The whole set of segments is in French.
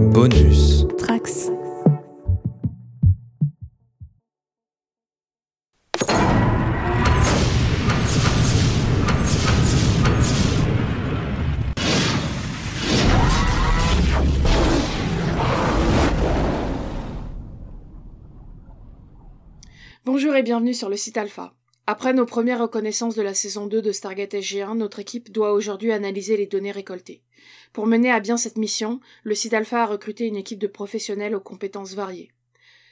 Bonus. Bonjour et bienvenue sur le site Alpha. Après nos premières reconnaissances de la saison 2 de Stargate SG1, notre équipe doit aujourd'hui analyser les données récoltées. Pour mener à bien cette mission, le site Alpha a recruté une équipe de professionnels aux compétences variées.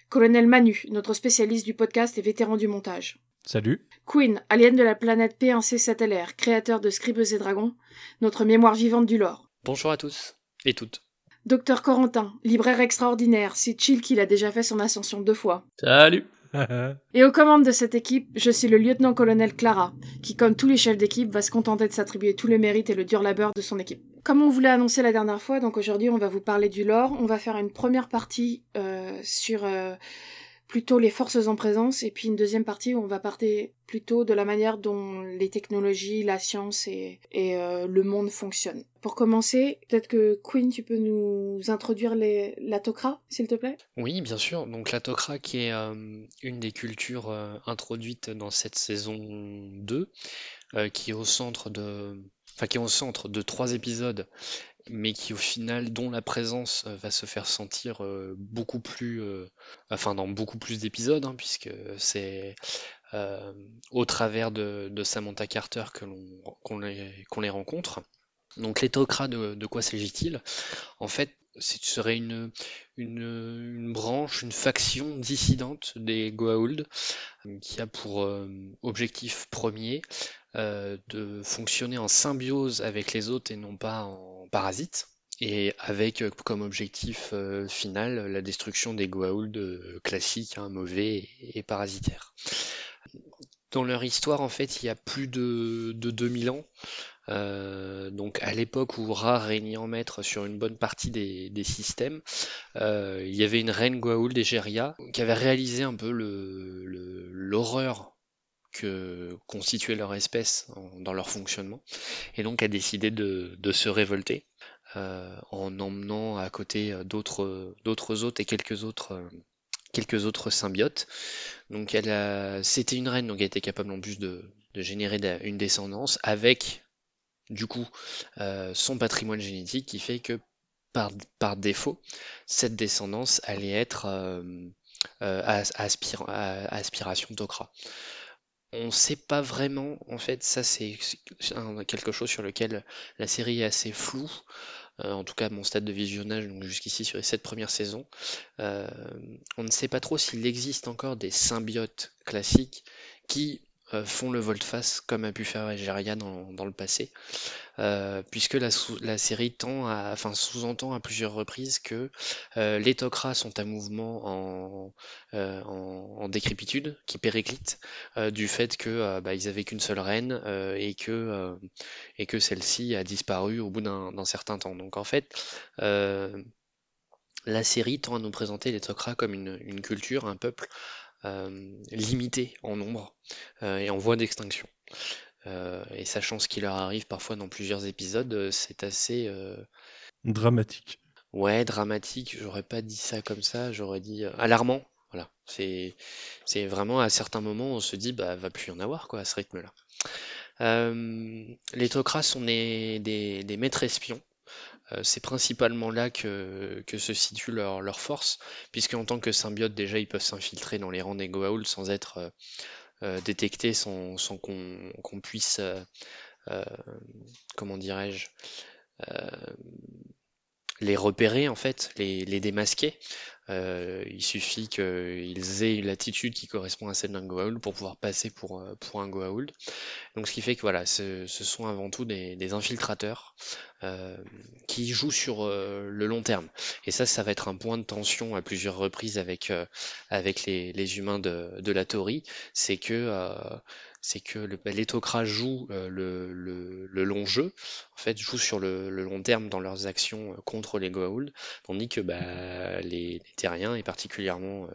Colonel Manu, notre spécialiste du podcast et vétéran du montage. Salut. Queen, alien de la planète P1C Satellaire, créateur de Scribes et Dragons, notre mémoire vivante du lore. Bonjour à tous et toutes. Docteur Corentin, libraire extraordinaire, si chill qu'il a déjà fait son ascension deux fois. Salut. Et aux commandes de cette équipe, je suis le lieutenant-colonel Clara, qui, comme tous les chefs d'équipe, va se contenter de s'attribuer tous les mérites et le dur labeur de son équipe. Comme on vous l'a annoncé la dernière fois, donc aujourd'hui on va vous parler du lore. On va faire une première partie euh, sur euh, plutôt les forces en présence, et puis une deuxième partie où on va parler plutôt de la manière dont les technologies, la science et, euh, le monde fonctionnent. Pour commencer, peut-être que Queen, tu peux nous introduire les... la Tok'ra, s'il te plaît? Oui, bien sûr. Donc la Tok'ra qui est euh, une des cultures euh, introduites dans cette saison 2, euh, qui est au centre de... Qui est au centre de trois épisodes, mais qui au final, dont la présence euh, va se faire sentir euh, beaucoup plus, euh, enfin dans beaucoup plus d'épisodes, hein, puisque c'est au travers de, Samantha Carter que l'on qu'on les, rencontre. Donc les Tok'ra, de, quoi s'agit-il? En fait, ce serait une, une, branche, une faction dissidente des Goa'uld qui a pour objectif premier de fonctionner en symbiose avec les autres et non pas en parasite. Et avec euh, comme objectif euh, final la destruction des Goa'uld euh, classiques, hein, mauvais et, parasitaires. Dans leur histoire, en fait, il y a plus de, de 2000 ans, donc à l'époque où Ra régnait en maître sur une bonne partie des, des systèmes, il y avait une reine Goa'uld, Egeria, qui avait réalisé un peu l'horreur que constituait leur espèce dans leur fonctionnement, et donc a décidé de, se révolter euh, en emmenant à côté euh, d'autres d'autres hôtes et quelques autres euh, symbiotes. Donc elle c'était une reine, donc elle était capable en plus de, générer une descendance avec du coup son patrimoine génétique qui fait que par, défaut, cette descendance allait être euh, euh, aspir- aspiration Tok'ra. On sait pas vraiment, en fait, ça c'est quelque chose sur lequel la série est assez floue, euh, en tout cas mon stade de visionnage, donc jusqu'ici sur les sept premières saisons. Euh, on ne sait pas trop s'il existe encore des symbiotes classiques qui font le volte-face comme a pu faire Egeria dans, le passé, euh, puisque la, série tend à, enfin, sous-entend à plusieurs reprises que euh, les Tok'ra sont un mouvement en, euh, en, décrépitude, qui périclite, euh, du fait que euh, bah, avaient qu'une seule reine euh, et que euh, que celle-ci a disparu au bout d'un certain temps. Donc en fait, euh, la série tend à nous présenter les Tok'ra comme une culture, un peuple euh, limité en nombre euh, et en voie d'extinction. Euh, et sachant ce qui leur arrive parfois dans plusieurs épisodes, c'est assez Dramatique. ouais dramatique. J'aurais pas dit ça comme ça, j'aurais dit alarmant. Voilà, c'est c'est vraiment à certains moments on se dit bah va plus y en avoir quoi à ce rythme-là. Euh, les Tok'ra sont des, des, des maîtres espions. Euh, c'est principalement là que, se situe leur, leur force, puisque en tant que symbiote, déjà, ils peuvent s'infiltrer dans les rangs des Goa'uld sans être euh, euh, détectés, sans, qu'on puisse, comment dirais-je, les repérer en fait, les, les démasquer. Euh, il suffit qu'ils aient une latitude qui correspond à celle d'un Goa'uld pour pouvoir passer pour, euh, pour un Goa'uld. Donc ce qui fait que voilà, ce, ce sont avant tout des, des infiltrateurs euh, qui jouent sur euh, le long terme. Et ça, ça va être un point de tension à plusieurs reprises avec, euh, avec les, les humains de, de la Tori, c'est que euh, c'est que le, bah, les Tok'ra jouent euh, le, long jeu, en fait, jouent sur le, long terme dans leurs actions euh, contre les Goa'uld, tandis que bah, les, les Terriens, et particulièrement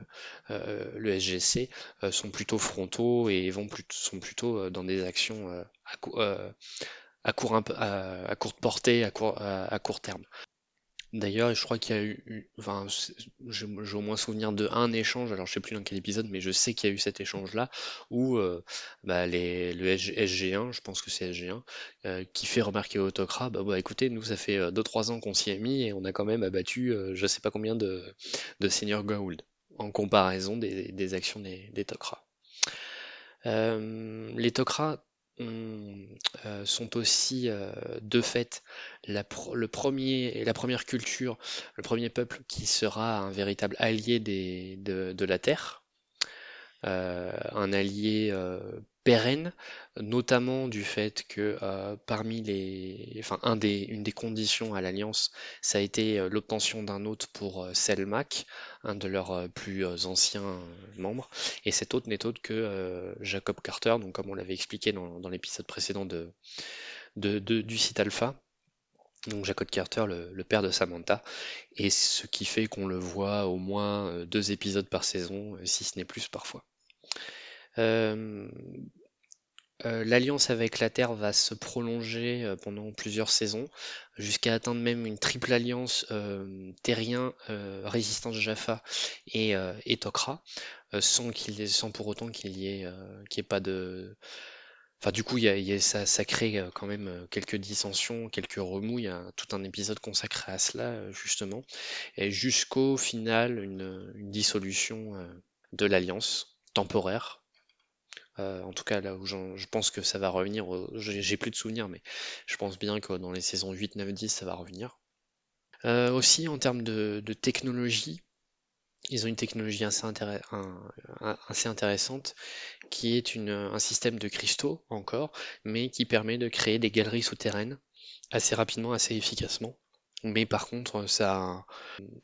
euh, le SGC, sont plutôt frontaux et vont sont plutôt dans des actions à, cou- à, court, à, courte portée, à court terme. D'ailleurs, je crois qu'il y a eu, enfin, j'ai au moins souvenir de un échange, alors je sais plus dans quel épisode, mais je sais qu'il y a eu cet échange-là, où euh, bah, le SG1, je pense que c'est SG1, euh, qui fait remarquer au Autocrat, bah, bah, écoutez, nous ça fait 2-3 ans qu'on s'y est mis et on a quand même abattu je sais pas combien de, de Senior Gould en comparaison des, actions des, des Tok'ra. les Tok'ra euh, sont aussi euh, de fait la, le premier, la première culture, le premier peuple qui sera un véritable allié des, de, la Terre, un allié pérenne, notamment du fait que euh, parmi les, enfin un des, une des conditions à l'alliance, ça a été euh, l'obtention d'un hôte pour euh, Selmac, un de leurs plus anciens membres, et cet hôte n'est autre que Jacob Carter, donc comme on l'avait expliqué dans, l'épisode précédent de, de, du site Alpha. Donc Jacob Carter, le, père de Samantha, et ce qui fait qu'on le voit au moins deux épisodes par saison, si ce n'est plus parfois. Euh, euh, l'alliance avec la Terre va se prolonger euh, pendant plusieurs saisons, jusqu'à atteindre même une triple alliance terrien, résistance Jaffa et, et Tok'ra, sans, qu'il sans pour autant qu'il y ait, ait pas de... Enfin, du coup, y ça, ça, crée quand même quelques dissensions, quelques remous. Il y a tout un épisode consacré à cela, justement. Et jusqu'au final, une, une dissolution de l'alliance temporaire, euh, en tout cas, là où je pense que ça va revenir, j'ai plus de souvenirs, mais je pense bien que dans les saisons 8, 9, 10, ça va revenir. Euh, aussi, en termes de, technologie, ils ont une technologie assez, intéressante qui est un système de cristaux encore, mais qui permet de créer des galeries souterraines assez rapidement, assez efficacement. Mais par contre, ça,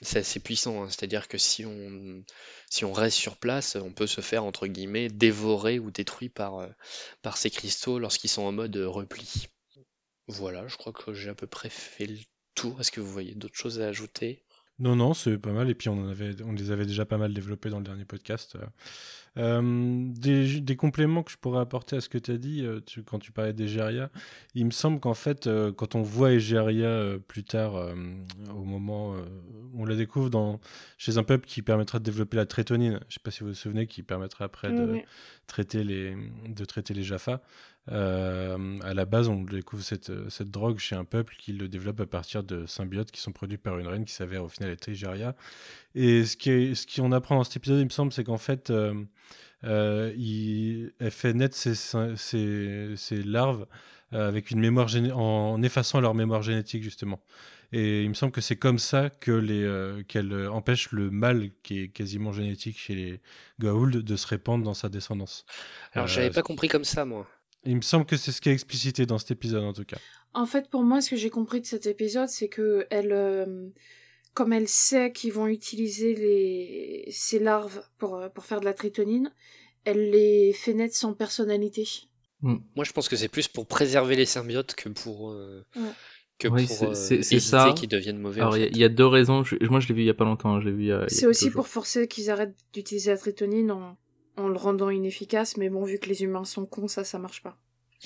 c'est assez puissant. Hein. C'est-à-dire que si on, reste sur place, on peut se faire, entre guillemets, dévorer ou détruit par, par ces cristaux lorsqu'ils sont en mode repli. Voilà, je crois que j'ai à peu près fait le tour. Est-ce que vous voyez d'autres choses à ajouter? Non, non, c'est pas mal. Et puis, on, en avait, on les avait déjà pas mal développés dans le dernier podcast. Euh, des, compléments que je pourrais apporter à ce que tu as dit euh, quand tu parlais d'Egeria, il me semble qu'en fait, euh, quand on voit Egeria plus tard, au moment où on la découvre dans, chez un peuple qui permettra de développer la trétonine, je ne sais pas si vous vous souvenez, qui permettra après de, traiter les, de traiter les Jaffa. À la base, on découvre cette, cette, drogue chez un peuple qui le développe à partir de symbiotes qui sont produits par une reine qui s'avère au final être Egeria. Et ce qu'on ce apprend dans cet épisode, il me semble, c'est qu'en fait, euh, il, elle fait naître ses, larves euh, avec une mémoire en effaçant leur mémoire génétique justement. Et il me semble que c'est comme ça que les euh, qu'elle empêche le mal qui est quasiment génétique chez les Goa'uld de se répandre dans sa descendance. Alors j'avais pas compris comme ça moi. Il me semble que c'est ce qui est explicité dans cet épisode en tout cas. En fait, pour moi, ce que j'ai compris de cet épisode, c'est que elle, comme elle sait qu'ils vont utiliser les... ces larves pour, euh, pour faire de la tritonine, elle les fait naître sans personnalité. Hmm. Moi, je pense que c'est plus pour préserver les symbiotes que pour. Euh, que oui, pour c'est, euh, ça. qu'ils deviennent mauvais. Alors, il y, a deux raisons. moi, je l'ai vu il y a pas longtemps. Hein, vu. c'est aussi pour forcer qu'ils arrêtent d'utiliser la tritonine en, en le rendant inefficace. Mais bon, vu que les humains sont cons, ça, ça marche pas.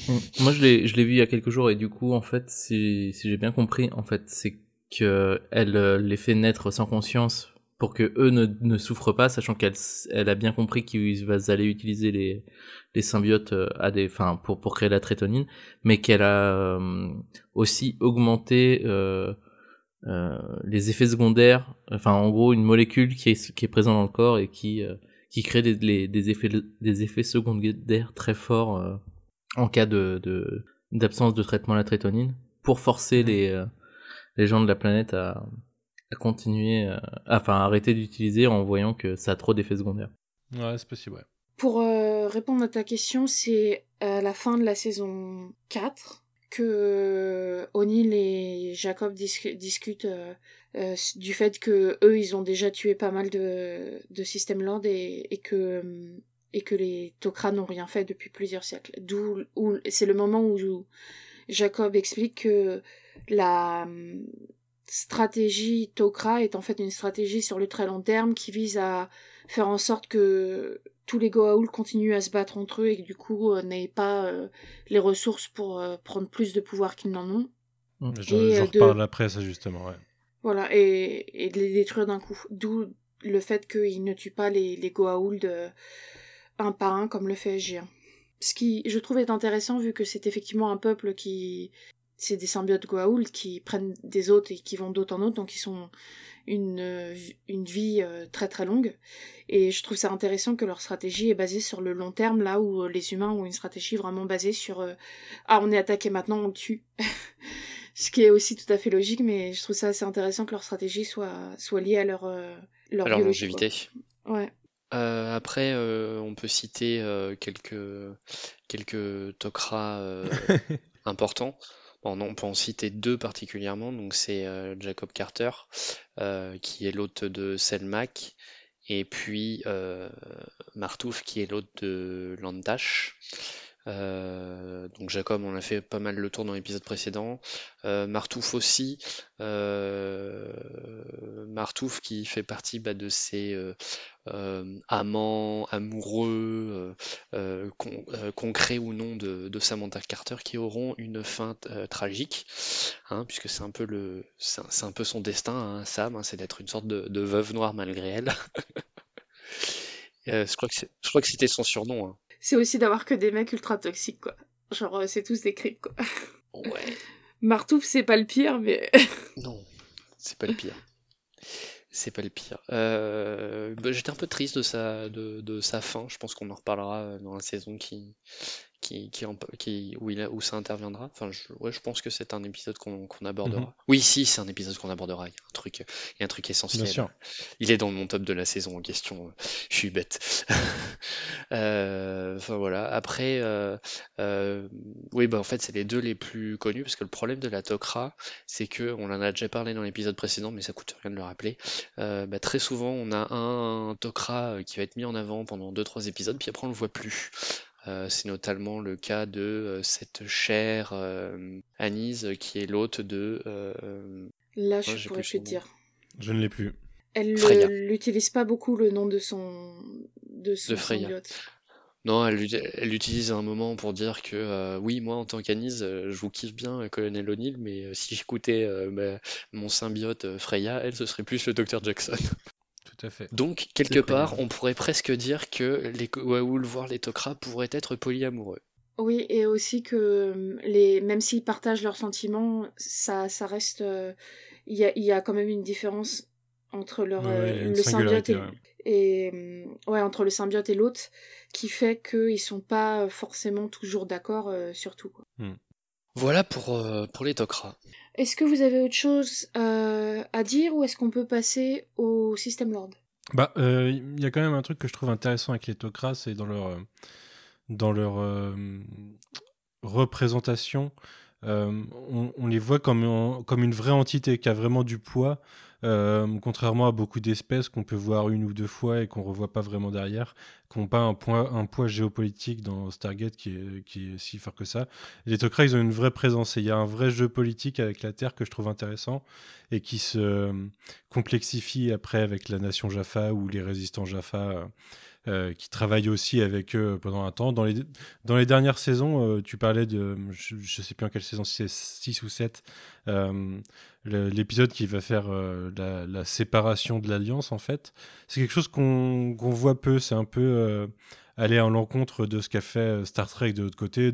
Hmm. Moi, je l'ai, vu il y a quelques jours et du coup, en fait, si, si j'ai bien compris, en fait, c'est qu'elle euh, les fait naître sans conscience pour que eux ne, ne souffrent pas, sachant qu'elle elle a bien compris qu'ils allaient utiliser les, les symbiotes euh, à des, enfin, pour, pour créer la trétonine, mais qu'elle a euh, aussi augmenté les effets secondaires, enfin, en gros, une molécule qui est présente dans le corps et qui, qui crée des, des, effets, des effets secondaires très forts en cas de, d'absence de, traitement à la trétonine pour forcer les les gens de la planète à, à continuer, euh, enfin à arrêter d'utiliser en voyant que ça a trop d'effets secondaires. Ouais, c'est possible, ouais. Pour euh, répondre à ta question, c'est à la fin de la saison 4 que euh, O'Neill et Jacob discutent du fait que eux ils ont déjà tué pas mal de, de systèmes land et, et que et que les Tok'ra n'ont rien fait depuis plusieurs siècles. D'où c'est le moment où Jacob explique que la stratégie Tok'ra est en fait une stratégie sur le très long terme qui vise à faire en sorte que tous les Goa'uld continuent à se battre entre eux et que du coup euh, n'aient pas euh, les ressources pour euh, prendre plus de pouvoir qu'ils n'en ont. Je, reparle après ça justement, ouais. Voilà, et, de les détruire d'un coup. D'où le fait qu'ils ne tuent pas les, les Goa'uld euh, un par un comme le fait SG1. Ce qui, je trouve, est intéressant vu que c'est effectivement un peuple qui. C'est des symbiotes Goa'uld qui prennent des hôtes et qui vont d'hôte en hôte, donc ils sont une, euh, une vie euh, très très longue. Et je trouve ça intéressant que leur stratégie est basée sur le long terme, là où les humains ont une stratégie vraiment basée sur Ah, on est attaqué maintenant, on tue. Ce qui est aussi tout à fait logique, mais je trouve ça assez intéressant que leur stratégie soit, soit liée à leur, leur, leur biologie, longévité. quoi. Ouais. Euh, après, euh, on peut citer euh, quelques, quelques Tok'ra euh, importants. Bon, non, on peut en citer deux particulièrement. Donc, c'est euh, Jacob Carter, euh, qui est l'hôte de Selmak, et puis euh, Martouf, qui est l'hôte de Landash. Euh, donc Jacob, on a fait pas mal le tour dans l'épisode précédent. Euh, Martouf aussi. Euh, Martouf qui fait partie bah, de ces amants, amoureux, con- concrets ou non de, Samantha Carter, qui auront une fin tragique, hein, puisque c'est un peu le, c'est un, peu son destin, hein, Sam, hein, c'est d'être une sorte de, veuve noire malgré elle. Je crois que c'est- je crois que c'était son surnom. C'est aussi d'avoir que des mecs ultra toxiques, quoi. Genre, euh, c'est tous des creeps, quoi. Ouais. Martouf, c'est pas le pire, mais. Non, c'est pas le pire. C'est pas le pire. Euh, bah, j'étais un peu triste de sa, de, de sa fin. Je pense qu'on en reparlera euh, dans la saison qui, qui, qui, en- qui- où, il où ça interviendra. Enfin, je, ouais, je pense que c'est un épisode qu'on qu'on abordera. Mhm. Oui, si, c'est un épisode qu'on abordera. Il y a un truc, il y a un truc essentiel. Bien sûr. Il est dans mon top de la saison en question. Je suis bête. Euh, Enfin voilà. Après, euh, euh, oui, bah en fait, c'est les deux les plus connus parce que le problème de la Tok'ra, c'est que on en a déjà parlé dans l'épisode précédent, mais ça coûte rien de le rappeler. Bah, très souvent, on a un Tok'ra euh, qui va être mis en avant pendant deux trois épisodes, puis après on le voit plus. Euh, c'est notamment le cas de euh, cette chère euh, Anise qui est l'hôte de euh, Là, Ouais, je j'ai pourrais plus te dire. Je ne l'ai plus. Elle Freya. l'utilise pas beaucoup le nom de son de son De Freya. symbiote. Non, elle, l'ut- elle l'utilise à un moment pour dire que euh, oui, moi en tant qu'Anise, euh, je vous kiffe bien, euh, Colonel O'Neill, mais euh, si j'écoutais euh, bah, mon symbiote euh, Freya, elle, ce serait plus le Dr Jackson. Tout à fait. Donc, quelque part, on pourrait presque dire que les Goa'uld, voire les Tok'ra, pourraient être polyamoureux. Oui, et aussi que euh, les même s'ils partagent leurs sentiments, ça ça reste euh, il y a il y a quand même une différence entre leur Ouais, euh, le symbiote et, ouais. et, ouais entre le symbiote et l'autre qui fait qu'ils sont pas forcément toujours d'accord euh, sur tout quoi. Voilà pour, euh, pour les Tok'ra. Est-ce que vous avez autre chose euh, à dire ou est-ce qu'on peut passer au système Lord? Bah, euh, il y a quand même un truc que je trouve intéressant avec les Tok'ra, c'est dans leur, euh, dans leur euh, représentation, euh, on, les voit comme, comme une vraie entité qui a vraiment du poids, euh, contrairement à beaucoup d'espèces qu'on peut voir une ou deux fois et qu'on revoit pas vraiment derrière, qui n'ont pas un, point, un poids géopolitique dans Stargate qui est, qui est si fort que ça. Les Tok'ra, ils ont une vraie présence et il y a un vrai jeu politique avec la Terre que je trouve intéressant et qui se euh, complexifie après avec la nation Jaffa ou les résistants Jaffa euh, qui travaillent aussi avec eux pendant un temps. Dans les, dans les dernières saisons, tu parlais de, je, je sais plus en quelle saison, si c'est 6 ou 7, euh, le- l'épisode qui va faire euh, la, séparation de l'Alliance, en fait. C'est quelque chose qu'on voit peu, c'est un peu euh, aller à l'encontre de ce qu'a fait euh, Star Trek de l'autre côté,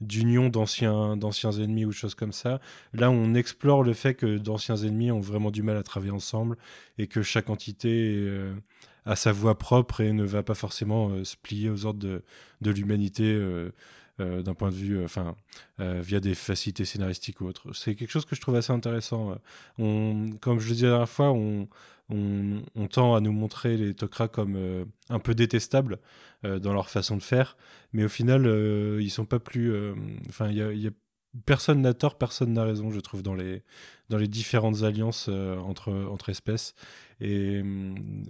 d'union d'anciens d'anciens ennemis ou de choses comme ça. Là, on explore le fait que d'anciens ennemis ont vraiment du mal à travailler ensemble et que chaque entité a sa voix propre et ne va pas forcément se plier aux ordres de, de l'humanité euh, d'un point de vue, euh, enfin, euh, via des facilités scénaristiques ou autres. C'est quelque chose que je trouve assez intéressant. On, comme je le disais la dernière fois, on, on, on tend à nous montrer les Tok'ra comme euh, un peu détestables dans leur façon de faire, mais au final, ils sont pas plus. Enfin, il y a, y a- personne n'a tort, personne n'a raison, je trouve, dans les dans les différentes alliances euh, entre entre espèces. Et,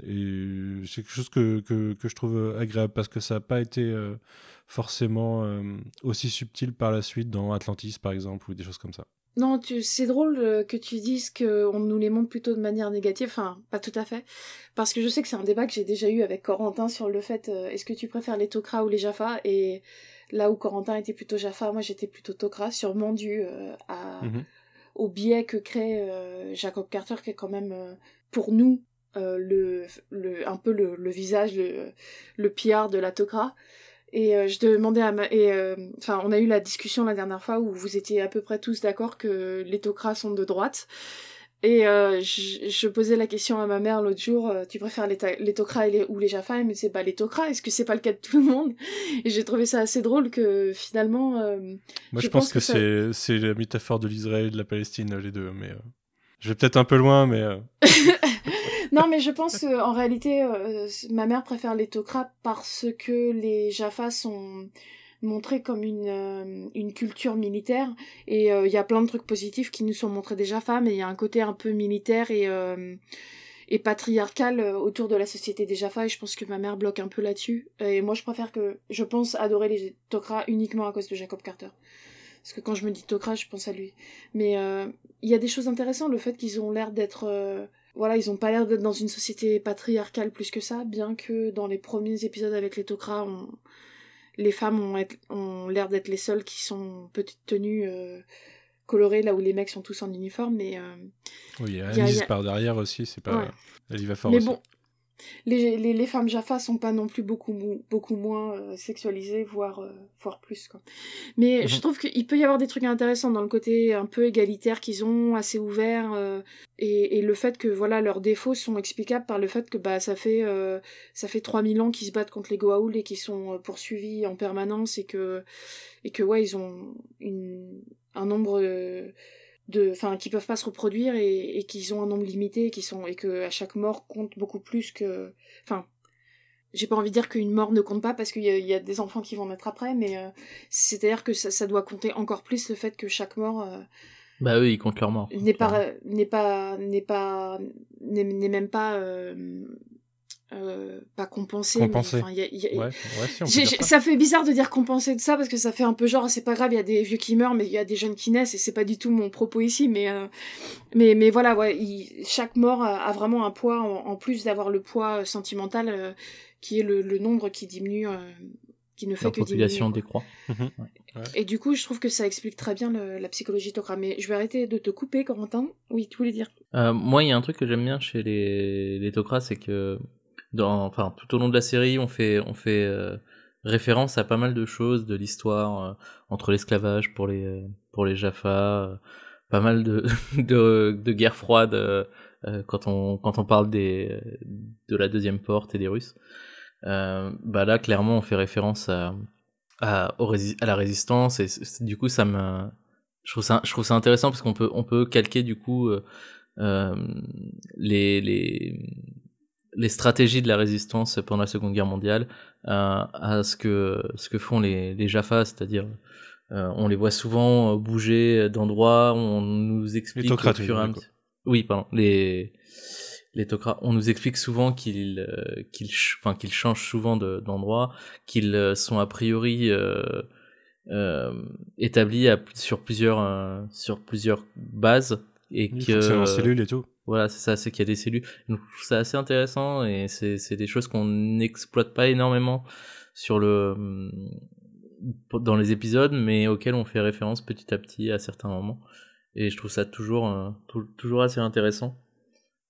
et c'est quelque chose que, que, que je trouve agréable parce que ça n'a pas été euh, forcément euh, aussi subtil par la suite dans Atlantis, par exemple, ou des choses comme ça. Non, c'est drôle que tu dises qu'on nous les montre plutôt de manière négative, enfin, pas tout à fait, parce que je sais que c'est un débat que j'ai déjà eu avec Corentin sur le fait, est-ce que tu préfères les Tok'ra ou les Jaffa, et là où Corentin était plutôt Jaffa, moi j'étais plutôt Tok'ra, sûrement dû euh. Mhm. au biais que crée Jacob Carter, qui est quand même pour nous le, le, un peu le, le visage, le, le PR de la Tokra. Et je demandais à ma... et enfin on a eu la discussion la dernière fois où vous étiez à peu près tous d'accord que les Tokras sont de droite. Et euh, je, je, posais la question à ma mère l'autre jour, euh, tu préfères les, les Tok'ra ou les Jaffa? Elle me disait, bah les Tok'ra, est-ce que c'est pas le cas de tout le monde? Et j'ai trouvé ça assez drôle que finalement... Euh, Moi je, pense, que, c'est la métaphore de l'Israël et de la Palestine, les deux, mais... Je vais peut-être un peu loin, mais... non, mais je pense qu'en réalité, ma mère préfère les Tok'ra parce que les Jaffa sont montré comme une, euh, une culture militaire. Et euh, il y a plein de trucs positifs qui nous sont montrés déjà femmes et il y a un côté un peu militaire et euh, et patriarcal autour de la société des Jaffa et je pense que ma mère bloque un peu là-dessus. Et moi je préfère que je pense adorer les Tok'ra uniquement à cause de Jacob Carter. Parce que quand je me dis Tok'ra je pense à lui. Mais il y a des choses intéressantes le fait qu'ils ont l'air d'être voilà, ils ont pas l'air d'être dans une société patriarcale plus que ça, bien que dans les premiers épisodes avec les Tok'ra, on, les femmes ont, ont l'air d'être les seules qui sont petites tenues euh, colorées, là où les mecs sont tous en uniforme. Mais, euh, oui, il y a par derrière aussi, c'est pas. Elle y va fort mais aussi. bon, les, les, les, femmes Jaffa sont pas non plus beaucoup, beaucoup moins euh, sexualisées, voire, euh, voire plus. Quoi. Mais mhm. je trouve qu'il peut y avoir des trucs intéressants dans le côté un peu égalitaire qu'ils ont, assez ouvert, euh, et, et, le fait que voilà leurs défauts sont explicables par le fait que bah, ça fait, ça fait 3000 ans qu'ils se battent contre les Goa'uld et qu'ils sont poursuivis en permanence, et que, et que ouais, ils ont une, un nombre de enfin qui peuvent pas se reproduire et, et qu'ils ont un nombre limité et qui sont et que à chaque mort compte beaucoup plus que enfin j'ai pas envie de dire qu'une mort ne compte pas parce qu'il y, y, a des enfants qui vont naître après mais euh, c'est à dire que ça, ça, doit compter encore plus le fait que chaque mort euh, bah oui ils comptent leur mort n'est pas n'est pas n'est pas n'est même pas euh, euh, pas compenser. Compenser. ça. fait bizarre de dire compenser de ça parce que ça fait un peu genre c'est pas grave, il y a des vieux qui meurent, mais il y a des jeunes qui naissent et c'est pas du tout mon propos ici. Mais euh, mais mais voilà, ouais, chaque mort a, vraiment un poids en, plus d'avoir le poids euh, sentimental qui est le, nombre qui diminue. qui ne fait La que population décroît. Mhm. Et du coup, je trouve que ça explique très bien la psychologie Tok'ra. Mais je vais arrêter de te couper, Corentin. Oui, tu voulais dire Moi, il y a un truc que j'aime bien chez les, les Tok'ra, c'est que enfin, tout au long de la série, on fait, on fait euh, référence à pas mal de choses de l'histoire euh, entre l'esclavage pour les, euh, pour les Jaffa, pas mal de, de, de guerres froides quand on, quand on parle des, de la deuxième porte et des Russes. bah là, clairement, on fait référence à, à, à la résistance et du coup, ça me, je trouve ça, je trouve ça intéressant parce qu'on peut, on peut calquer du coup les, les, les stratégies de la résistance pendant la Seconde Guerre mondiale euh, à ce que ce que font les, les Jaffa, c'est-à-dire euh, on les voit souvent bouger d'endroits, on nous explique les et Oui, pardon, les les on nous explique souvent qu'ils euh, qu'ils enfin qu'ils changent souvent d'endroit, qu'ils sont a priori établis sur plusieurs sur plusieurs bases et que c'est en cellule et tout. Voilà, c'est ça, c'est qu'il y a des cellules. Donc, c'est assez intéressant et c'est des choses qu'on n'exploite pas énormément sur le dans les épisodes, mais auxquels on fait référence petit à petit à certains moments. Et je trouve ça toujours euh, toujours assez intéressant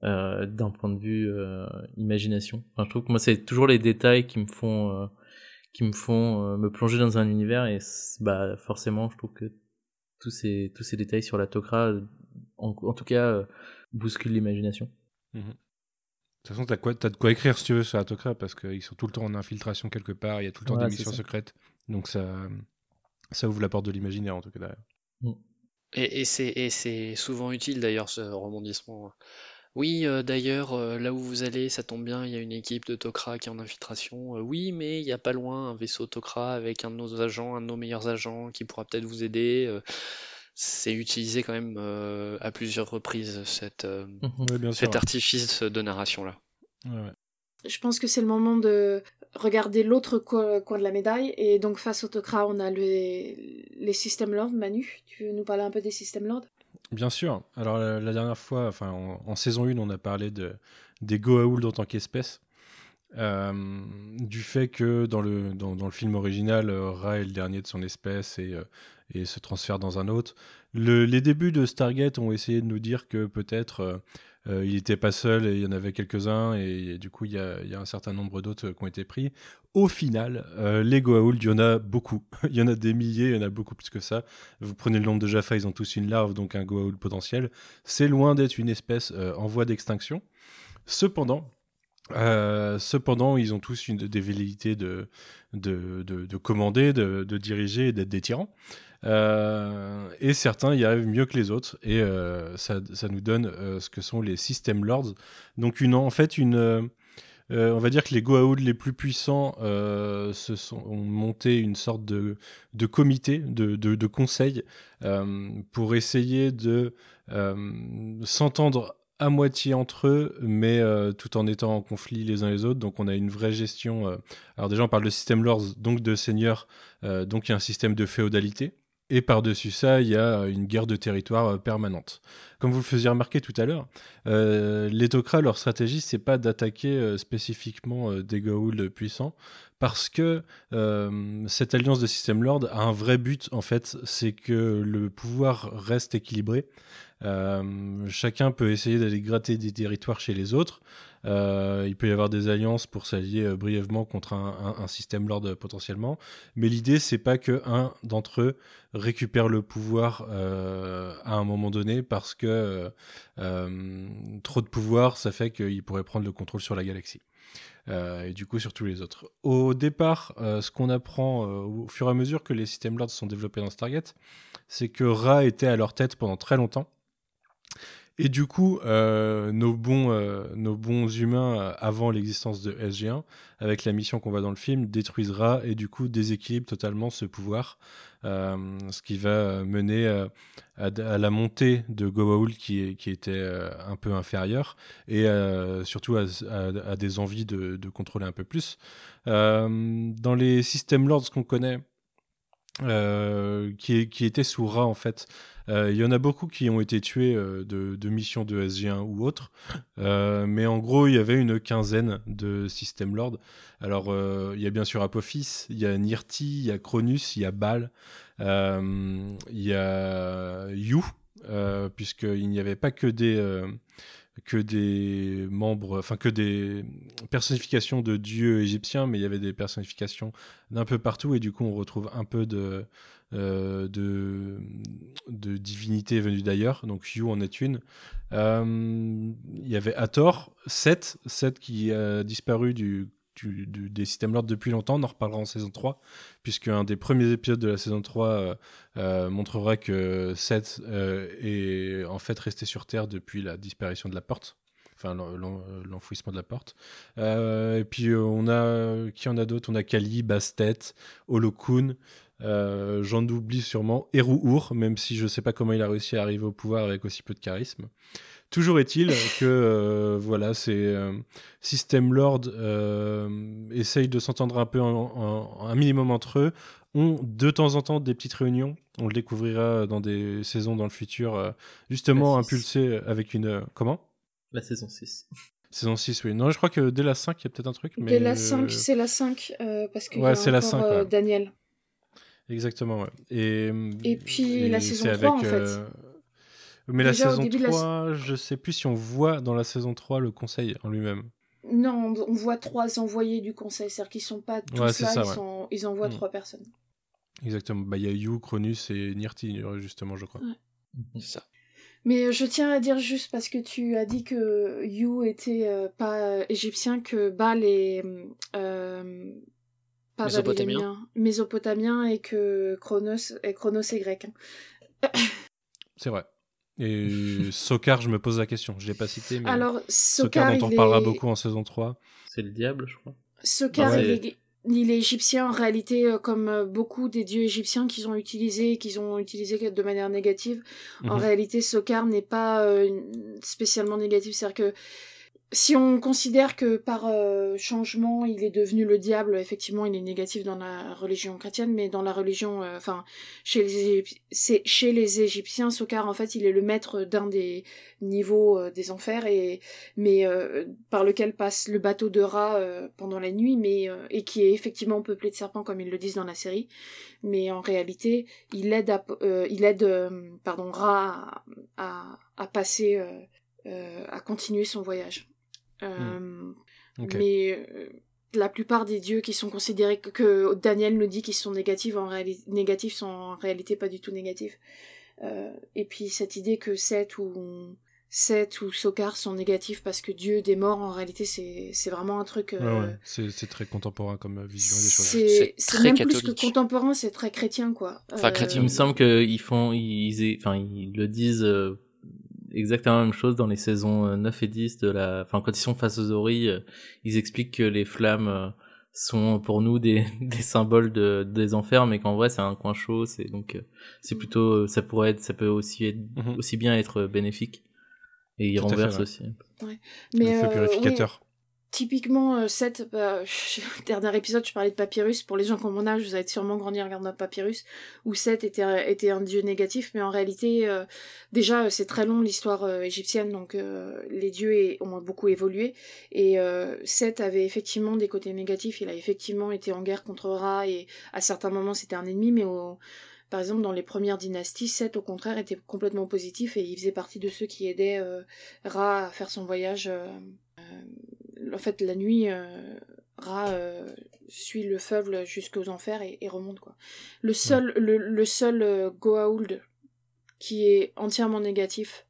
euh, d'un point de vue euh, imagination. Enfin, je trouve que moi c'est toujours les détails qui me font qui me font me plonger dans un univers et bah forcément je trouve que tous ces tous ces détails sur la Tok'ra en tout cas bouscule l'imagination. Mhm. De toute façon, t'as, quoi, as de quoi écrire si tu veux sur Atokra parce qu'ils sont tout le temps en infiltration quelque part, il y a tout le temps des missions secrètes. Donc ça, ça ouvre la porte de l'imaginaire en tout cas derrière. Mm. Et, et, c'est, souvent utile d'ailleurs ce rebondissement. Oui, euh, d'ailleurs, euh, là où vous allez, ça tombe bien, il y a une équipe de Tok'ra qui est en infiltration. Euh, oui, mais il n'y a pas loin un vaisseau Tok'ra avec un de nos agents, un de nos meilleurs agents qui pourra peut-être vous aider c'est utilisé quand même euh, à plusieurs reprises cette, euh, cet artifice de narration là. Je pense que c'est le moment de regarder l'autre coin, de la médaille et donc face au Tok'ra on a les, les systèmes lords. Manu, tu veux nous parler un peu des systèmes lords? Bien sûr. Alors la, dernière fois, enfin en, saison 1, on a parlé de, des Goa'uld en tant qu'espèce. Euh, du fait que dans le, dans, dans le film original, Ra est le dernier de son espèce et et se transfère dans un autre. les débuts de Stargate ont essayé de nous dire que peut-être il n'était pas seul et il y en avait quelques-uns et, du coup il y, a, un certain nombre d'autres qui ont été pris. Au final, les Goa'uld, il y en a beaucoup. il y en a des milliers, il y en a beaucoup plus que ça. Vous prenez le nombre de Jaffa, ils ont tous une larve, donc un Goa'uld potentiel. C'est loin d'être une espèce en voie d'extinction. Cependant, euh, cependant, ils ont tous une, des velléités de, de, de, commander, de, diriger et d'être des tyrans. Euh, et certains y arrivent mieux que les autres. Et euh, ça, nous donne ce que sont les System Lords. Donc, une, en fait, une, on va dire que les Goa'uld les plus puissants se sont, ont monté une sorte de, de comité, de, de conseil, pour essayer de s'entendre à moitié entre eux, mais euh, tout en étant en conflit les uns les autres. Donc on a une vraie gestion. Euh, alors déjà on parle de système lords, donc de seigneurs, euh, donc il y a un système de féodalité. Et par-dessus ça, il y a une guerre de territoire permanente. Comme vous le faisiez remarquer tout à l'heure, les Tok'ra, leur stratégie, c'est pas d'attaquer spécifiquement des Goa'uld puissants, parce que cette alliance de système lord a un vrai but, en fait, c'est que le pouvoir reste équilibré euh, chacun peut essayer d'aller gratter des territoires chez les autres. Euh, il peut y avoir des alliances pour s'allier euh, brièvement contre un, système lord potentiellement. Mais l'idée, c'est pas que un d'entre eux récupère le pouvoir à un moment donné parce que trop de pouvoir, ça fait qu'il pourrait prendre le contrôle sur la galaxie. et du coup sur tous les autres. Au départ, ce qu'on apprend au fur et à mesure que les systèmes lords sont développés dans Stargate, c'est que Ra était à leur tête pendant très longtemps et du coup, euh, nos, bons, euh, nos bons humains, euh, avant l'existence de SG1, avec la mission qu'on voit dans le film, détruisera et du coup déséquilibre totalement ce pouvoir, ce qui va mener à, la montée de Goa'uld qui, qui était un peu inférieure et surtout à, des envies de, contrôler un peu plus. dans les systèmes lords qu'on connaît, qui, qui étaient sous Ra en fait, euh, il y en a beaucoup qui ont été tués euh, de, missions de SG1 ou autres. Euh, mais en gros, il y avait une quinzaine de systèmes Lord. Alors, il y a bien sûr Apophis, il y a Nirti, il y a Cronus, il y a Bal, il y a You, puisqu'il n'y avait pas que des que des membres, enfin que des personnifications de dieux égyptiens, mais il y avait des personnifications d'un peu partout et du coup on retrouve un peu de euh, de, de divinités venues d'ailleurs. Donc You en est une. Euh, il y avait Hathor, 7, 7 qui a disparu du, des systèmes Lord depuis longtemps. On en reparlera en saison 3, puisque un des premiers épisodes de la saison 3 euh, montrera que 7 est en fait resté sur Terre depuis la disparition de la porte enfin l'enfouissement de la porte. et puis on a qui en a d'autres? On a Kali, Bastet, Holokun, euh, j'en oublie sûrement. Ur, même si je ne sais pas comment il a réussi à arriver au pouvoir avec aussi peu de charisme. Toujours est-il que euh, voilà, ces euh, système Lord essayent de s'entendre un peu un minimum entre eux, ont de temps en temps des petites réunions. On le découvrira dans des saisons dans le futur, justement impulsé avec une. comment? La saison 6. Saison 6, oui. Non, je crois que dès la 5, il y a peut-être un truc. Mais dès la 5, c'est la 5, parce que ouais, c'est la 5, Daniel. Exactement, ouais. Et, et puis la saison 3, en fait. Euh, mais la saison 3, je sais plus si on voit dans la saison 3 le conseil en lui-même. Non, on voit trois envoyés du conseil, c'est-à-dire qu'ils sont pas tous là, ils, sont... ils, envoient mm. trois personnes. Exactement, bah, il y a Yu, Cronus et Nirti, justement, je crois. C'est ça. Mais je tiens à dire juste parce que tu as dit que Yu était euh, pas égyptien, que Baal est euh, pas mésopotamien. mésopotamien et que Chronos, et Chronos est grec. Hein. C'est vrai. Et Sokar, je me pose la question. Je l'ai pas cité, mais Alors, Sokar, dont on parlera beaucoup en saison 3. C'est le diable, je crois. Sokar, ah il, est... il, est... égyptien en réalité, euh, comme euh, beaucoup des dieux égyptiens qu'ils ont utilisés, qu'ils ont utilisés de manière négative. En mhm. réalité, Sokar n'est pas euh, spécialement négatif. C'est-à-dire que si on considère que par euh, changement il est devenu le diable, effectivement il est négatif dans la religion chrétienne, mais dans la religion, euh, enfin chez les c'est chez les Égyptiens, Sokar en fait il est le maître d'un des niveaux euh, des enfers et mais par lequel passe le bateau de Ra pendant la nuit, mais et qui est effectivement peuplé de serpents comme ils le disent dans la série, mais en réalité il aide à, il aide pardon Ra à, à passer à continuer son voyage. Euh, hmm. Mais euh, la plupart des dieux qui sont considérés que, Daniel nous dit qu'ils sont négatifs, en négatifs sont en réalité pas du tout négatifs. Euh, et puis cette idée que Seth ou Seth ou Sokar sont négatifs parce que Dieu des morts, en réalité, c'est vraiment un truc. C'est très contemporain comme vision des choses. C'est même plus que contemporain, c'est très chrétien, quoi. Enfin, chrétien, il me semble qu'ils font, ils, enfin, ils le disent exactement la même chose dans les saisons 9 euh, et 10 de la, enfin, quand ils sont face aux oreilles, euh, ils expliquent que les flammes euh, sont pour nous des, des symboles de, des enfers, mais qu'en vrai c'est un coin chaud, c'est donc, c'est plutôt, ça pourrait être, ça peut aussi être, mm-hmm. aussi bien être bénéfique. Et il renverse aussi. Ouais. Mais le feu purificateur. Typiquement, euh, cette, bah, dernier épisode, je parlais de Papyrus. Pour les gens comme mon âge, vous avez sûrement grandi en regardant Papyrus, où Seth était, un dieu négatif, mais en réalité, euh, déjà, c'est très long l'histoire euh, égyptienne, donc les dieux ont beaucoup évolué. Et Seth avait effectivement des côtés négatifs. Il a effectivement été en guerre contre Ra, et à certains moments, c'était un ennemi, mais par exemple, dans les premières dynasties, Seth, au contraire, était complètement positif et il faisait partie de ceux qui aidaient Ra à faire son voyage en fait, la nuit, euh, Ra euh, suit le feuble jusqu'aux enfers et, remonte quoi. Le seul, le, seul euh, Goa'uld qui est entièrement négatif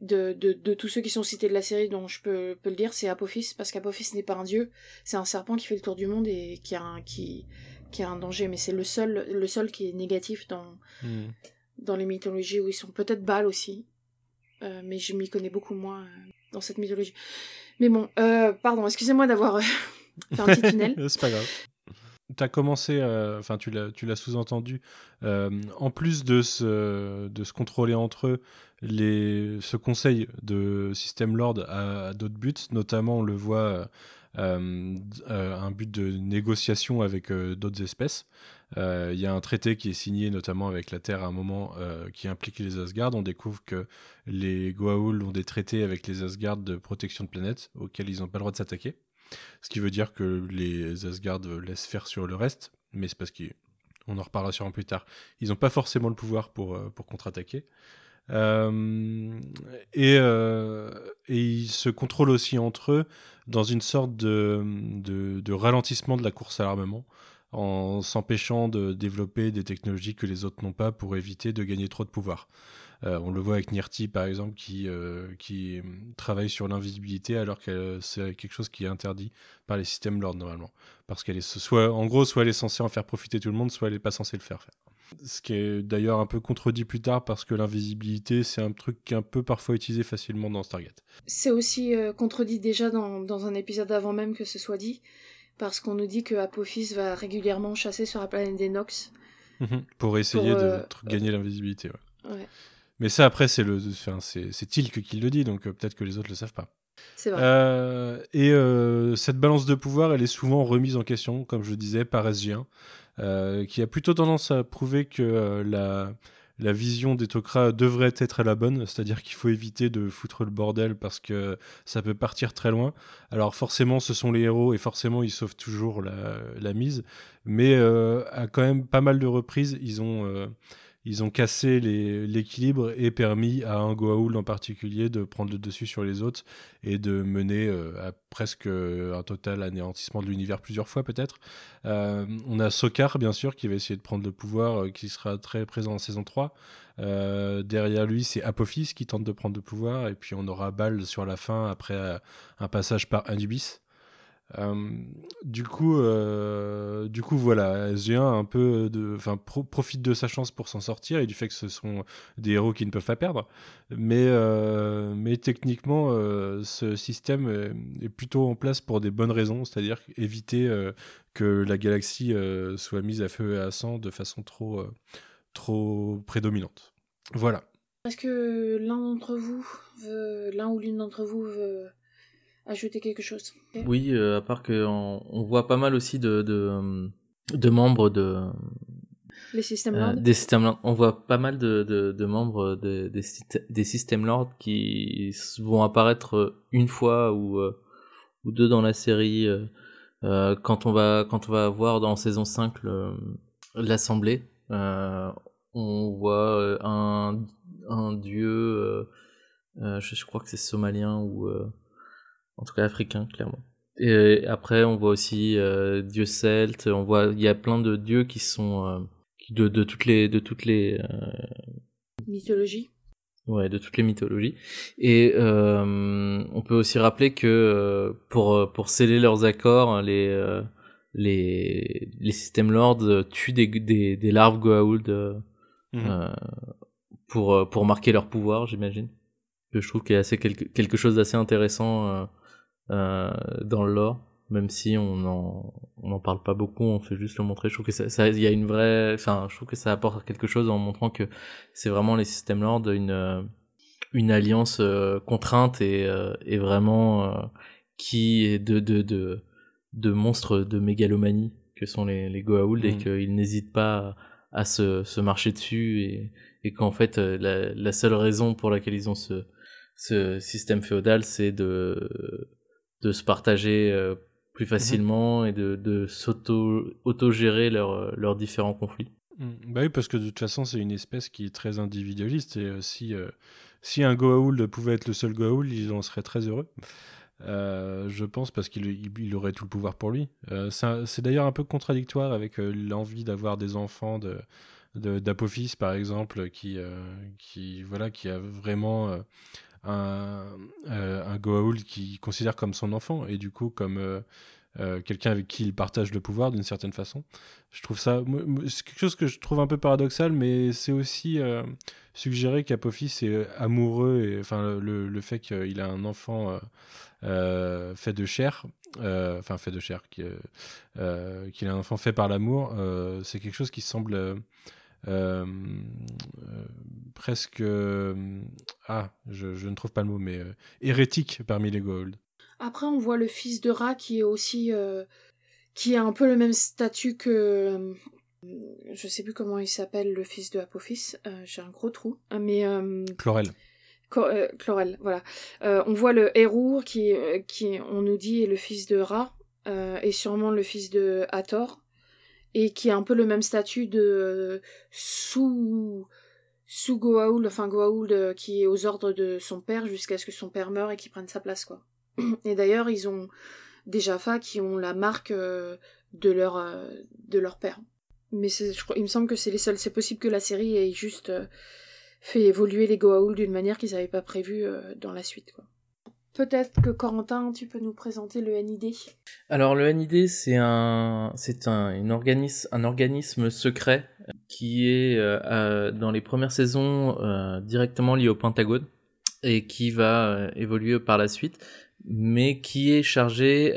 de, de, tous ceux qui sont cités de la série, dont je peux, le dire, c'est Apophis, parce qu'Apophis n'est pas un dieu, c'est un serpent qui fait le tour du monde et qui a un, qui, qui a un danger, mais c'est le seul, le seul qui est négatif dans, hmm. dans les mythologies où ils sont peut-être Baal aussi, mais je m'y connais beaucoup moins dans cette mythologie. Mais bon, euh, pardon, excusez-moi d'avoir euh, fait un petit tunnel. C'est pas grave. Tu as commencé, euh, enfin tu l'as sous-entendu, en plus de se, contrôler entre eux, ce conseil de système Lord a, d'autres buts, notamment on le voit un but de négociation avec d'autres espèces. Il y a un traité qui est signé notamment avec la Terre à un moment qui implique les Asgard. On découvre que les Goa'uld ont des traités avec les Asgard de protection de planète auxquels ils n'ont pas le droit de s'attaquer. Ce qui veut dire que les Asgard laissent faire sur le reste, mais c'est parce qu'on en reparlera sûrement plus tard. Ils n'ont pas forcément le pouvoir pour, pour contre-attaquer. Euh, et, euh, et, ils se contrôlent aussi entre eux dans une sorte de, de, ralentissement de la course à l'armement en s'empêchant de développer des technologies que les autres n'ont pas pour éviter de gagner trop de pouvoir. Euh, on le voit avec Nirti par exemple qui, qui travaille sur l'invisibilité alors que c'est quelque chose qui est interdit par les systèmes Lord normalement. Parce qu'elle est soit, en gros, soit elle est censée en faire profiter tout le monde, soit elle n'est pas censée le faire. Ce qui est d'ailleurs un peu contredit plus tard parce que l'invisibilité, c'est un truc qui est un peu parfois utilisé facilement dans Stargate. C'est aussi euh, contredit déjà dans, dans, un épisode avant même que ce soit dit, parce qu'on nous dit que Apophis va régulièrement chasser sur la planète des Nox. Mhm. pour essayer de euh, gagner l'invisibilité. Ouais. Mais ça, après, c'est le, c'est Tilk qui le dit, donc euh, peut-être que les autres le savent pas. C'est vrai. et cette balance de pouvoir, elle est souvent remise en question, comme je disais, par SG1. Euh, qui a plutôt tendance à prouver que euh, la, la vision des Tok'ra devrait être la bonne, c'est-à-dire qu'il faut éviter de foutre le bordel parce que ça peut partir très loin. Alors forcément, ce sont les héros et forcément, ils sauvent toujours la, la mise, mais euh, à quand même pas mal de reprises, ils ont euh, ils ont cassé l'équilibre et permis à un Goa'uld en particulier de prendre le dessus sur les autres et de mener euh, à presque un total anéantissement de l'univers plusieurs fois peut-être. Euh, on a Sokar bien sûr qui va essayer de prendre le pouvoir, euh, qui sera très présent en saison 3. derrière lui c'est Apophis qui tente de prendre le pouvoir et puis on aura Bal sur la fin après un passage par Anubis. Euh, du coup, euh, du coup, voilà, SG1 un peu enfin, profite de sa chance pour s'en sortir et du fait que ce sont des héros qui ne peuvent pas perdre. Mais, euh, mais techniquement, ce système est plutôt en place pour des bonnes raisons, c'est-à-dire éviter que la galaxie soit mise à feu et à sang de façon trop, trop prédominante. Voilà. Est-ce que l'un d'entre vous, l'un ou l'une d'entre vous veut ajouter quelque chose Oui, à part que on, voit pas mal aussi de, de, de membres de les systèmes lords des systèmes lords. On voit pas mal de, de, de membres des, des systèmes lords qui vont apparaître une fois ou, ou deux dans la série. Euh, quand on va quand on va voir dans saison 5 l'assemblée, euh, on voit euh, un, un dieu, je, je, crois que c'est somalien ou en tout cas africain clairement. Et après on voit aussi dieu celte, on voit il y a plein de dieux qui sont de, de toutes les de toutes les mythologies Ouais, de toutes les mythologies. Et euh, on peut aussi rappeler que euh, pour euh, pour sceller leurs accords, les euh, les les systèmes lords tuent des des, des larves Goa'uld mmh. pour pour marquer leur pouvoir, j'imagine. Je trouve qu'il y a assez quelque quelque chose d'assez intéressant dans le lore même si on n'en on en parle pas beaucoup, on fait juste le montrer. Je trouve que ça, il y a une vraie, enfin, je trouve que ça apporte quelque chose en montrant que c'est vraiment les systèmes lords une euh, une alliance euh, contrainte et, euh, et vraiment qui est de de de de monstres de mégalomanie que sont les les Goa'uld et mmh. qu'ils n'hésitent pas à, se se marcher dessus et et qu'en fait la, la seule raison pour laquelle ils ont ce ce système féodal c'est de de se partager plus mhm. facilement et de, de s'auto-gérer leurs leurs différents conflits. Mm. Bah oui, parce que de toute façon, c'est une espèce qui est très individualiste et euh, si, euh, si un Goa'uld pouvait être le seul Goa'uld, il en serait très heureux. Euh, je pense parce qu'il il, aurait tout le pouvoir pour lui. c'est d'ailleurs un peu contradictoire avec l'envie d'avoir des enfants de d'Apophis par exemple qui qui voilà qui a vraiment un, euh, un Goa'uld qu'il considère comme son enfant et du coup comme euh, euh, quelqu'un avec qui il partage le pouvoir d'une certaine façon. Je trouve ça, c'est quelque chose que je trouve un peu paradoxal, mais c'est aussi suggérer qu'Apophis est amoureux et enfin le, le fait qu'il a un enfant fait de chair, enfin fait de chair, qu'il a un enfant fait par l'amour, c'est quelque chose qui semble euh, euh, presque euh, ah je, je, ne trouve pas le mot mais hérétique parmi les Goa'uld. Après on voit le fils de Ra qui est aussi qui a un peu le même statut que je sais plus comment il s'appelle le fils de Apophis j'ai un gros trou mais Chlorel Chlorel, voilà. on voit le héros qui, qui, on nous dit, est le fils de Ra, et sûrement le fils de Hathor et qui a un peu le même statut de sous sous Goa'uld, enfin Goa'uld euh, qui est aux ordres de son père jusqu'à ce que son père meure et qu'il prenne sa place quoi. Et d'ailleurs ils ont des Jaffa qui ont la marque euh, de leur euh, de leur père. Mais je il me semble que c'est les seuls. C'est possible que la série ait juste fait évoluer les Goa'uld d'une manière qu'ils n'avaient pas prévu dans la suite quoi. Peut-être que Corentin, tu peux nous présenter le NID. Alors le NID, c'est un, organisme, secret qui est euh, dans les premières saisons euh, directement lié au Pentagone et qui va euh, évoluer par la suite, mais qui est chargé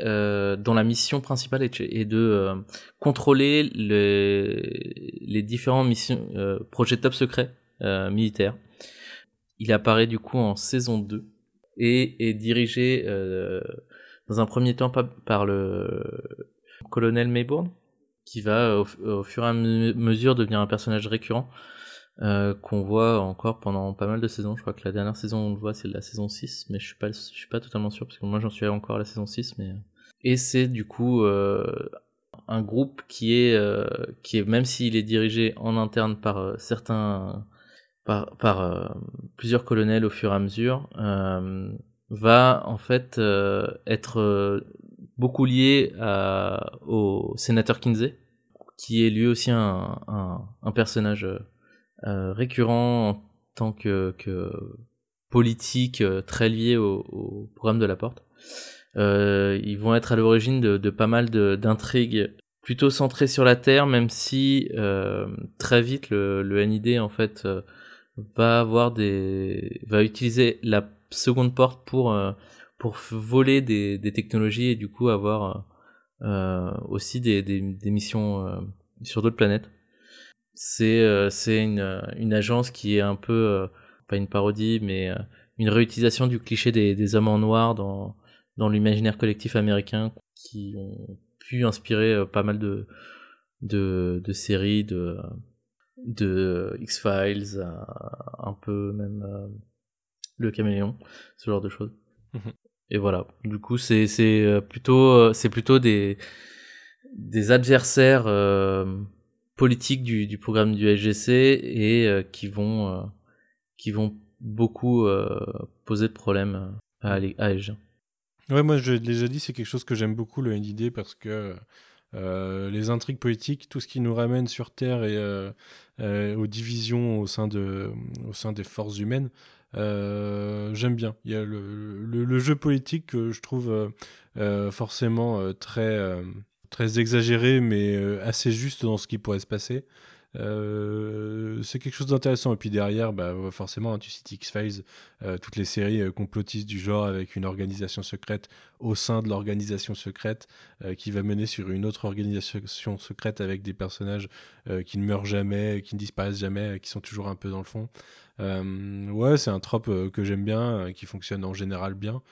dont la mission principale est, de contrôler les, les différents missions, projets top secrets militaires. Il apparaît du coup en saison 2 et est dirigé euh, dans un premier temps par le colonel Maybourne, qui va au, fur et à mesure devenir un personnage récurrent euh, qu'on voit encore pendant pas mal de saisons. Je crois que la dernière saison on le voit c'est la saison 6, mais je suis pas je suis pas totalement sûr parce que moi j'en suis encore à la saison 6 mais et c'est du coup euh, un groupe qui est euh, qui est même s'il est dirigé en interne par euh, certains par, euh, plusieurs colonels au fur et à mesure, euh, va en fait euh, être beaucoup lié au sénateur Kinsey, qui est lui aussi un, personnage récurrent en tant que, que politique très lié au, programme de la porte. ils vont être à l'origine de, pas mal d'intrigues plutôt centrées sur la Terre, même si très vite le NID en fait va avoir des va utiliser la seconde porte pour euh, pour voler des, des technologies et du coup avoir euh, aussi des, des, des missions euh, sur d'autres planètes. C'est euh, c'est une, une agence qui est un peu pas une parodie mais une réutilisation du cliché des, des hommes en noir dans dans l'imaginaire collectif américain qui ont pu inspirer pas mal de, de, de séries, de, de X-Files, un peu même le caméléon, ce genre de choses. Mhm. Et voilà. Du coup, c'est c'est plutôt c'est plutôt des des adversaires politiques du, du programme du SGC et qui vont qui vont beaucoup poser de problèmes à, à Ouais, moi je l'ai déjà dit, c'est quelque chose que j'aime beaucoup le NID parce que euh, les intrigues politiques, tout ce qui nous ramène sur Terre et euh, euh, aux divisions au sein, de, au sein des forces humaines, j'aime bien. Il y a le, le, jeu politique que je trouve forcément très, très exagéré, mais assez juste dans ce qui pourrait se passer. Euh, c'est quelque chose d'intéressant. Et puis derrière, bah, forcément, hein, tu cites X-Files, euh, toutes les séries euh, complotistes du genre avec une organisation secrète au sein de l'organisation secrète qui va mener sur une autre organisation secrète avec des personnages qui ne meurent jamais, qui ne disparaissent jamais, qui sont toujours un peu dans le fond. ouais, c'est un trope que j'aime bien, qui fonctionne en général bien.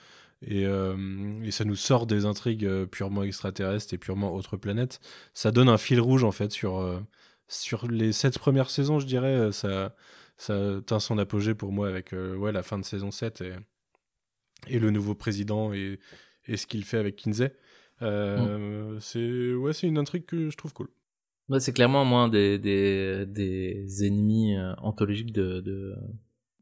Et, et, ça nous sort des intrigues purement extraterrestres et purement autre planète. Ça donne un fil rouge en fait sur, sur les sept premières saisons, je dirais, euh, ça, ça atteint son apogée pour moi avec euh, ouais, la fin de saison 7 et, et le nouveau président et, et ce qu'il fait avec Kinsey. Euh, mm. C'est ouais, une intrigue que je trouve cool. c'est clairement moi des, des, des ennemis anthologiques de, de,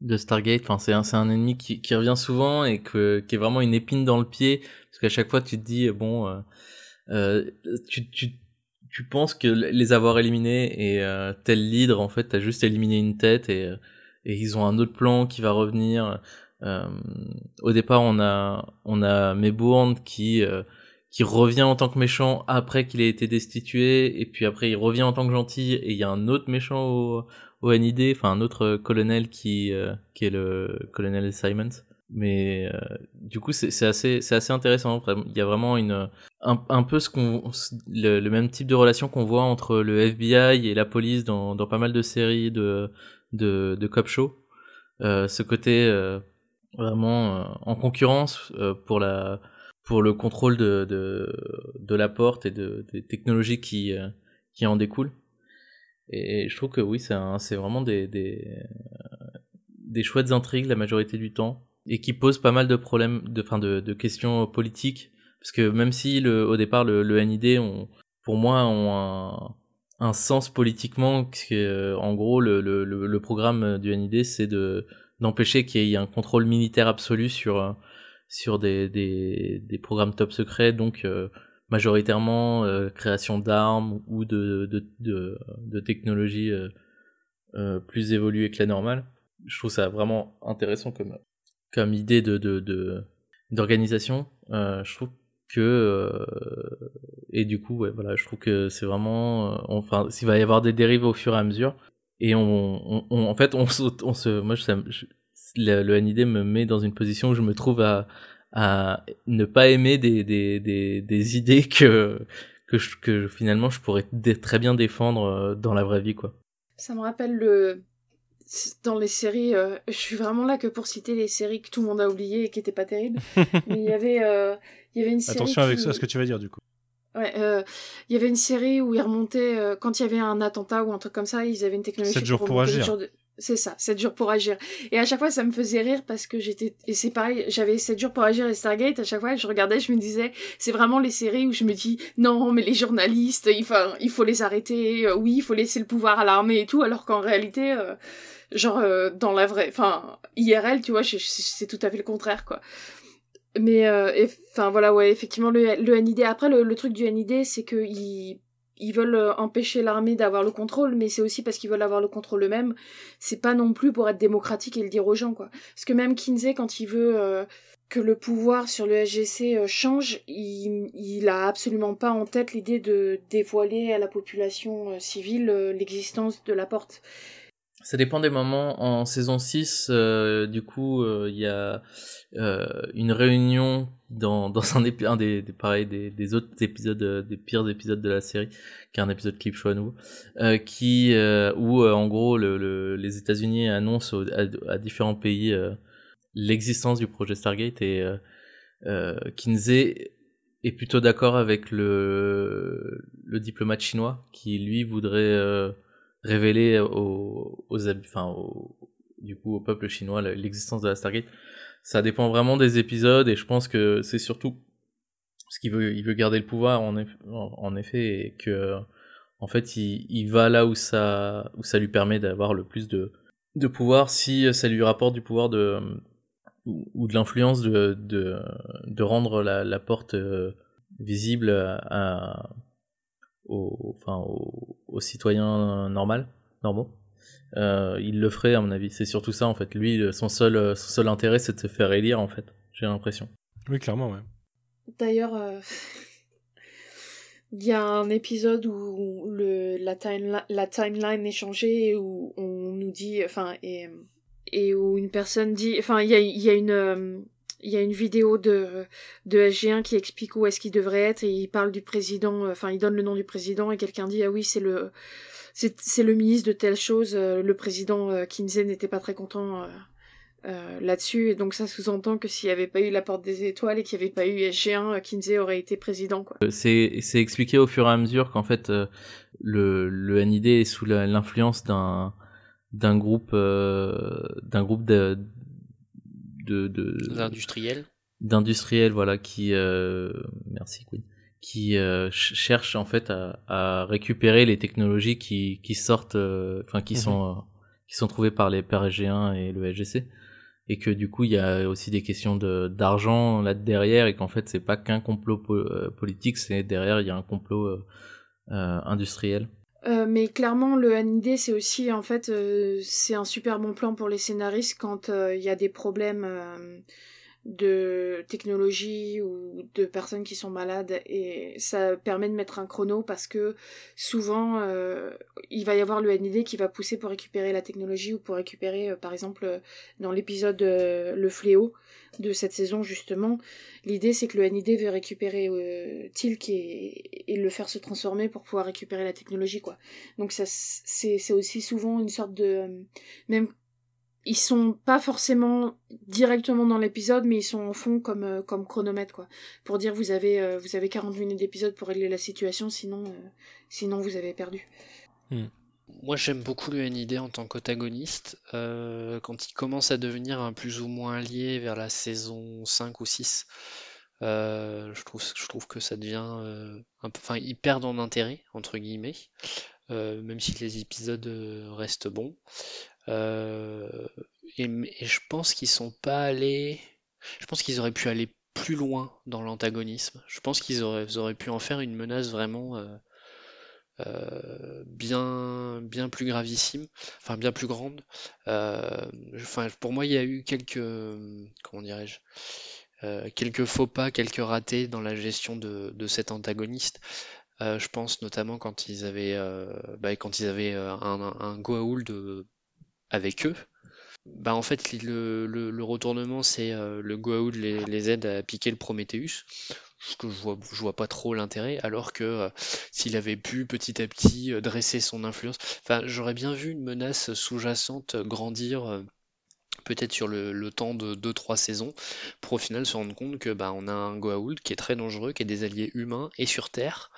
de Stargate. Enfin, c'est un, un ennemi qui, qui revient souvent et que, qui est vraiment une épine dans le pied. Parce qu'à chaque fois, tu te dis, bon, euh, tu, tu, tu penses que les avoir éliminés et euh, tel leader en fait t'as juste éliminé une tête et, euh, et ils ont un autre plan qui va revenir. Euh, au départ on a on a qui euh, qui revient en tant que méchant après qu'il ait été destitué et puis après il revient en tant que gentil et il y a un autre méchant au, au NID enfin un autre colonel qui qui est le colonel Simons mais euh, du coup c'est assez c'est assez intéressant. Il y a vraiment une un, un peu ce qu'on le, même type de relation qu'on voit entre le FBI et la police dans, dans pas mal de séries de de, de cop show euh, ce côté euh, vraiment euh, en concurrence euh, pour la pour le contrôle de de, de la porte et de des technologies qui qui en découlent. Et je trouve que oui c'est c'est vraiment des des des chouettes intrigues la majorité du temps et qui pose pas mal de problèmes, de, fin, de, de questions politiques. Parce que même si le, au départ le, le NID, on, pour moi, ont un, un sens politiquement, que, euh, en gros, le, le, le, programme du NID, c'est de d'empêcher qu'il y ait un contrôle militaire absolu sur sur des, des, des programmes top secrets, donc euh, majoritairement euh, création d'armes ou de, de, de, de technologies plus évoluées que la normale. Je trouve ça vraiment intéressant comme, comme idée de d'organisation. Euh, je trouve que euh, et du coup voilà je trouve que c'est vraiment euh, enfin s'il va y avoir des dérives au fur et à mesure et on, en fait on, on se moi le, NID me met dans une position où je me trouve à à ne pas aimer des des des, des idées que que, que finalement je pourrais très bien défendre dans la vraie vie quoi ça me rappelle le dans les séries, euh, je suis vraiment là que pour citer les séries que tout le monde a oubliées et qui étaient pas terribles. Mais il y avait, euh, il y avait une série. Attention avec ça, ce que tu vas dire du coup. Ouais, euh, il y avait une série où ils remontaient quand il y avait un attentat ou un truc comme ça, ils avaient une technologie. 7 jours pour, agir. C'est ça, 7 jours pour agir. Et à chaque fois, ça me faisait rire parce que j'étais, et c'est pareil, j'avais 7 jours pour agir et Stargate, à chaque fois, je regardais, je me disais, c'est vraiment les séries où je me dis, non, mais les journalistes, il faut, il faut les arrêter, oui, il faut laisser le pouvoir à l'armée et tout, alors qu'en réalité, genre euh, dans la vraie enfin IRL tu vois c'est tout à fait le contraire quoi mais euh, enfin voilà ouais effectivement le, le NID après le, truc du NID c'est que ils ils veulent euh, empêcher l'armée d'avoir le contrôle, mais c'est aussi parce qu'ils veulent avoir le contrôle eux-mêmes. C'est pas non plus pour être démocratique et le dire aux gens, quoi. Parce que même Kinsey, quand il veut que le pouvoir sur le SGC change, il, il a absolument pas en tête l'idée de dévoiler à la population civile l'existence de la porte. Ça dépend des moments. En saison 6, euh, du coup, euh, il y a euh, une réunion dans, dans un, un des, des, pareil, des, autres épisodes, des pires épisodes de la série, qui est un épisode clip show à nouveau, qui, où en gros le, le, les États-Unis annoncent à, à, différents pays l'existence du projet Stargate et euh, Kinsey est plutôt d'accord avec le, le diplomate chinois qui lui voudrait euh, révéler aux, aux, enfin, au, du coup au peuple chinois l'existence de la Stargate. Ça dépend vraiment des épisodes et je pense que c'est surtout parce qu'il veut, il veut garder le pouvoir en, en, effet et que en fait il, il, va là où ça, où ça lui permet d'avoir le plus de, de pouvoir si ça lui rapporte du pouvoir de ou, de l'influence de, de, de, rendre la, la porte euh, visible à, aux, enfin, aux, aux citoyens normal, normaux. Euh, il le ferait à mon avis. C'est surtout ça en fait. Lui, son seul, son seul intérêt, c'est de se faire élire en fait. J'ai l'impression. Oui, clairement, ouais. D'ailleurs, euh... il y a un épisode où le, la, time, la timeline est changée où on nous dit, enfin, et et où une personne dit, enfin, il y a, y a une, euh, il y a une vidéo de, de SG1 qui explique où est-ce qu'il devrait être et il parle du président, euh, enfin, il donne le nom du président et quelqu'un dit, ah oui, c'est le, c'est le ministre de telle chose, euh, le président Kinsey n'était pas très content euh, là-dessus, et donc ça sous-entend que s'il n'y avait pas eu la porte des étoiles et qu'il n'y avait pas eu SG1, Kinsey aurait été président. C'est, expliqué au fur et à mesure qu'en fait, le, le NID est sous l'influence d'un d'un groupe euh, d'un groupe de de, d'industriels d'industriels voilà qui euh, merci Queen qui euh, cherchent en fait à, à, récupérer les technologies qui qui sortent enfin qui mhm. sont qui sont trouvées par les PRG1 et le SGC et que du coup il y a aussi des questions de d'argent là derrière et qu'en fait c'est pas qu'un complot politique c'est derrière il y a un complot industriel euh, mais clairement, le NID, c'est aussi, en fait, euh, c'est un super bon plan pour les scénaristes quand euh, il y a des problèmes de technologie ou de personnes qui sont malades et ça permet de mettre un chrono parce que souvent il va y avoir le NID qui va pousser pour récupérer la technologie ou pour récupérer par exemple dans l'épisode le fléau de cette saison justement. L'idée c'est que le NID veut récupérer euh, Tilk et, et, le faire se transformer pour pouvoir récupérer la technologie quoi. Donc ça c'est aussi souvent une sorte de euh, même ils sont pas forcément directement dans l'épisode mais ils sont en fond comme euh, comme chronomètre quoi pour dire vous avez euh, vous avez 40 minutes d'épisode pour régler la situation sinon sinon vous avez perdu. Hmm. Moi, j'aime beaucoup le NID en tant qu'antagoniste. Euh, quand il commence à devenir un plus ou moins lié vers la saison 5 ou 6, euh, je, trouve, je trouve que ça devient euh, un peu. Enfin, ils perdent en intérêt, entre guillemets, même si les épisodes restent bons. Et, je pense qu'ils sont pas allés. Je pense qu'ils auraient pu aller plus loin dans l'antagonisme. Je pense qu'ils auraient, pu en faire une menace vraiment euh, bien, bien plus gravissime, enfin bien plus grande. Euh, enfin, pour moi, il y a eu quelques, comment dirais-je, euh, quelques faux pas, quelques ratés dans la gestion de, cet antagoniste. je pense notamment quand ils avaient, bah, quand ils avaient un, un Goa'uld avec eux. Bah en fait le, le, retournement c'est le Goa'uld les, les aide à piquer le Prometheus ce que je vois, je vois pas trop l'intérêt, alors que euh, s'il avait pu petit à petit euh, dresser son influence, enfin j'aurais bien vu une menace sous-jacente grandir euh, peut-être sur le, temps de 2-3 saisons, pour au final se rendre compte que bah, on a un Goa'uld qui est très dangereux, qui a des alliés humains et sur Terre,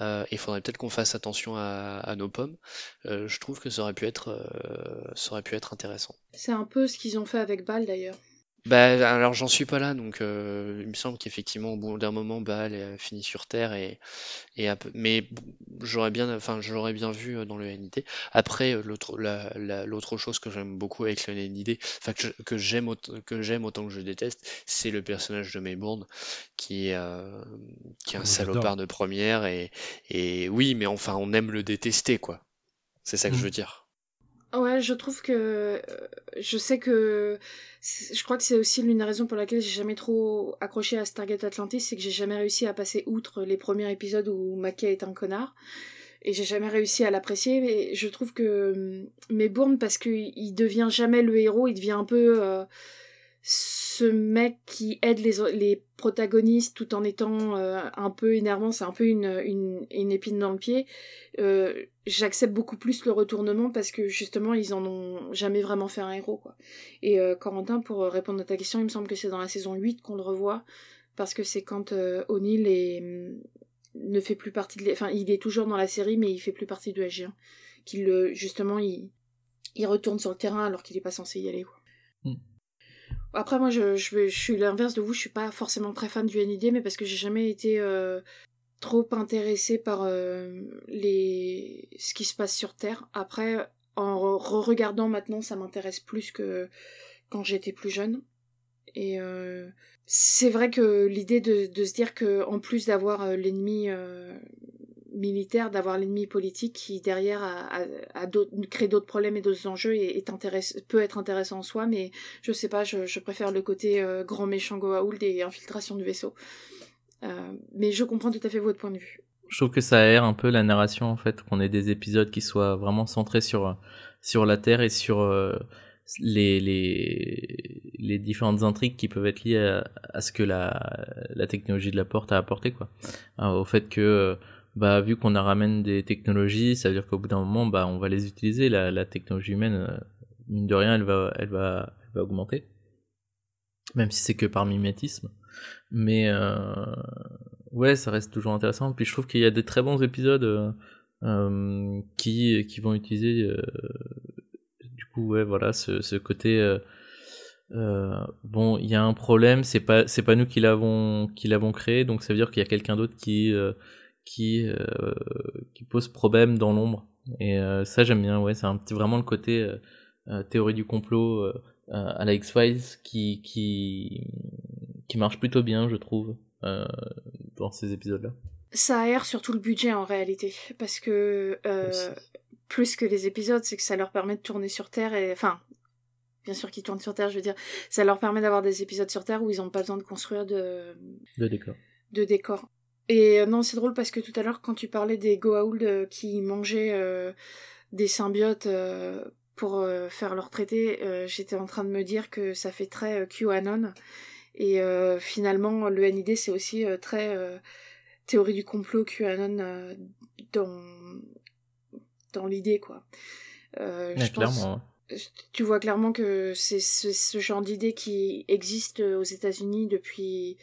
et il faudrait peut-être qu'on fasse attention à, nos pommes. je trouve que ça aurait pu être, ça aurait pu être intéressant. C'est un peu ce qu'ils ont fait avec Bal d'ailleurs. Bah, alors j'en suis pas là, donc euh, il me semble qu'effectivement au bout d'un moment, bah, elle a fini sur Terre et, et mais j'aurais bien, enfin j'aurais bien vu euh, dans le NID. Après euh, l'autre, l'autre chose que j'aime beaucoup avec le NID, enfin que, j'aime autant, que j'aime autant que je déteste, c'est le personnage de Maybourne qui est qui est un ah, salopard de première et et oui, mais enfin on aime le détester quoi. C'est ça que je veux dire. Ouais, je trouve que euh, je sais que je crois que c'est aussi l'une des raisons pour laquelle j'ai jamais trop accroché à Stargate Atlantis, c'est que j'ai jamais réussi à passer outre les premiers épisodes où Mackay est un connard et j'ai jamais réussi à l'apprécier. Mais je trouve que Maybourne parce qu'il devient jamais le héros, il devient un peu euh, ce mec qui aide les, les protagonistes tout en étant euh, un peu énervant, c'est un peu une, une, épine dans le pied. Euh, J'accepte beaucoup plus le retournement parce que justement ils en ont jamais vraiment fait un héros. Quoi. Et euh, Corentin, pour répondre à ta question, il me semble que c'est dans la saison 8 qu'on le revoit parce que c'est quand O'Neill est ne fait plus partie de enfin il est toujours dans la série mais il fait plus partie de SG1 qu'il justement il il retourne sur le terrain alors qu'il est pas censé y aller hmm. Après, moi, je, je, suis l'inverse de vous. Je suis pas forcément très fan du NID, mais parce que j'ai jamais été euh, trop intéressée par euh, les ce qui se passe sur Terre. Après, en re-regardant maintenant, ça m'intéresse plus que quand j'étais plus jeune. Et euh, c'est vrai que l'idée de, de, se dire que en plus d'avoir l'ennemi militaire d'avoir l'ennemi politique qui derrière a, a, crée d'autres problèmes et d'autres enjeux et est peut être intéressant en soi mais je sais pas je, préfère le côté euh, grand méchant Goa'uld et infiltration du vaisseau. Euh, mais je comprends tout à fait votre point de vue. Je trouve que ça aère un peu la narration en fait qu'on ait des épisodes qui soient vraiment centrés sur sur la Terre et sur euh, les, les, différentes intrigues qui peuvent être liées à, ce que la, la technologie de la porte a apporté quoi. Au fait que bah vu qu'on ramène des technologies, ça veut dire qu'au bout d'un moment, bah on va les utiliser. La, la technologie humaine, euh, mine de rien, elle va, elle va, elle va augmenter, même si c'est que par mimétisme. Mais euh, ouais, ça reste toujours intéressant. Puis je trouve qu'il y a des très bons épisodes euh, euh qui qui vont utiliser euh, du coup ouais voilà ce, ce côté euh, bon, il y a un problème, c'est pas c'est pas nous qui l'avons qui l'avons créé, donc ça veut dire qu'il y a quelqu'un d'autre qui euh, qui pose problème dans l'ombre. Et euh, ça j'aime bien, ouais, c'est un petit vraiment le côté euh, théorie du complot à la X-Files qui qui qui marche plutôt bien, je trouve, dans ces épisodes-là. Ça aère surtout le budget en réalité, parce que plus que les épisodes, c'est que ça leur permet de tourner sur Terre et enfin bien sûr qu'ils tournent sur Terre, je veux dire, ça leur permet d'avoir des épisodes sur Terre où ils n'ont pas besoin de construire de de. De décors. Et euh, non, c'est drôle parce que tout à l'heure, quand tu parlais des Goa'uld euh, qui mangeaient euh, des symbiotes pour faire leur traité, j'étais en train de me dire que ça fait très QAnon. Et finalement, le NID, c'est aussi très théorie du complot QAnon dans, dans l'idée, quoi. je pense, tu vois clairement que c'est ce, ce genre d'idée qui existe aux États-Unis depuis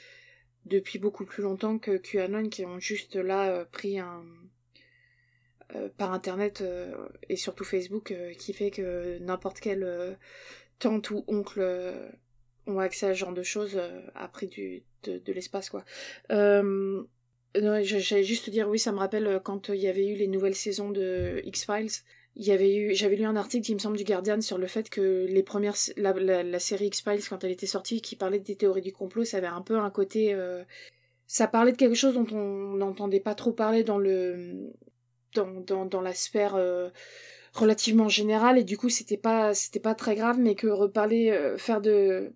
depuis beaucoup plus longtemps que QAnon qui ont juste là euh, pris un euh, par internet euh, et surtout Facebook qui fait que n'importe quelle tante ou oncle ont accès à ce genre de choses après du de, de l'espace quoi. J'allais juste dire oui ça me rappelle quand il y avait eu les nouvelles saisons de X-Files il y avait eu j'avais lu un article il me semble du Guardian sur le fait que les premières la, série X-Files quand elle était sortie qui parlait des théories du complot ça avait un peu un côté euh, ça parlait de quelque chose dont on n'entendait pas trop parler dans le dans dans, dans la sphère euh, relativement générale. Et du coup c'était pas c'était pas très grave mais que reparler euh, faire de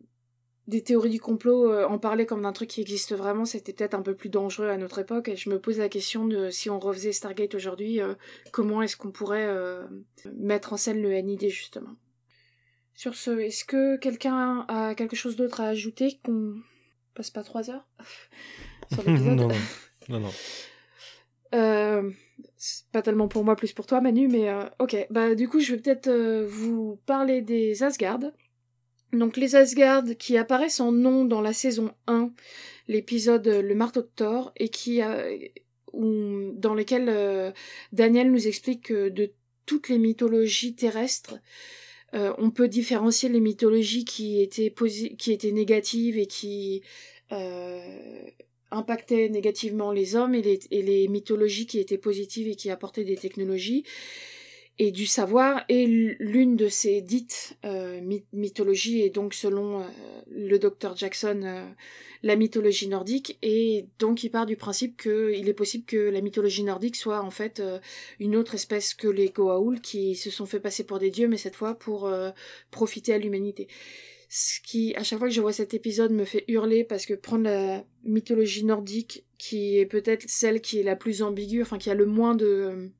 des théories du complot, euh, en parler comme d'un truc qui existe vraiment, c'était peut-être un peu plus dangereux à notre époque. Et je me pose la question de si on refaisait Stargate aujourd'hui, euh, comment est-ce qu'on pourrait euh, mettre en scène le NID justement. Sur ce, est-ce que quelqu'un a quelque chose d'autre à ajouter qu'on passe pas trois heures sur l'épisode Non, non, non. pas tellement pour moi, plus pour toi, Manu, mais ok. Bah du coup, je vais peut-être vous parler des Asgard. Donc les Asgard qui apparaissent en nom dans la saison 1, l'épisode Le marteau de Thor, et qui dans lequel euh, Daniel nous explique que de toutes les mythologies terrestres, euh, on peut différencier les mythologies qui étaient, qui étaient négatives et qui euh, impactaient négativement les hommes et les, et les mythologies qui étaient positives et qui apportaient des technologies et du savoir et l'une de ces dites euh, mythologies est donc selon euh, le docteur Jackson euh, la mythologie nordique et donc il part du principe qu'il est possible que la mythologie nordique soit en fait une autre espèce que les Goa'uld qui se sont fait passer pour des dieux mais cette fois pour profiter à l'humanité. Ce qui à chaque fois que je vois cet épisode me fait hurler parce que prendre la mythologie nordique qui est peut-être celle qui est la plus ambiguë enfin qui a le moins de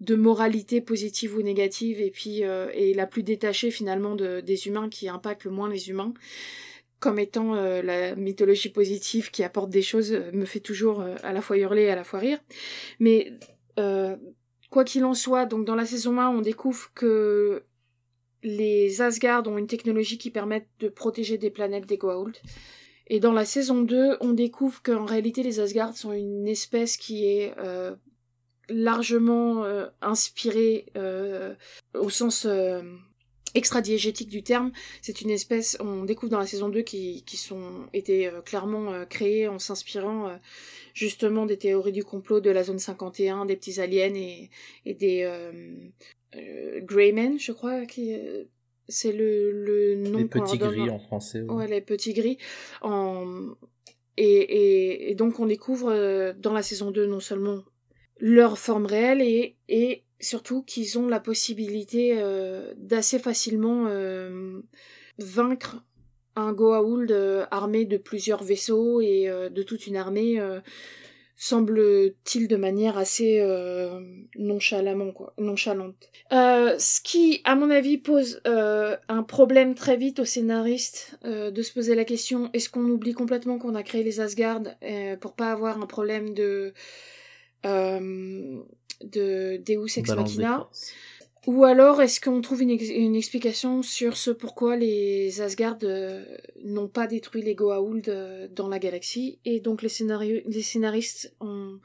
de moralité positive ou négative et puis euh, la plus détachée finalement de, des humains qui impacte le moins les humains. Comme étant euh, la mythologie positive qui apporte des choses euh, me fait toujours à la fois hurler et à la fois rire. Mais quoi qu'il en soit donc dans la saison 1 on découvre que les Asgard ont une technologie qui permet de protéger des planètes des Goa'uld. Et dans la saison 2, on découvre qu'en réalité les Asgard sont une espèce qui est euh, largement euh, inspirée euh, au sens extra-diégétique du terme. C'est une espèce, on découvre dans la saison 2, qui, qui sont été clairement créées en s'inspirant justement des théories du complot de la zone 51, des petits aliens et, et des Greymen, je crois, qui c'est le, le nom Les petits gris en français. Ouais. les petits gris. En... Et, et, et, donc on découvre euh, dans la saison 2 non seulement leur forme réelle et, surtout qu'ils ont la possibilité euh, d'assez facilement euh, vaincre un Goa'uld armé de plusieurs vaisseaux et de toute une armée semble-t-il de manière assez euh, nonchalamment quoi, nonchalante. Euh, ce qui, à mon avis, pose euh, un problème très vite aux scénaristes euh, de se poser la question est-ce qu'on oublie complètement qu'on a créé les Asgard euh, pour pas avoir un problème de de Deus ex machina. ou alors est-ce qu'on trouve une, une, explication sur ce pourquoi les Asgard euh, n'ont pas détruit les Goa'uld euh, dans la galaxie? Et donc les, scénaristes ont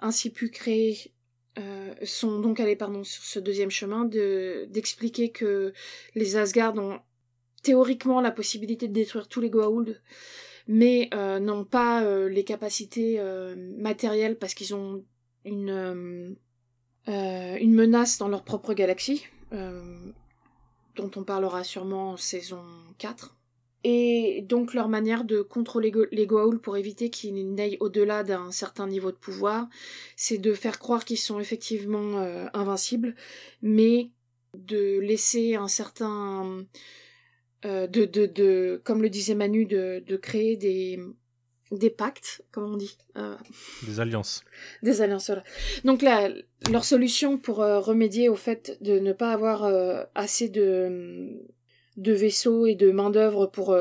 ainsi pu créer euh, sont donc allés pardon sur ce deuxième chemin de d'expliquer que les Asgard ont théoriquement la possibilité de détruire tous les Goa'uld mais euh, n'ont pas euh, les capacités matérielles parce qu'ils ont une euh, une menace dans leur propre galaxie, euh, dont on parlera sûrement en saison 4. Et donc leur manière de contrôler les Goa'uld pour éviter qu'ils n'aillent au-delà d'un certain niveau de pouvoir, c'est de faire croire qu'ils sont effectivement euh, invincibles, mais de laisser un certain... Euh, de, de, de, comme le disait Manu, de, de créer des, des pactes, comme on dit. Euh... Des alliances. Des alliances, voilà. Donc là, leur solution pour euh, remédier au fait de ne pas avoir euh, assez de, de vaisseaux et de main-d'œuvre pour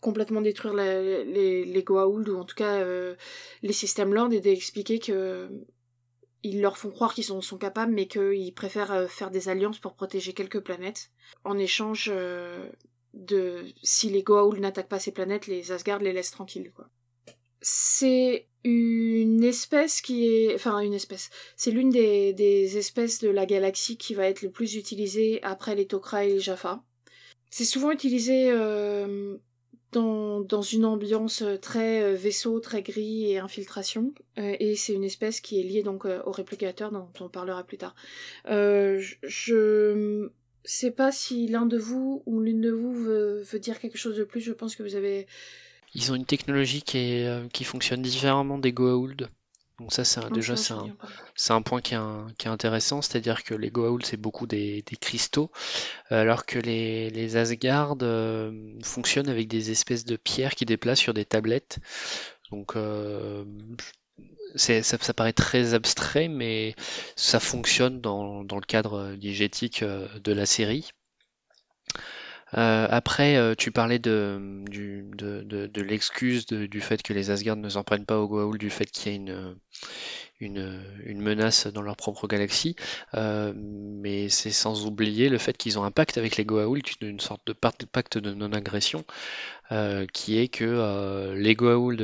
complètement détruire la, les, les Goa'uld, ou en tout cas les systèmes Land, et d'expliquer que ils leur font croire qu'ils sont, sont capables, mais qu'ils préfèrent faire des alliances pour protéger quelques planètes. En échange, de si les Goa'uld n'attaquent pas ces planètes, les Asgard les laissent tranquilles. C'est une espèce qui est, enfin une espèce, c'est l'une des, des espèces de la galaxie qui va être le plus utilisée après les Tok'ra et les Jaffa. C'est souvent utilisé euh, dans, une ambiance très euh, vaisseau, très gris et infiltration, euh, et c'est une espèce qui est liée donc euh, aux réplicateurs dont on parlera plus tard. Euh, je sais pas si l'un de vous ou l'une de vous veut, dire quelque chose de plus. Je pense que vous avez. Ils ont une technologie qui, euh, qui fonctionne différemment des Goa'uld. Donc ça, c'est déjà c'est un, c'est un point qui est, un, qui est intéressant, c'est-à-dire que les Goa'uld c'est beaucoup des, des, cristaux, alors que les, les Asgard euh, fonctionnent avec des espèces de pierres qui déplacent sur des tablettes. Donc euh, ça, ça, paraît très abstrait, mais ça fonctionne dans, dans le cadre diégétique euh, de la série. Euh, après, euh, tu parlais de, du, de, de, de l'excuse du fait que les Asgard ne s'en prennent pas au Goa'uld, du fait qu'il y a une, une, une, menace dans leur propre galaxie, euh, mais c'est sans oublier le fait qu'ils ont un pacte avec les Goa'uld, une sorte de pacte de non-agression, euh, qui est que euh, les Goa'uld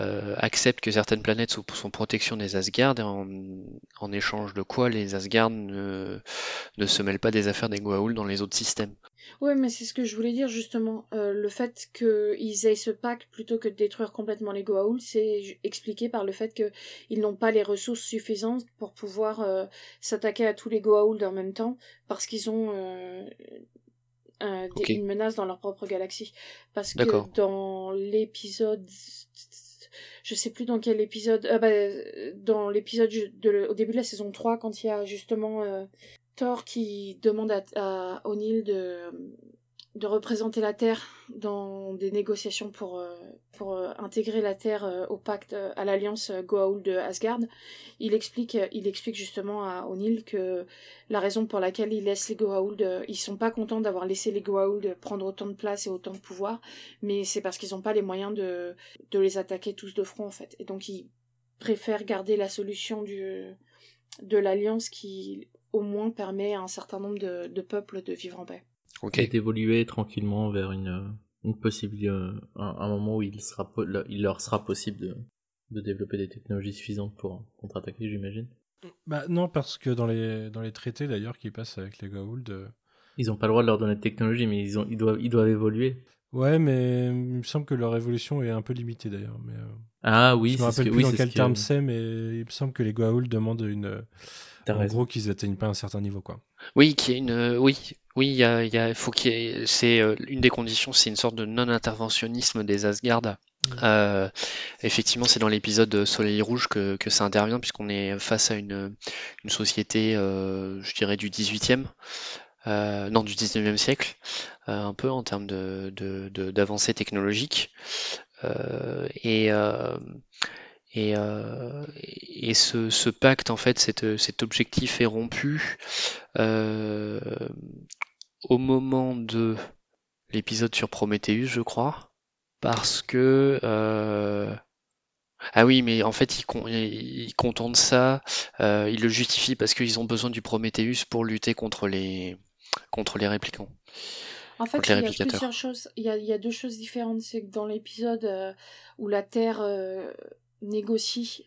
euh, accepte que certaines planètes sont sous protection des Asgard et en, en, échange de quoi les Asgard ne, ne se mêlent pas des affaires des Goa'uld dans les autres systèmes. Ouais, mais c'est ce que je voulais dire justement. Euh, le fait qu'ils aient ce pacte plutôt que de détruire complètement les Goa'uld, c'est expliqué par le fait qu'ils n'ont pas les ressources suffisantes pour pouvoir euh, s'attaquer à tous les Goa'uld en même temps, parce qu'ils ont euh, okay. une menace dans leur propre galaxie. Parce que dans l'épisode je sais plus dans quel épisode, euh, bah, dans l'épisode de, au début de la saison 3, quand il y a justement euh, Thor qui demande à, O'Neill de, de représenter la Terre dans des négociations pour, euh, pour euh, intégrer la Terre euh, au pacte, à l'alliance Goa'uld de Asgard, il explique, il explique justement à O'Neill que la raison pour laquelle il laisse les Goa'uld, ils sont pas contents d'avoir laissé les Goa'uld prendre autant de place et autant de pouvoir, mais c'est parce qu'ils n'ont pas les moyens de, de les attaquer tous de front en fait. Et donc ils préfèrent garder la solution du, de l'alliance qui au moins permet à un certain nombre de, de peuples de vivre en paix okay. et d'évoluer tranquillement vers une une possibilité, un, un, moment où il, sera, il leur sera possible de, de développer des technologies suffisantes pour contre-attaquer, j'imagine. Bah non, parce que dans les, dans les traités d'ailleurs qui passent avec les Goa'uld... Euh, ils n'ont pas le droit de leur donner de technologie, mais ils, ont, ils, doivent, ils doivent évoluer. Ouais, mais il me semble que leur évolution est un peu limitée d'ailleurs. Mais, euh, Ah oui, je me rappelle plus dans quel terme c'est, mais il me semble que les Goa'uld demandent une... En gros, qu'ils atteignent pas un certain niveau, quoi. Oui, qui est une, oui, oui, il y a, y a, faut qu'il c'est euh, une des conditions, c'est une sorte de non-interventionnisme des Asgard. Euh, effectivement, c'est dans l'épisode Soleil Rouge que, que ça intervient, puisqu'on est face à une, une société, euh, je dirais, du 18e, euh, non, du 19e siècle, euh, un peu en termes de, d'avancée de, technologique. Euh, et et ce, ce, pacte, en fait, cet, cet objectif est rompu au moment de l'épisode sur Prometheus, je crois parce que euh... ah oui, mais en fait ils, con... ils contentent ça, euh, ils le justifient parce qu'ils ont besoin du Prometheus pour lutter contre les contre les réplicants. En fait, il y a plusieurs choses. Il y a, il y a deux choses différentes. C'est que dans l'épisode euh, où la Terre euh, négocie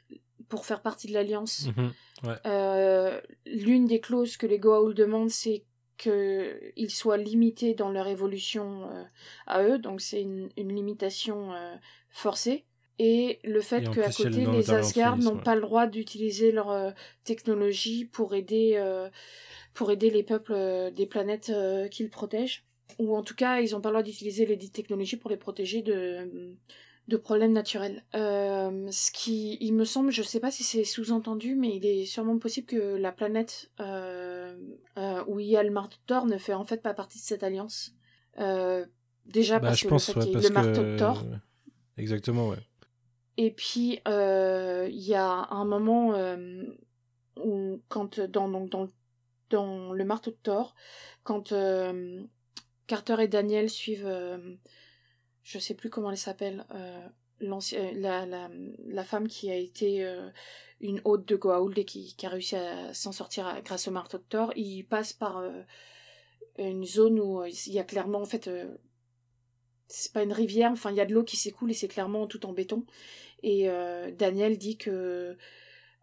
pour faire partie de l'Alliance, mhm, ouais. Euh, l'une des clauses que les Goa'uld demandent, c'est qu'ils soient limités dans leur évolution euh, à eux, donc c'est une, limitation euh, forcée. Et le fait qu'à côté, les Asgard n'ont pas le droit d'utiliser leur technologie pour aider, pour aider les peuples des planètes qu'ils protègent. Ou en tout cas, ils n'ont pas le droit d'utiliser les technologies pour les protéger de, de problèmes naturels. Euh, ce qui, il me semble, je sais pas si c'est sous-entendu, mais il est sûrement possible que la planète euh, euh, où il y a le marteau de Thor ne fait en fait pas partie de cette alliance. déjà bah, parce que pense, le, le marteau de Thor. Exactement, ouais. Et puis il y a un moment où quand dans donc dans dans le marteau de Thor, quand Carter et Daniel suivent je sais plus comment elle s'appelle, euh, euh, la, la, la, femme qui a été euh, une hôte de Goa'uld et qui, qui, a réussi à s'en sortir grâce au marteau de Thor, il passe par une zone où il y a clairement, en fait, c'est pas une rivière, enfin il y a de l'eau qui s'écoule et c'est clairement tout en béton. Et Daniel dit que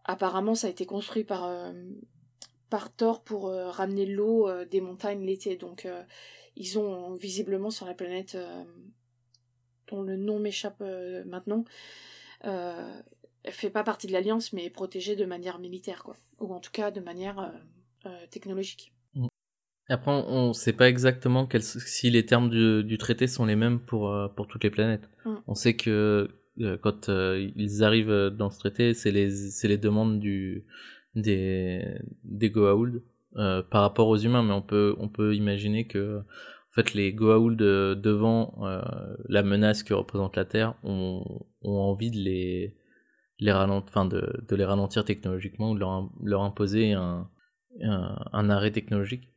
apparemment ça a été construit par, par Thor pour ramener l'eau des montagnes l'été. Donc ils ont visiblement sur la planète dont le nom m'échappe euh, maintenant, euh, fait pas partie de l'Alliance, mais est protégée de manière militaire, quoi. Ou en tout cas de manière euh, technologique. Mm. Après, on ne sait pas exactement si les termes du, traité sont les mêmes pour, pour toutes les planètes. Mm. On sait que quand ils arrivent dans ce traité, c'est les, les demandes du, des, des Goa'uld par rapport aux humains, mais on peut, on peut imaginer que en fait, les Goa'uld devant euh, la menace que représente la Terre ont, ont envie de les, les ralentir, enfin de, de, les ralentir technologiquement ou de leur, leur imposer un, un, arrêt technologique.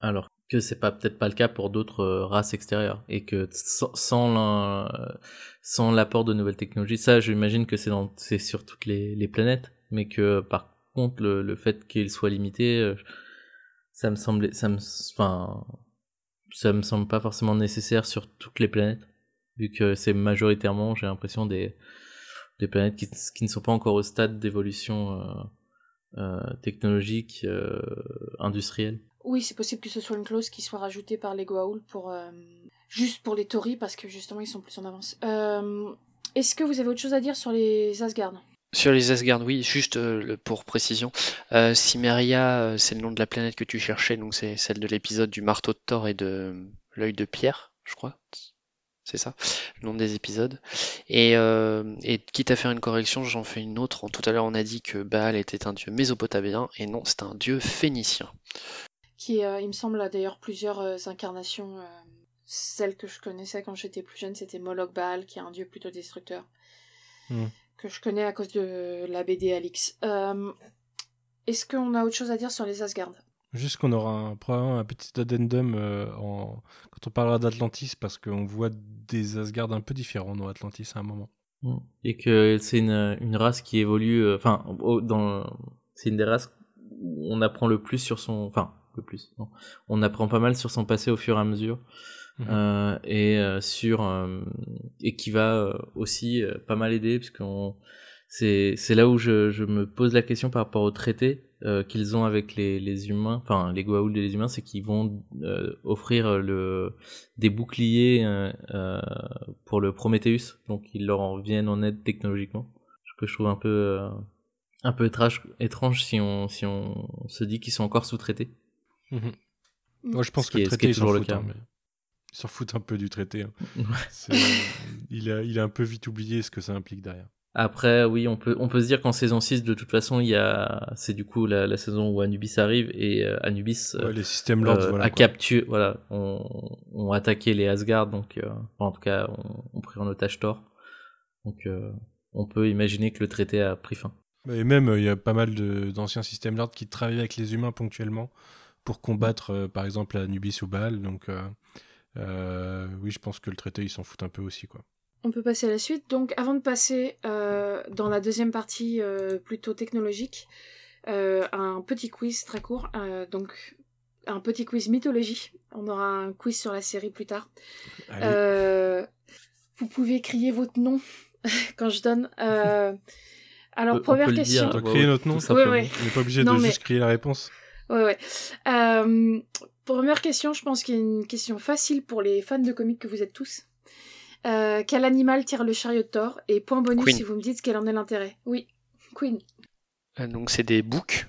Alors que c'est pas peut-être pas le cas pour d'autres euh, races extérieures et que sans sans l'apport de nouvelles technologies, ça j'imagine que c'est sur toutes les, les planètes, mais que par contre le, le fait qu'ils soient limités, euh, ça me semblait, ça me, enfin ça me semble pas forcément nécessaire sur toutes les planètes, vu que c'est majoritairement, j'ai l'impression, des, des planètes qui, qui, ne sont pas encore au stade d'évolution euh, euh, technologique, euh, industrielle. Oui, c'est possible que ce soit une clause qui soit rajoutée par les Goa'uld pour juste pour les Tories parce que justement ils sont plus en avance. Est-ce que vous avez autre chose à dire sur les Asgard sur les Asgard, oui, juste euh, pour précision, euh, Cimeria, euh, c'est le nom de la planète que tu cherchais, donc c'est celle de l'épisode du marteau de Thor et de l'œil de pierre, je crois. C'est ça, le nom des épisodes. Et, et quitte à faire une correction, j'en fais une autre. Tout à l'heure, on a dit que Baal était un dieu mésopotamien, et non, c'est un dieu phénicien. Qui, il me semble, a d'ailleurs plusieurs incarnations. celle que je connaissais quand j'étais plus jeune, c'était Moloch Baal, qui est un dieu plutôt destructeur. Hmm que je connais à cause de la BD Alix. Euh, est-ce qu'on a autre chose à dire sur les Asgard? Juste qu'on aura un, probablement un petit addendum euh, en... quand on parlera d'Atlantis, parce qu'on voit des Asgard un peu différents dans Atlantis à un moment. Mm. Et que c'est une, une, race qui évolue, euh, enfin, c'est une des races où on apprend le plus sur son, enfin, le plus, non. on apprend pas mal sur son passé au fur et à mesure. Mhm. euh, et euh, sur euh, et qui va euh, aussi euh, pas mal aider puisqu'on c'est c'est là où je, je me pose la question par rapport au traité euh, qu'ils ont avec les, les humains, enfin les Goa'uld et les humains, c'est qu'ils vont euh, offrir le des boucliers euh, euh, pour le Prometheus, donc ils leur en viennent en aide technologiquement, ce que je trouve un peu euh, un peu étrange, étrange si on si on se dit qu'ils sont encore sous-traités. Mhm. Moi, je pense Ce que le traité, est toujours le cas. hein, mais Ils s'en foutent un peu du traité. hein. Ouais. Euh, il, a, il a un peu vite oublié ce que ça implique derrière. Après, oui, on peut, on peut se dire qu'en saison 6, de toute façon, il y a, c'est du coup la, la saison où Anubis arrive et euh, Anubis euh, Ouais, les systèmes euh, voilà. a capturé, voilà, ont, ont attaqué les Asgard, donc, euh, enfin, en tout cas, ont, ont pris en otage Thor. Donc, on peut imaginer que le traité a pris fin. Et même, il y a pas mal d'anciens systèmes lords qui travaillent avec les humains ponctuellement pour combattre, par exemple, Anubis ou Baal. Donc, euh, oui, je pense que le traité, ils s'en foutent un peu aussi, quoi. On peut passer à la suite. Donc, avant de passer euh, dans la deuxième partie euh, plutôt technologique, euh, un petit quiz très court. euh, donc, un petit quiz mythologie. On aura un quiz sur la série plus tard. Euh, vous pouvez crier votre nom quand je donne. Euh, alors, On première peut le question. dire, on crier notre nom ouais. on n'est pas obligé Non, de mais- juste crier la réponse. Ouais, ouais. Euh, première question, je pense qu'il y a une question facile pour les fans de comics que vous êtes tous. Euh, quel animal tire le chariot de Thor Et point bonus Queen. si vous me dites quel en est l'intérêt. Oui, Queen. Euh, Donc c'est des boucs.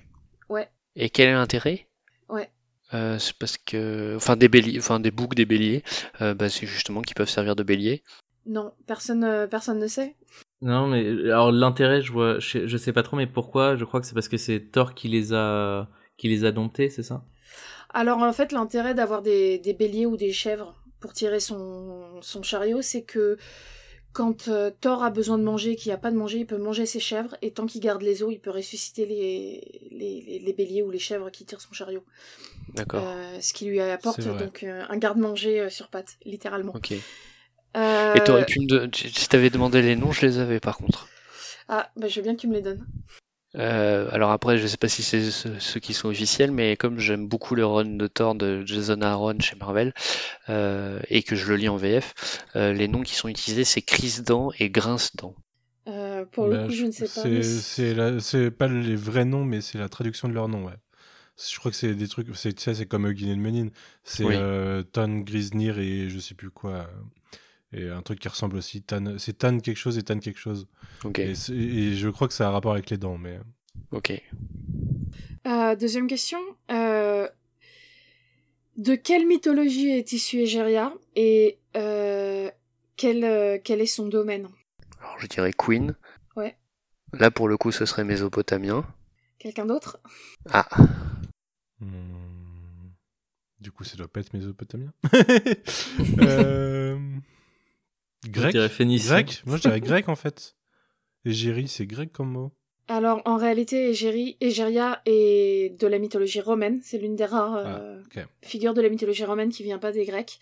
Ouais. Et quel est l'intérêt? Ouais. Euh, c'est parce que, enfin des béliers, enfin des boucs, des béliers, euh, bah, c'est justement qu'ils peuvent servir de bélier. Non, personne, euh, personne ne sait. Non, mais alors l'intérêt, je vois, je, je sais pas trop, mais pourquoi? Je crois que c'est parce que c'est Thor qui les a, qui les a domptés, c'est ça? Alors en fait, l'intérêt d'avoir des, des béliers ou des chèvres pour tirer son, son chariot, c'est que quand euh, Thor a besoin de manger, qu'il n'y a pas de manger, il peut manger ses chèvres, et tant qu'il garde les os, il peut ressusciter les, les, les- les béliers ou les chèvres qui tirent son chariot. D'accord. Euh, ce qui lui apporte donc euh, un garde-manger euh, sur pattes, littéralement. Ok. Euh, Et t'aurais pu me, de- si t'avais demandé les noms, je les avais par contre. Ah, bah, je veux bien que tu me les donnes. Euh, alors après, je sais pas si c'est ceux, ceux qui sont officiels, mais comme j'aime beaucoup le run de Thor de Jason Aaron chez Marvel euh, et que je le lis en VF, euh, les noms qui sont utilisés c'est Crise-Dent et Grince-Dent. Euh, pour le Bah, coup, je ne sais pas. C'est mais c'est la- c'est pas les vrais noms, mais c'est la traduction de leurs noms, ouais. Je crois que c'est des trucs, c'est tu sais, c'est comme Eugene Menin. C'est Oui. euh, Tan Grisnir et je sais plus quoi. Et un truc qui ressemble aussi. Tan, c'est Tan quelque chose et Tan quelque chose. Ok, Et, je crois que ça a un rapport avec les dents, mais. ok. Euh, deuxième question. Euh, de quelle mythologie est issue Egeria et euh, quel, euh, quel est son domaine? Alors je dirais Queen. Ouais. Là pour le coup, ce serait mésopotamien. Quelqu'un d'autre? Ah, Hmm. Du coup, ça doit pas être mésopotamien. euh... Grec Moi, je dirais grec en fait. Égérie, c'est grec comme mot. Alors, en réalité, Égérie- Egeria est de la mythologie romaine. C'est l'une des rares euh, Ah, ok. figures de la mythologie romaine qui vient pas des Grecs.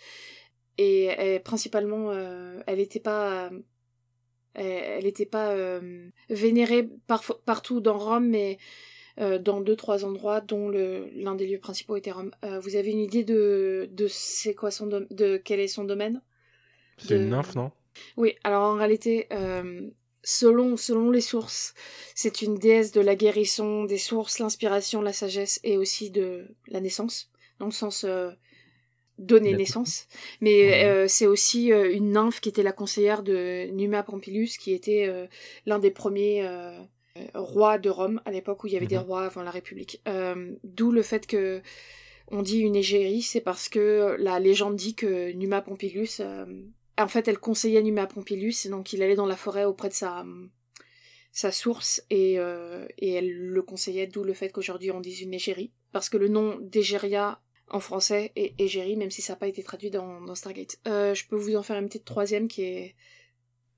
Et elle, principalement, euh, elle n'était pas, euh, elle était pas euh, vénérée partout dans Rome, mais euh, dans deux trois endroits, dont l'un des lieux principaux était Rome. Euh, vous avez une idée de de c'est quoi son de quel est son domaine? C'est une nymphe, non? Oui, alors en réalité, euh, selon, selon les sources, c'est une déesse de la guérison, des sources, l'inspiration, la sagesse et aussi de la naissance, dans le sens euh, donner naissance. Mais euh, c'est aussi euh, une nymphe qui était la conseillère de Numa Pompilius, qui était l'un des premiers rois de Rome, à l'époque où il y avait des Mhm. rois avant la République. D'où le fait que on dit une égérie, c'est parce que la légende dit que Numa Pompilius, en fait, elle conseillait Numa Pompilius, et donc il allait dans la forêt auprès de sa, sa source, et, euh, et elle le conseillait, d'où le fait qu'aujourd'hui on dise une égérie, parce que le nom d'Égéria en français est égérie, même si ça n'a pas été traduit dans, dans Stargate. Euh, je peux vous en faire une petite troisième qui est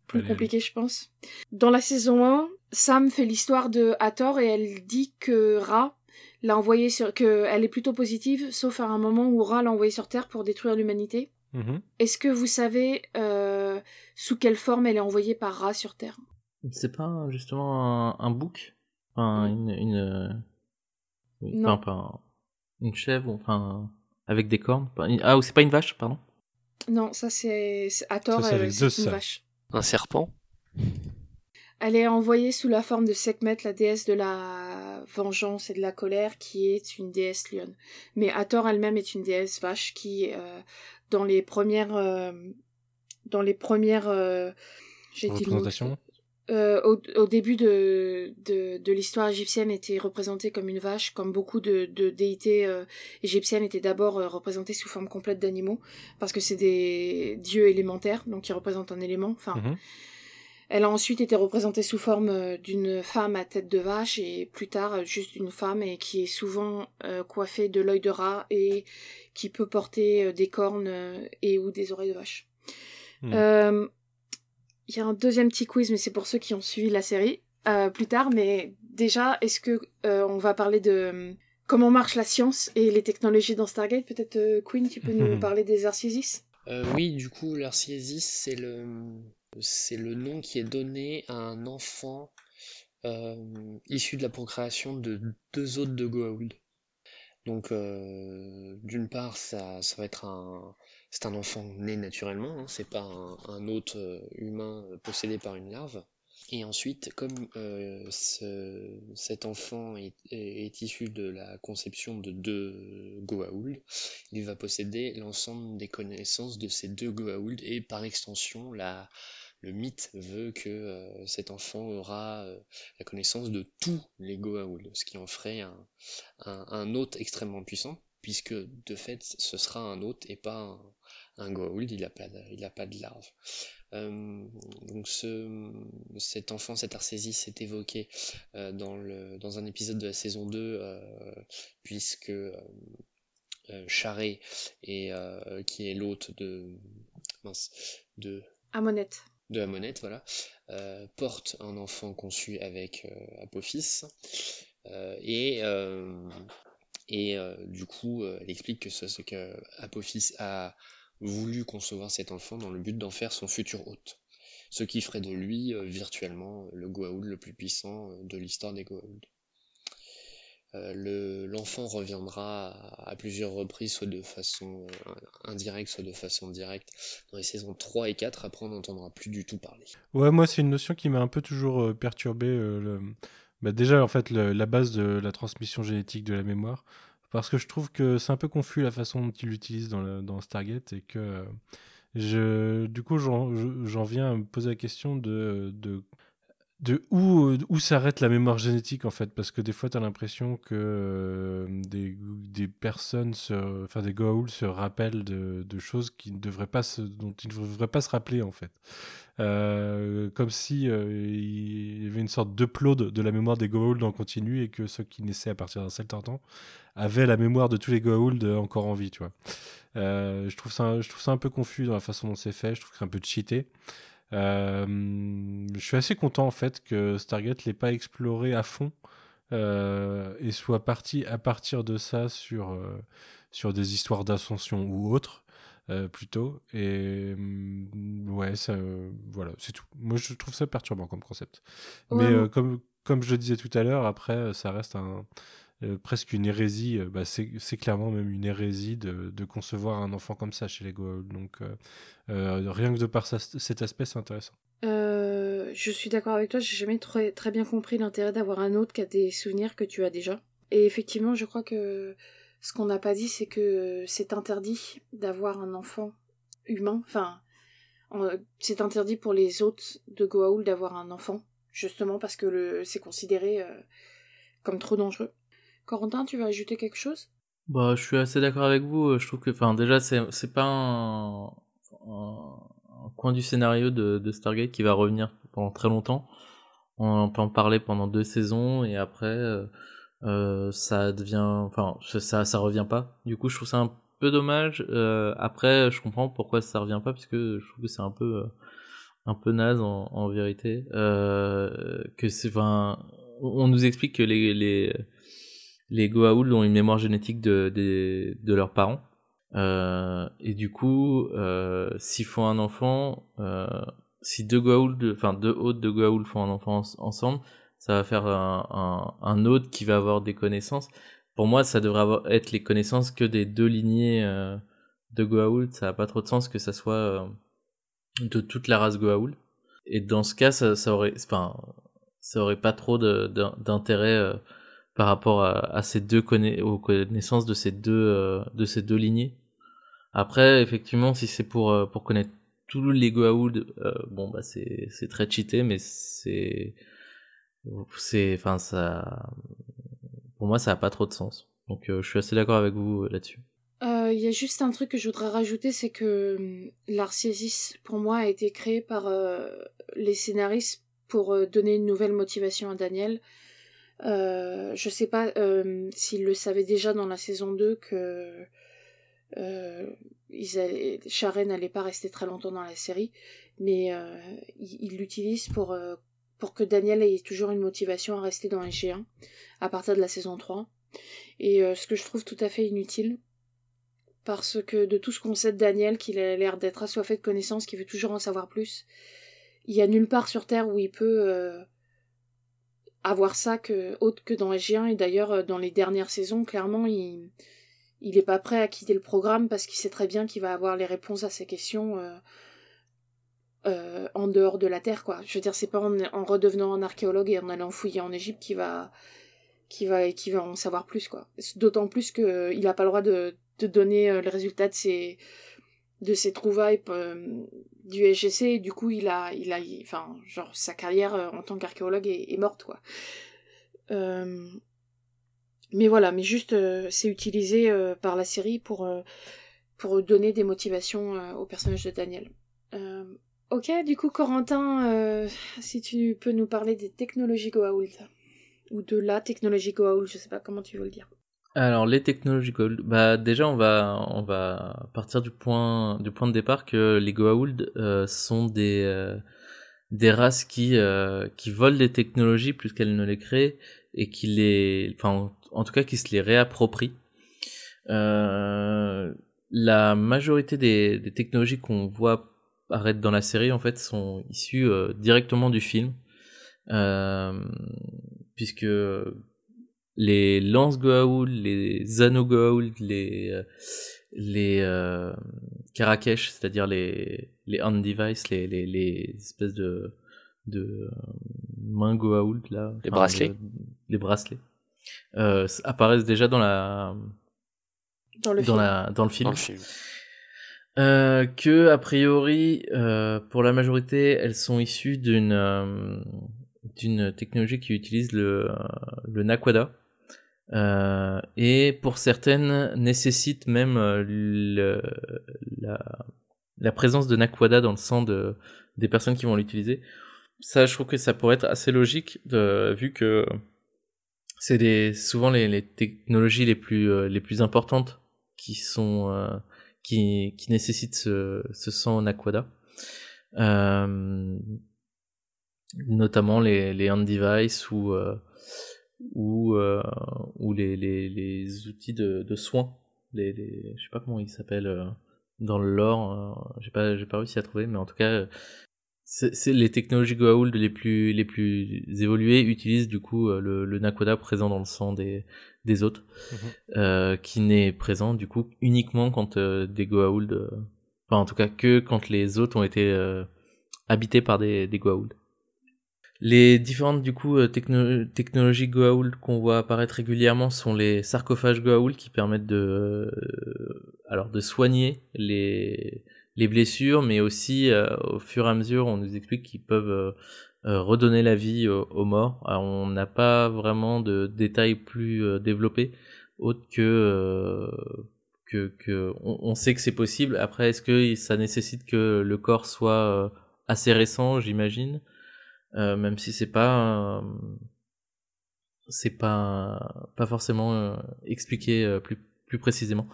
plus Allez, compliquée, je pense. Dans la saison 1, Sam fait l'histoire de Hathor et elle dit que Ra l'a envoyé sur que elle est plutôt positive, sauf à un moment où Ra l'a envoyé sur Terre pour détruire l'humanité. Mhm. Est-ce que vous savez euh, sous quelle forme elle est envoyée par Ra sur Terre? C'est pas justement un, un bouc Enfin, une, une, euh, oui, Non. enfin, pas un- une chèvre, ou- enfin, avec des cornes. Pas- Ah, ou c'est pas une vache, pardon? Non, ça c'est c'est avec euh, c'est une vache. Un serpent? Elle est envoyée sous la forme de Sekhmet, la déesse de la vengeance et de la colère, qui est une déesse lionne. Mais Hathor elle-même est une déesse vache qui, euh, dans les premières, euh, dans les premières, euh, j'ai dit. Euh, au, au début de, de, de l'histoire égyptienne était représentée comme une vache, comme beaucoup de, de déités égyptiennes étaient d'abord représentées sous forme complète d'animaux, parce que c'est des dieux élémentaires, donc qui représentent un élément. Enfin, Mhm. Elle a ensuite été représentée sous forme euh, d'une femme à tête de vache et plus tard euh, juste une femme et qui est souvent euh, coiffée de l'œil de rat et qui peut porter des cornes et ou des oreilles de vache. Hmm. Euh, Il y a un deuxième petit quiz, mais c'est pour ceux qui ont suivi la série euh, plus tard. Mais déjà, est-ce que euh, on va parler de comment marche la science et les technologies dans Stargate? Peut-être euh, Queen, tu peux nous parler des Arcisis Euh, oui, du coup, l'arciésis, c'est le, c'est le nom qui est donné à un enfant euh, issu de la procréation de deux hôtes de Goa'uld. Donc, euh, d'une part, ça, ça va être un, c'est un enfant né naturellement, hein, c'est pas un, un hôte euh, humain possédé par une larve. Et ensuite, comme ce- cet enfant est issu de la conception de deux Goa'uld, il va posséder l'ensemble des connaissances de ces deux Goa'uld et par extension, la, le mythe veut que euh, cet enfant aura euh, la connaissance de tous les Goa'uld, ce qui en ferait un, hôte extrêmement puissant, puisque de fait, ce sera un hôte et pas un, Goa'uld, il n'a pas, de- larve. Euh, donc ce, cet enfant, cet Arcésis est évoqué dans, un épisode de la saison 2, euh, puisque euh, qui est l'hôte de, mince, de, Amonette. De Amonette, voilà, euh, porte un enfant conçu avec euh, Apophis, euh, et, euh, et euh, du coup, elle explique que c'est ce que Apophis a voulu concevoir cet enfant dans le but d'en faire son futur hôte. Ce qui ferait de lui virtuellement le Goa'uld le plus puissant de l'histoire des Goa'uld. Euh, le- L'enfant reviendra à, plusieurs reprises, soit de façon euh, indirecte, soit de façon directe, dans les saisons 3 et 4, après on n'entendra plus du tout parler. Ouais, moi, c'est une notion qui m'a un peu toujours euh, perturbé. bah, déjà, en fait, la base de la transmission génétique de la mémoire. Parce que je trouve que c'est un peu confus la façon dont il l'utilise dans, dans Stargate et que du coup, j'en je- j'en viens à me poser la question de, de où, euh, où s'arrête la mémoire génétique en fait? Parce que des fois, tu as l'impression que euh, des, des personnes, se, enfin des Goa'uld se rappellent de, de choses qui ne devraient pas se, dont ils ne devraient pas se rappeler en fait. Euh, comme si il y avait une sorte d'upload de la mémoire des Goa'uld en continu et que ceux qui naissaient à partir d'un certain temps avaient la mémoire de tous les Goa'uld encore en vie, tu vois? Je, trouve ça, je trouve ça un peu confus dans la façon dont c'est fait, je trouve que c'est un peu cheaté. Euh, je suis assez content en fait que Stargate l'ait pas exploré à fond euh, et soit parti à partir de ça sur, euh, sur des histoires d'ascension ou autres plutôt. Et hum, ouais, ça, voilà, c'est tout. Moi, je trouve ça perturbant comme concept. Ouais, Mais comme, comme je le disais tout à l'heure, après, ça reste un, euh, presque une hérésie. euh, bah, c'est clairement même une hérésie de, concevoir un enfant comme ça chez les Goa'uld. Donc, euh, rien que de par cet aspect, c'est intéressant. Je suis d'accord avec toi, j'ai jamais très, bien compris l'intérêt d'avoir un autre qui a des souvenirs que tu as déjà. Et effectivement, je crois que ce qu'on n'a pas dit, c'est que c'est interdit d'avoir un enfant humain. Enfin, en- c'est interdit pour les hôtes de Goa'uld d'avoir un enfant, justement parce que c'est considéré comme trop dangereux. Corentin, tu veux ajouter quelque chose? Bah, je suis assez d'accord avec vous. euh, Je trouve que, enfin, déjà, c'est pas un, coin du scénario de, Stargate qui va revenir pendant très longtemps. On peut en parler pendant deux saisons et après, euh, euh, ça devient, enfin, ça, revient pas. Du coup, je trouve ça un peu dommage. Après, je comprends pourquoi ça revient pas puisque je trouve que c'est un peu, un peu naze en, vérité. Que c'est, enfin, on nous explique que les les Goa'uld ont une mémoire génétique de, de leurs parents. Euh, et du coup, euh, s'ils font un enfant, euh, si deux Goa'uld, enfin deux hôtes de Goa'uld font un enfant ens- ensemble, ça va faire un, un, qui va avoir des connaissances. Pour moi, ça devrait être les connaissances que des deux lignées de Goa'uld, ça a pas trop de sens que ça soit de toute la race Goa'uld. Et dans ce cas, ça, ça aurait, ça aurait pas trop d'intérêt par rapport à, ces deux aux connaissances de ces deux de ces deux lignées. Après, effectivement, si c'est pour pour connaître tous les Goa'uld, bon bah c'est c'est très cheaté, mais c'est c'est enfin ça pour moi ça a pas trop de sens. Donc je suis assez d'accord avec vous là-dessus. Il y a juste un truc que je voudrais rajouter, c'est que hum, l'Arcésis, pour moi, a été créé par les scénaristes pour donner une nouvelle motivation à Daniel. Euh, je sais pas euh, s'ils le savaient déjà dans la saison 2 que euh, n'allait pas rester très longtemps dans la série, mais euh, ils l'utilisent pour, euh, pour que Daniel ait toujours une motivation à rester dans SG1 à partir de la saison 3. Et ce que je trouve tout à fait inutile, parce que de tout ce qu'on sait de Daniel, qu'il a l'air d'être assoiffé de connaissances, qu'il veut toujours en savoir plus, il y a nulle part sur Terre où il peut avoir ça que autre que dans SG1 et d'ailleurs euh, dans les dernières saisons clairement il il est pas prêt à quitter le programme parce qu'il sait très bien qu'il va avoir les réponses à ses questions euh, euh, en dehors de la terre quoi. Je veux dire c'est pas en, redevenant un archéologue et en allant fouiller en Égypte qu'il va qui va qui va en savoir plus quoi. D'autant plus que il a pas le droit de, de donner les résultats de ses de ses trouvailles du SGC du coup il a il a enfin genre sa carrière euh, en tant qu'archéologue est, morte quoi. Euh, mais voilà mais juste euh, c'est utilisé par la série pour pour donner des motivations au personnage de Daniel. Ok du coup Corentin si tu peux nous parler des technologies Goa'uld. Ou de la technologie Goa'uld je sais pas comment tu veux le dire alors les technologies Goa'uld, bah déjà on va on va partir du point du point de départ que les Goa'uld euh, sont des euh, des races qui euh, qui volent des technologies plus qu'elles ne les créent et qui les enfin en, tout cas qui se les réapproprient. la majorité des, des technologies qu'on voit apparaître dans la série en fait sont issues directement du film puisque les lance Goa'uld, les anneaux Goa'uld, les euh, les euh, Karakesh, c'est-à-dire les les hand device, les, les, les espèces de de euh, mains Goa'uld là, les bracelets, les bracelets euh, apparaissent déjà dans la dans le dans film. la dans le film. Dans le film. Euh, que a priori, euh, pour la majorité, elles sont issues d'une euh, d'une technologie qui utilise le le Naquada, euh, et pour certaines nécessite même euh, le, la, la, présence de Nakwada dans le sang de, des personnes qui vont l'utiliser. Ça, je trouve que ça pourrait être assez logique, de, vu que c'est souvent les, les, technologies les plus, euh, les plus importantes qui sont euh, qui, qui nécessitent ce, ce sang Nakwada. Euh, notamment les, les hand device ou ou euh, ou les, les, les outils de, de soins les, les je sais pas comment ils s'appellent euh, dans le lore euh, j'ai pas pas réussi à trouver mais en tout cas c'est les technologies Goa'uld les plus les plus évoluées utilisent du coup le, le Nakoda présent dans le sang des des autres mhm. euh, qui n'est présent du coup uniquement quand des Goa'uld enfin en tout cas que quand les autres ont été habités par des des Goa'uld les différentes du coup euh, technologies Goa'uld qu'on voit apparaître régulièrement sont les sarcophages Goa'uld qui permettent de euh, alors de soigner les les blessures, mais aussi euh, au fur et à mesure on nous explique qu'ils peuvent redonner la vie aux, morts. on n'a pas vraiment de détails plus développés autre que que, que on, sait que c'est possible. Après, est-ce que ça nécessite que le corps soit assez récent, j'imagine? Euh, même si c'est pas c'est pas pas forcément euh, expliqué euh, plus plus précisément.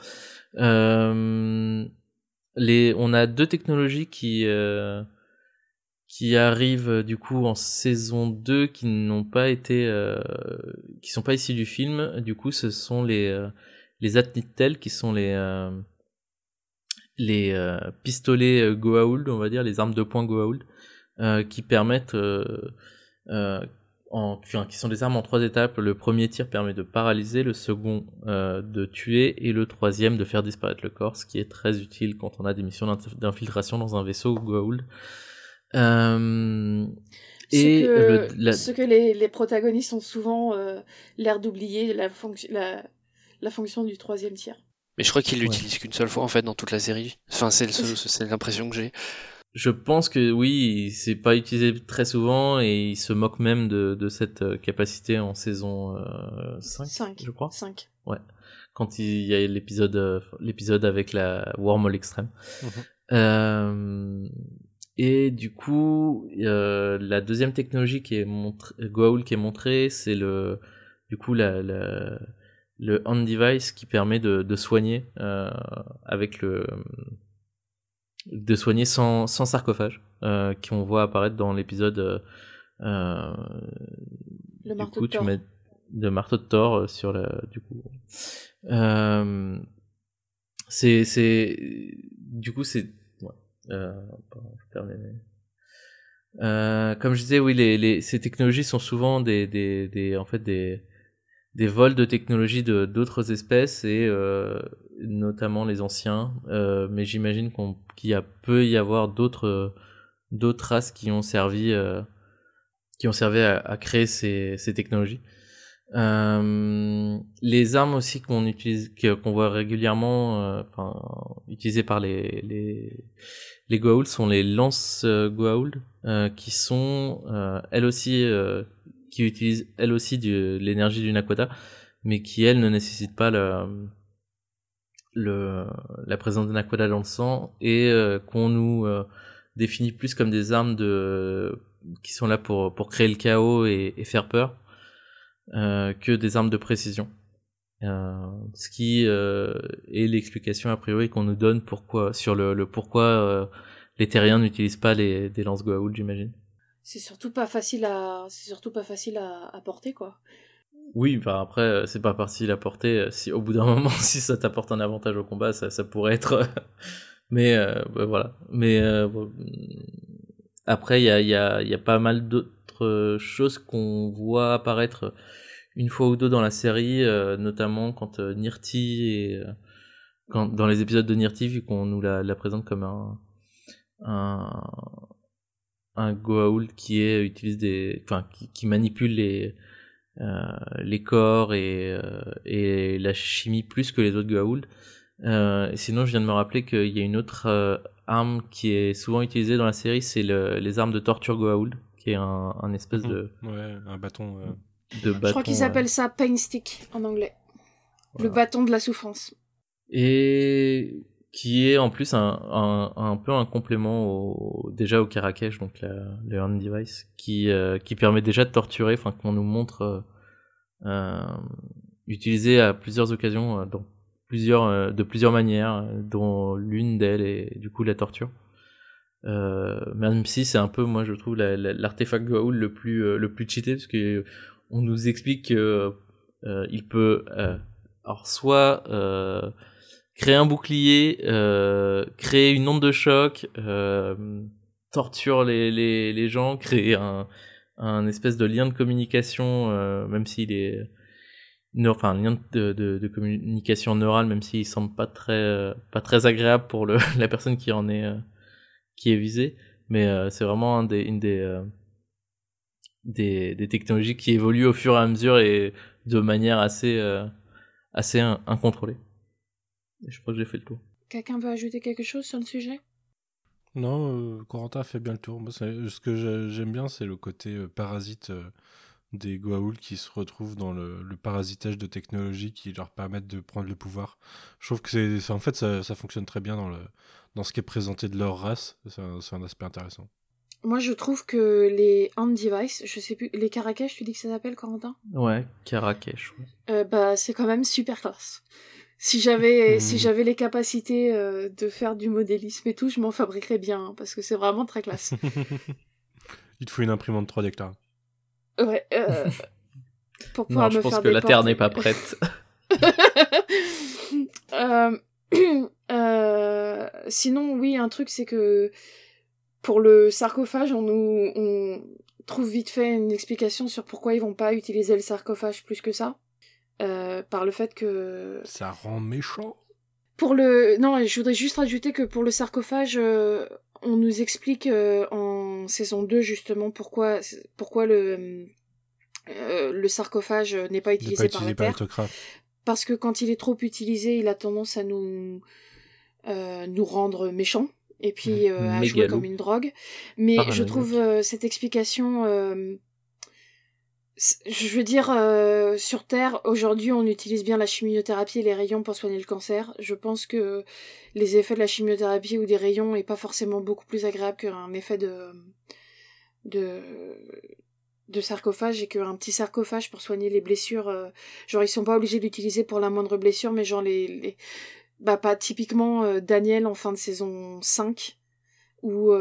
on a deux technologies qui qui arrivent du coup en saison 2 qui n'ont pas été qui sont pas issus du film du coup ce sont les les Atnitel qui sont les les pistolets Goa'uld on va dire les armes de poing Goa'uld qui permettent euh, euh, en, enfin, qui sont des armes en trois étapes. Le premier tir permet de paralyser, le second euh, de tuer et le troisième de faire disparaître le corps, ce qui est très utile quand on a des missions d'infiltration dans un vaisseau Goa'uld. Euh, et ce que, le, ce que les, les, protagonistes ont souvent euh, l'air d'oublier la, la, la fonction du troisième tir. Mais je crois qu'il l'utilise qu'une seule fois en fait dans toute la série. Enfin, c'est l'impression que j'ai. Je pense que oui, c'est pas utilisé très souvent et il se moque même de, de cette euh, capacité en saison euh, 5, 5, je crois. 5. Ouais. Quand il y a l'épisode euh, l'épisode avec la wormhole extrême. Mhm. Euh, et du coup, euh, la deuxième technologie qui est montrée, Goa'uld qui est montrée, c'est le du coup la, la le hand device qui permet de, de soigner euh, avec le de soigner sans, sans sarcophage, euh, qu'on voit apparaître dans l'épisode euh, euh le marteau de Thor. de marteau de Thor euh, sur la du coup euh, c'est c'est du coup c'est ouais, euh, euh, comme je disais oui les, les ces technologies sont souvent des des, des en fait des des vols de technologie de d'autres espèces et euh, notamment les anciens. Euh, mais j'imagine qu'on qu'il y a peut y avoir d'autres d'autres races qui ont servi euh, qui ont servi à, à créer ces, ces technologies. Euh, les armes aussi qu'on utilise, qu'on voit régulièrement, euh, enfin utilisées par les les les Goa'uld sont les lances Goa'uld, qui sont elles aussi qui utilise elle aussi de l'énergie du Naquata, mais qui elle ne nécessite pas le, la présence de Naquata dans le sang et euh, qu'on nous euh, définit plus comme des armes de qui sont là pour pour créer le chaos et, faire peur euh, que des armes de précision. ce qui est l'explication a priori qu'on nous donne pourquoi sur le, pourquoi les terriens n'utilisent pas les des lances Goa'uld, j'imagine c'est surtout pas facile à c'est surtout pas facile à porter quoi oui enfin après euh, c'est pas facile à porter euh, si au bout d'un moment si ça t'apporte un avantage au combat ça, pourrait être mais euh, bah, voilà. Mais après il y a pas mal d'autres choses qu'on voit apparaître une fois ou deux dans la série notamment quand Nirti quand dans les épisodes de Nirti vu qu'on nous la, la présente comme un un un Goa'uld qui est utilise des enfin qui, manipule les les corps et euh, et la chimie plus que les autres Goa'uld. Euh, sinon, je viens de me rappeler qu'il y a une autre euh, arme qui est souvent utilisée dans la série, c'est le, les armes de torture Goa'uld, qui est un, un espèce de ouais, un bâton. Euh. De bâton je crois qu'ils appellent ça pain stick en anglais. Voilà. Le bâton de la souffrance. Et qui est en plus un, un, un peu un complément au, déjà au Karakesh, donc la, le hand device, qui, euh, qui permet déjà de torturer, enfin qu'on nous montre euh, euh, utilisé à plusieurs occasions, euh, dans plusieurs, euh, de plusieurs manières, dont l'une d'elles est du coup la torture. même si c'est un peu, moi je trouve, l'artefact la, Goa'uld le plus, le plus cheaté, parce que on nous explique que il peut, alors soit créer un bouclier, euh, créer une onde de choc, euh, torture les, les, les gens, créer un, un espèce de lien de communication, euh, même s'il est enfin un lien de, de, de, communication neurale, même s'il semble pas très pas très agréable pour le, la personne qui en est qui est visée, mais c'est vraiment un des, une des, des des technologies qui évoluent au fur et à mesure et de manière assez assez incontrôlée. Je crois que j'ai fait le tour. Quelqu'un veut ajouter quelque chose sur le sujet? Non, euh, Corentin a fait bien le tour. Moi, ce que j'aime bien, c'est le côté euh, parasite euh, des Goa'uld qui se retrouvent dans le, le, parasitage de technologies qui leur permettent de prendre le pouvoir. Je trouve que c'est, en fait, ça, ça, fonctionne très bien dans, le, dans ce qui est présenté de leur race. C'est un, un, aspect intéressant. Moi, je trouve que les hand device, je sais plus, les Caracash, tu dis que ça s'appelle, Corentin? Ouais. Euh, bah, c'est quand même super classe. Si j'avais mmh. si j'avais les capacités euh, de faire du modélisme et tout, je m'en fabriquerais bien hein, parce que c'est vraiment très classe. Il te faut une imprimante 3D Clara. Ouais. Euh, pour pouvoir non, je me pense faire que la Terre n'est pas prête. euh, sinon, oui, un truc, c'est que pour le sarcophage, on nous, on, trouve vite fait une explication sur pourquoi ils vont pas utiliser le sarcophage plus que ça. Euh, par le fait que. Ça rend méchant. Pour le. Non, je voudrais juste rajouter que pour le sarcophage, euh, on nous explique euh, en saison 2 justement pourquoi, pourquoi le, le sarcophage n'est pas utilisé, par la Terre. Parce que quand il est trop utilisé, il a tendance à nous, nous rendre méchants et puis à jouer comme une drogue. Mais je trouve cette explication je veux dire, euh, sur Terre, aujourd'hui, on utilise bien la chimiothérapie et les rayons pour soigner le cancer. Je pense que les effets de la chimiothérapie ou des rayons est pas forcément beaucoup plus agréable qu'un effet de, de, sarcophage et qu'un petit sarcophage pour soigner les blessures. Euh, genre, ils sont pas obligés d'utiliser pour la moindre blessure, mais genre les, les bah, pas typiquement euh, Daniel en fin de saison 5, ou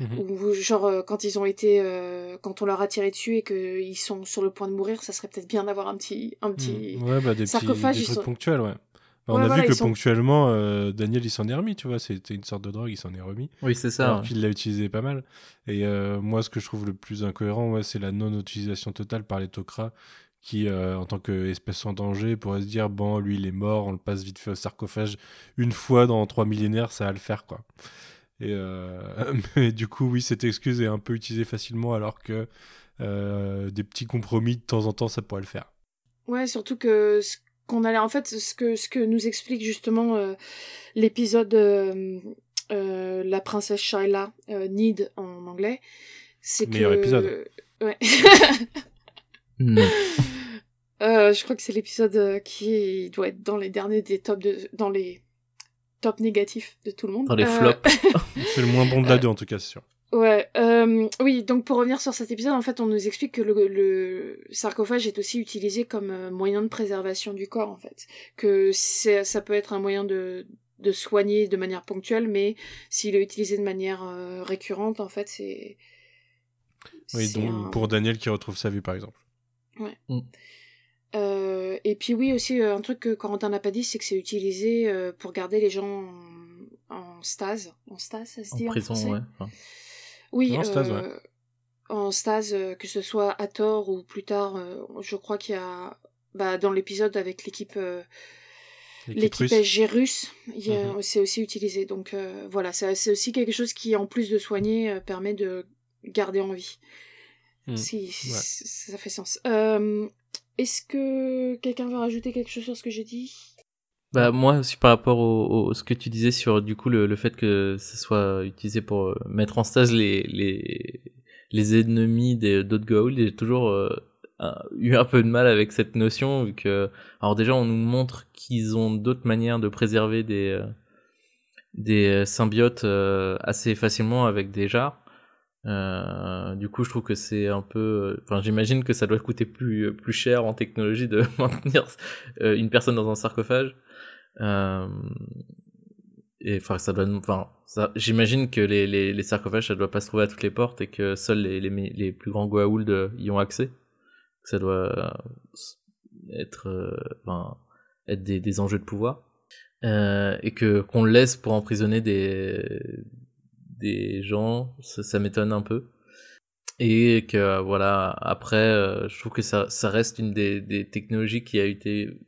Mhm. Ou genre euh, quand ils ont été, euh, quand on leur a tiré dessus et qu'ils sont sur le point de mourir, ça serait peut-être bien d'avoir un petit, un petit ouais, bah, des sarcophage. Petits, des trucs ponctuels, ouais. Bah, on a vu que ponctuellement, euh, Daniel il s'en est remis, tu vois, c'était une sorte de drogue, il s'en est remis. Oui, c'est ça. Alors qu'il l'a utilisé pas mal. Et moi, ce que je trouve le plus incohérent, ouais, c'est la non-utilisation totale par les Tok'ra qui, en tant qu'espèce en danger, pourrait se dire bon, lui il est mort, on le passe vite fait au sarcophage une fois dans trois millénaires, ça va le faire, quoi. Et euh, mais du coup, oui, cette excuse est un peu utilisée facilement alors que euh, des petits compromis de temps en temps, ça pourrait le faire. Ouais, surtout que ce qu'on allait en fait, ce que, ce que nous explique justement euh, l'épisode La princesse Shaila, Need en anglais, c'est que. Meilleur épisode. Ouais. je crois que c'est l'épisode qui doit être dans les derniers des tops de, dans les top négatif de tout le monde. Dans les euh, flops. c'est le moins bon de la deux en tout cas, c'est sûr. Ouais, euh, oui, donc pour revenir sur cet épisode, en fait, on nous explique que le, sarcophage est aussi utilisé comme euh, moyen de préservation du corps, en fait. Que ça peut être un moyen de, de soigner de manière ponctuelle, mais s'il est utilisé de manière récurrente, en fait, c'est. Oui, donc pour Daniel qui retrouve sa vue, par exemple. Ouais. Mm. Euh, et puis oui aussi euh, un truc que Corentin n'a pas dit, c'est que c'est utilisé euh, pour garder les gens en, stase. En stase, ça se dit en prison, ouais. Oui, en stase, ouais. En stase, que ce soit à tort ou plus tard, je crois qu'il y a bah, dans l'épisode avec l'équipe l'équipe SG russe, mhm. c'est aussi utilisé. Donc voilà, c'est aussi quelque chose qui, en plus de soigner, permet de garder en vie. Hmm. Si, ça fait sens. Euh, est-ce que quelqu'un veut rajouter quelque chose sur ce que j'ai dit? Bah moi aussi par rapport au, ce que tu disais sur du coup le, fait que ça soit utilisé pour euh, mettre en stage les les, les ennemis d'autres Goa'uld, j'ai toujours euh, eu un peu de mal avec cette notion que alors déjà on nous montre qu'ils ont d'autres manières de préserver des euh, des symbiotes assez facilement avec des jars euh, du coup, je trouve que c'est un peu. Enfin, j'imagine que ça doit coûter plus plus cher en technologie de maintenir euh, une personne dans un sarcophage. Euh, et enfin, ça doit. Enfin, j'imagine que les, les, les, sarcophages, ça doit pas se trouver à toutes les portes et que seuls les, les, les plus grands Goa'uld y ont accès. Ça doit être, enfin, être des, des enjeux de pouvoir. et que qu'on laisse pour emprisonner des des gens, ça, m'étonne un peu. Et que voilà, après, euh, je trouve que ça, ça reste une des, des, technologies qui a été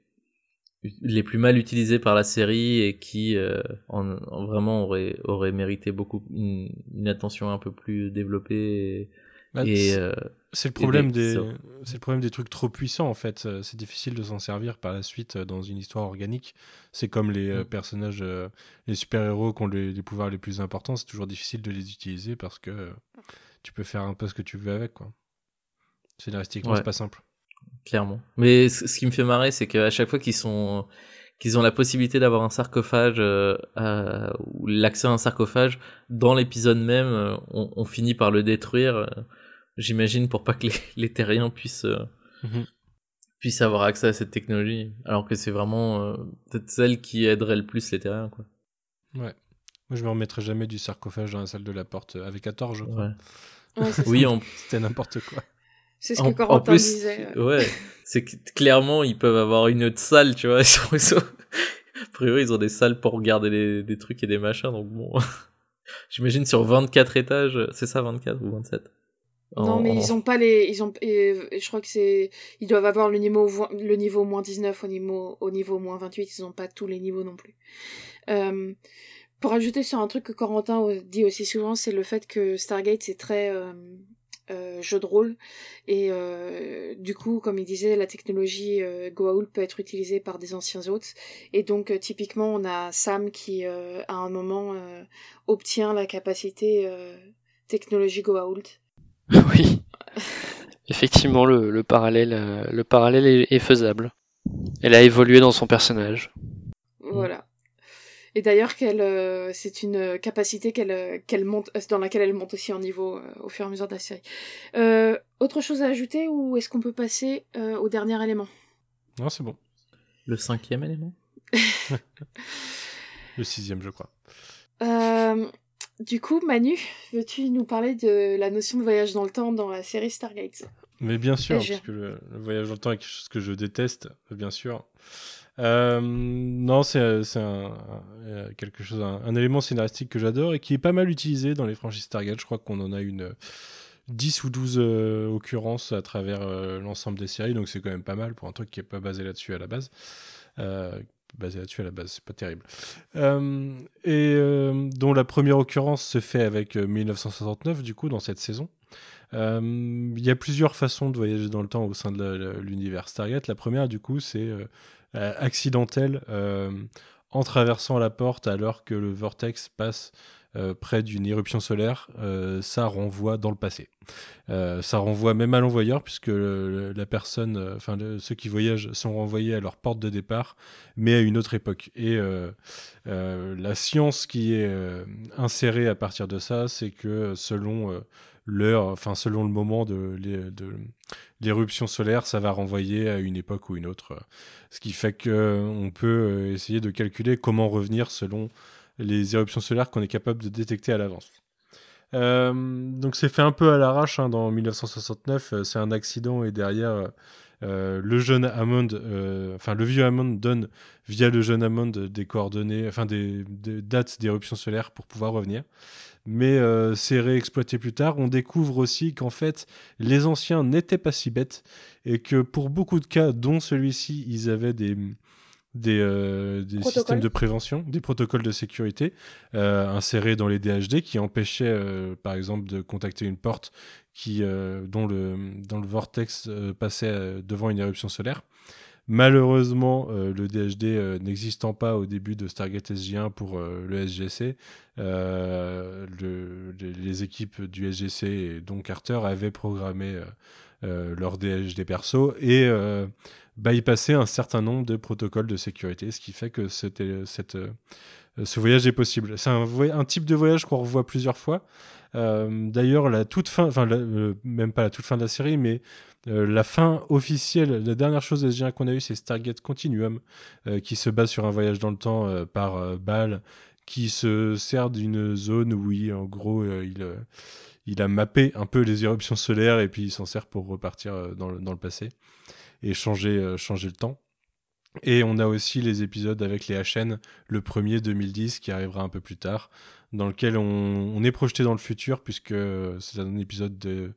les plus mal utilisées par la série et qui euh, en, vraiment aurait, aurait mérité beaucoup une, une attention un peu plus développée. Et, bah, euh, c'est le problème des, c'est le problème des trucs trop puissants en fait. Euh, c'est difficile de s'en servir par la suite euh, dans une histoire organique. C'est comme les mm. personnages, les super héros qui ont les, pouvoirs les plus importants. C'est toujours difficile de les utiliser parce que tu peux faire un peu ce que tu veux avec quoi. Scénaristiquement, c'est pas simple. Clairement. Mais ce qui me fait marrer, c'est qu'à chaque fois qu'ils sont qu'ils ont la possibilité d'avoir un sarcophage ou l'accès à un sarcophage dans l'épisode même, on, on, finit par le détruire j'imagine, pour pas que les, les terriens puissent, euh, mhm. puissent avoir accès à cette technologie. Alors que c'est vraiment euh, peut-être celle qui aiderait le plus les terriens, quoi. Ouais. Moi, je me remettrai jamais du sarcophage dans la salle de la porte euh, avec 14, je crois. oui, c'était n'importe quoi. C'est ce que Corentin disait. Ouais, c'est que clairement, ils peuvent avoir une autre salle, tu vois. A priori, ils ont des salles pour regarder des, des trucs et des machins, donc bon. J'imagine sur 24 étages, c'est ça 24 ou 27 Non, mais ils ont pas les, ils ont, je crois que c'est, ils doivent avoir le niveau, le niveau moins 19 au niveau, au niveau moins 28, ils ont pas tous les niveaux non plus. Euh, pour ajouter sur un truc que Corentin dit aussi souvent, c'est le fait que Stargate c'est très euh, euh, jeu de rôle. Et euh, du coup, comme il disait, la technologie euh, Goa'uld peut être utilisée par des anciens hôtes. Et donc typiquement on a Sam qui à un moment obtient la capacité technologie Goa'uld Oui. Effectivement, le, parallèle, euh, le parallèle est, faisable. Elle a évolué dans son personnage. Voilà. Et d'ailleurs, qu'elle, euh, c'est une capacité qu'elle, euh, qu'elle monte, dans laquelle elle monte aussi en niveau au fur et à mesure de la série. autre chose à ajouter ou est-ce qu'on peut passer au dernier élément? Non, c'est bon. Le cinquième élément? Le sixième, je crois. Du coup, Manu, veux-tu nous parler de la notion de voyage dans le temps dans la série Stargate? Mais bien sûr, parce que le, voyage dans le temps est quelque chose que je déteste, bien sûr. Euh, non, c'est un, quelque chose, un, élément scénaristique que j'adore et qui est pas mal utilisé dans les franchises Stargate. Je crois qu'on en a une 10 ou 12 euh, occurrences à travers euh, l'ensemble des séries, donc c'est quand même pas mal pour un truc qui est pas basé là-dessus à la base basé là-dessus à la base, c'est pas terrible. Euh, et euh, dont la première occurrence se fait avec 1969, euh, du coup, dans cette saison. Il y a plusieurs façons de voyager dans le temps au sein de l'univers Stargate. La première, du coup, c'est accidentel en traversant la porte alors que le vortex passe euh, près d'une éruption solaire, euh, ça renvoie dans le passé. Euh, ça renvoie même à l'envoyeur, puisque la personne, enfin ceux qui voyagent sont renvoyés à leur porte de départ, mais à une autre époque. Et la science qui est insérée à partir de ça, c'est que selon l'heure, enfin selon le moment de, l'éruption solaire, ça va renvoyer à une époque ou une autre. Ce qui fait qu'on peut essayer de calculer comment revenir selon les éruptions solaires qu'on est capable de détecter à l'avance. Euh, donc c'est fait un peu à l'arrache hein, dans 1969, euh, c'est un accident et derrière euh, le jeune Hammond, enfin le vieux Hammond donne via le jeune Hammond des coordonnées, enfin des, dates d'éruption solaire pour pouvoir revenir. Mais c'est réexploité plus tard. On découvre aussi qu'en fait les anciens n'étaient pas si bêtes et que pour beaucoup de cas, dont celui-ci, ils avaient des des, euh, systèmes de prévention, des protocoles de sécurité euh, insérés dans les DHD qui empêchaient, euh, par exemple, de contacter une porte qui, dont, le, le vortex passait devant une éruption solaire. Malheureusement, le DHD n'existant pas au début de Stargate SG1 pour le SGC, les équipes du SGC et dont Carter avaient programmé leur DHD perso et bypasser un certain nombre de protocoles de sécurité, ce qui fait que cette, cette, euh, ce voyage est possible. C'est un, type de voyage qu'on revoit plusieurs fois. Euh, d'ailleurs, la toute fin, enfin même pas la toute fin de la série, mais euh, la fin officielle, la dernière chose SG1 qu'on a eu, c'est Stargate Continuum, qui se base sur un voyage dans le temps par balle, qui se sert d'une zone où, oui, en gros, il, il a mappé un peu les éruptions solaires et puis il s'en sert pour repartir dans dans le passé et changer, euh, changer le temps. Et on a aussi les épisodes avec les HN, le premier 2010 qui arrivera un peu plus tard, dans lequel on, on est projeté dans le futur puisque c'est un épisode de,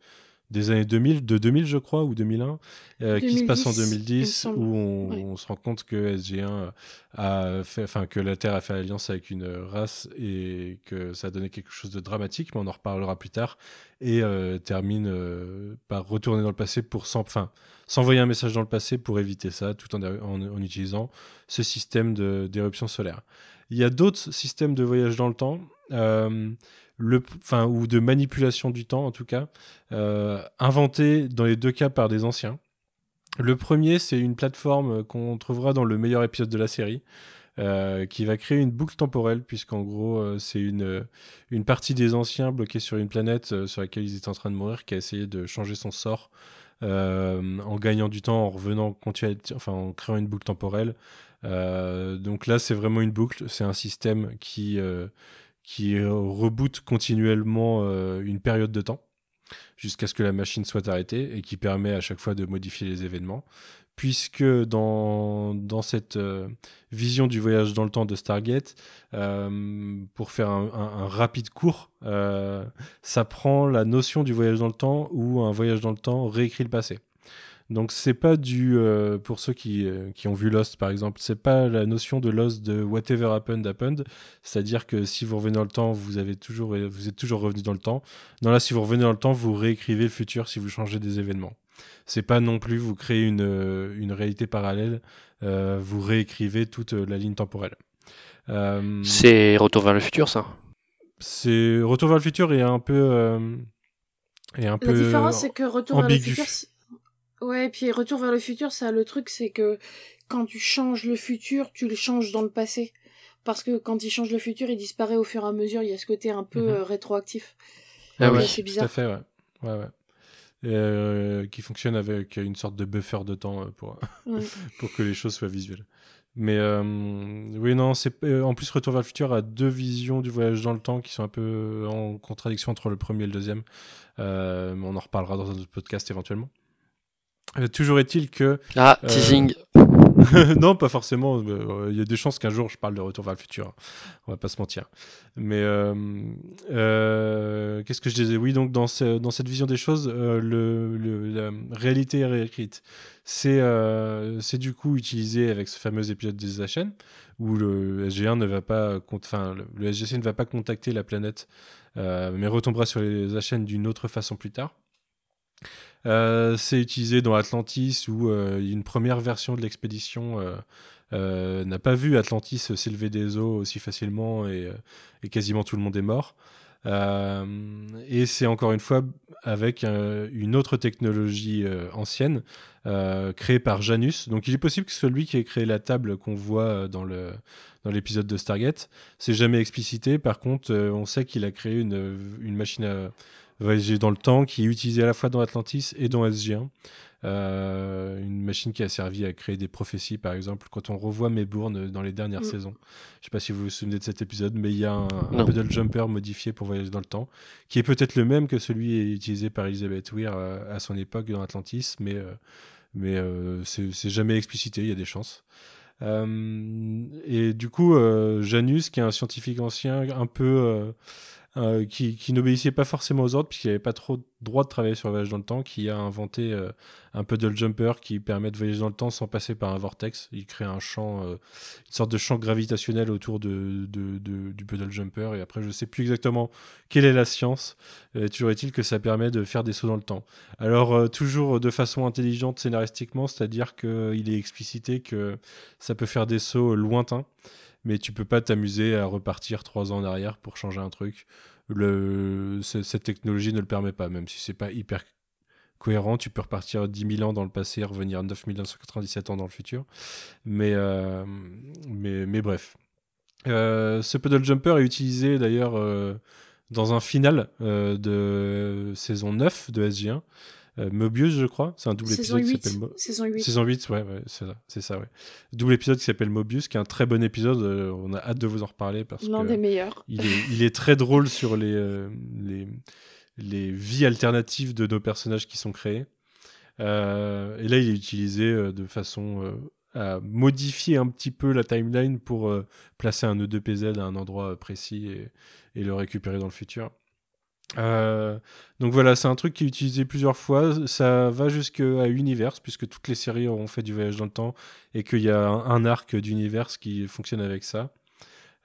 des années 2000, de 2000 je crois, ou 2001, euh, qui se passe en 2010, où on, se rend compte que SG1 a fait, enfin que la Terre a fait alliance avec une race et que ça a donné quelque chose de dramatique, mais on en reparlera plus tard, et euh, termine euh, par retourner dans le passé pour s'envoyer un message dans le passé pour éviter ça, tout en, en, utilisant ce système d'éruption solaire. Il y a d'autres systèmes de voyage dans le temps le, enfin, ou de manipulation du temps en tout cas, euh, inventé dans les deux cas par des anciens. Le premier, c'est une plateforme qu'on trouvera dans le meilleur épisode de la série, euh, qui va créer une boucle temporelle, puisqu'en gros, euh, c'est une, une partie des anciens bloqués sur une planète sur laquelle ils étaient en train de mourir, qui a essayé de changer son sort en gagnant du temps, en revenant, enfin, en créant une boucle temporelle. donc là, c'est vraiment une boucle, c'est un système qui qui reboot continuellement euh, une période de temps. jusqu'à ce que la machine soit arrêtée et qui permet à chaque fois de modifier les événements. Puisque dans, dans cette euh, vision du voyage dans le temps de Stargate, euh, pour faire un, rapide cours, euh, ça prend la notion du voyage dans le temps où un voyage dans le temps réécrit le passé. Donc c'est pas du euh, pour ceux qui, euh, qui ont vu Lost par exemple, c'est pas la notion de Lost de whatever happened happened, c'est-à-dire que si vous revenez dans le temps, vous avez toujours vous êtes toujours revenu dans le temps. Non là si vous revenez dans le temps, vous réécrivez le futur si vous changez des événements. C'est pas non plus vous créez une euh, une réalité parallèle, euh, vous réécrivez toute la ligne temporelle. Euh, c'est Retour vers le futur ça? C'est Retour vers le futur est un peu est un La peu différence, c'est que Retour vers le futur. Ouais, puis Retour vers le futur, ça, le truc, c'est que quand tu changes le futur, tu le changes dans le passé. Parce que quand il change le futur, il disparaît au fur et à mesure. Il y a ce côté un peu Mhm. euh, rétroactif. Ah Ouais, oui. c'est Tout bizarre. à fait, ouais. ouais, ouais. Euh, qui fonctionne avec une sorte de buffer de temps euh, pour, Ouais. pour que les choses soient visuelles. Mais euh, oui, non, c'est en plus Retour vers le futur a deux visions du voyage dans le temps qui sont un peu en contradiction entre le premier et le deuxième. Euh, on en reparlera dans un autre podcast éventuellement. Euh, toujours est-il que Ah, Euh, teasing. non, pas forcément. euh, Il y a des chances qu'un jour je parle de Retour vers le futur. On va pas se mentir. Mais euh, euh, qu'est-ce que je disais? Oui, donc dans, ce- dans cette vision des choses, euh, le, le- la réalité est réécrite. C'est c'est du coup utilisé avec ce fameux épisode des SGN où le SG1 ne va pas, enfin le, SGC ne va pas contacter la planète, mais retombera sur les SGN d'une autre façon plus tard. Euh, c'est utilisé dans Atlantis où euh, une première version de l'expédition euh, n'a pas vu Atlantis s'élever des eaux aussi facilement et, quasiment tout le monde est mort. Et c'est encore une fois avec une autre technologie ancienne créée par Janus. Donc il est possible que ce soit lui qui ait créé la table qu'on voit dans le dans l'épisode de Stargate. C'est jamais explicité. Par contre, on sait qu'il a créé une, une machine à voyager dans le temps qui est utilisée à la fois dans Atlantis et dans SG1. Euh, une machine qui a servi à créer des prophéties, par exemple, quand on revoit Maybourne dans les dernières Mm. saisons. Je sais pas si vous vous souvenez de cet épisode, mais il y a un, un pedal jumper modifié pour voyager dans le temps, qui est peut-être le même que celui utilisé par Elizabeth Weir euh, à son époque dans Atlantis, mais, euh, mais euh, c'est jamais explicité, il y a des chances. Euh, et du coup, euh, Janus, qui est un scientifique ancien, un peu euh, qui, qui n'obéissait pas forcément aux ordres, puisqu'il n'avait pas trop droit de travailler sur le voyage dans le temps, qui a inventé euh, un puddle jumper qui permet de voyager dans le temps sans passer par un vortex. Il crée un champ, euh, une sorte de champ gravitationnel autour de, de- de- du puddle jumper. Et après, je ne sais plus exactement quelle est la science. Toujours est-il que ça permet de faire des sauts dans le temps. Alors, euh, toujours de façon intelligente scénaristiquement, c'est-à-dire qu'il est explicité que ça peut faire des sauts lointains mais tu peux pas t'amuser à repartir trois ans en arrière pour changer un truc. Le, ce- cette technologie ne le permet pas, même si c'est pas hyper cohérent. Tu peux repartir 10 000 ans dans le passé et revenir 9 997 ans dans le futur. Mais, euh, mais, bref. Euh, ce puddle jumper est utilisé d'ailleurs euh, dans un final euh, de saison 9 de SG1. Euh, Mobius, je crois. C'est un double Saison épisode qui 8. s'appelle Mo- Saison 8. Saison 8, ouais, ouais c'est ça, c'est ça, ouais. Double épisode qui s'appelle Mobius, qui est un très bon épisode. euh, on a hâte de vous en reparler parce L'un des meilleurs. il est, il est très drôle sur les, euh, les, les vies alternatives de nos personnages qui sont créés. Et là, il est utilisé de façon à modifier un petit peu la timeline pour placer un E2PZ à un endroit précis et, et le récupérer dans le futur. Euh, donc voilà, c'est un truc qui est utilisé plusieurs fois. Ça va jusqu'à Universe, puisque toutes les séries auront fait du voyage dans le temps et qu'il y a un, arc d'Universe qui fonctionne avec ça.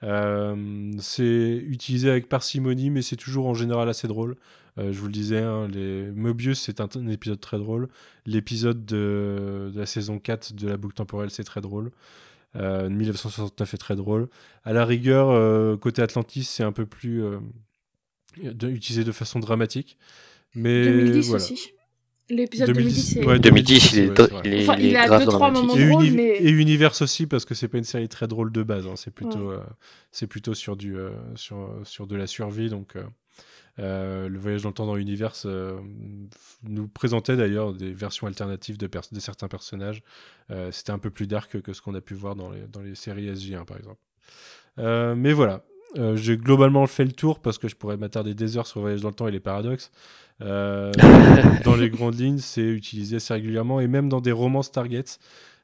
Euh, c'est utilisé avec parcimonie, mais c'est toujours en général assez drôle. Euh, je vous le disais, hein, les... Mobius, c'est un, épisode très drôle. L'épisode de... la saison 4 de la boucle temporelle, c'est très drôle. Euh, 1969 est très drôle. À la rigueur, côté Atlantis, c'est un peu plus utilisé de façon dramatique. Mais 2010 voilà. aussi. L'épisode 2010, c'est. ouais, 2010, il est, ouais, est, Enfin, il il est a deux, trois moments Et, drôle, Uni- mais- et Universe aussi parce que c'est pas une série très drôle de base. hein. C'est plutôt, euh, c'est plutôt sur du, euh, sur, sur de la survie. Donc, euh, le voyage dans le temps dans Universe euh, nous présentait d'ailleurs des versions alternatives de, pers- de certains personnages. Euh, C'était un peu plus dark que ce qu'on a pu voir dans les, dans les séries SJ1 par exemple. Euh, mais voilà. Euh, j'ai globalement fait le tour parce que je pourrais m'attarder des heures sur le voyage dans le temps et les paradoxes. Euh, dans les grandes lignes, c'est utilisé assez régulièrement et même dans des romans Stargate.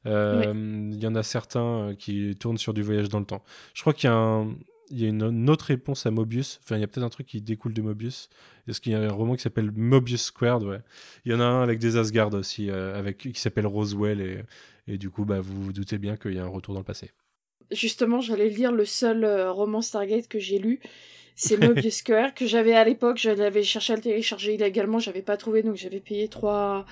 Euh, il y en a certains qui tournent sur du voyage dans le temps. Je crois qu'il y a, un, il y a une, autre réponse à Mobius. Enfin, il y a peut-être un truc qui découle de Mobius. Est-ce qu'il y a un roman qui s'appelle Mobius Squared? Ouais. Il y en a un avec des Asgard aussi, avec, qui s'appelle Roswell. Et, et du coup, bah, vous vous doutez bien qu'il y a un retour dans le passé justement, j'allais lire le seul euh, roman Stargate que j'ai lu. C'est Mobius Square, que j'avais à l'époque, je l'avais cherché à le télécharger illégalement, j'avais pas trouvé, donc j'avais payé 3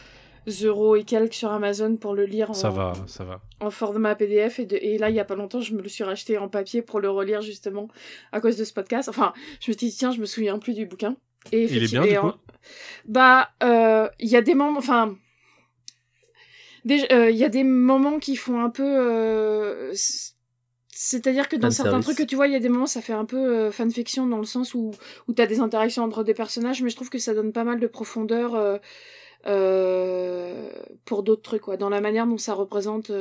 euros et quelques sur Amazon pour le lire ça en, va, ça va. en format PDF. Et, et là, il y a pas longtemps, je me le suis racheté en papier pour le relire justement à cause de ce podcast. Enfin, je me suis dit, tiens, je me souviens plus du bouquin. Et il est bien, du coup Bah, euh, il y a des moments, enfin... Euh, il y a des moments qui font un peu c'est-à-dire que dans certains trucs que tu vois, il y a des moments, ça fait un peu euh, fanfiction dans le sens où, où tu as des interactions entre des personnages, mais je trouve que ça donne pas mal de profondeur euh, euh, pour d'autres trucs, quoi. Dans la manière dont ça représente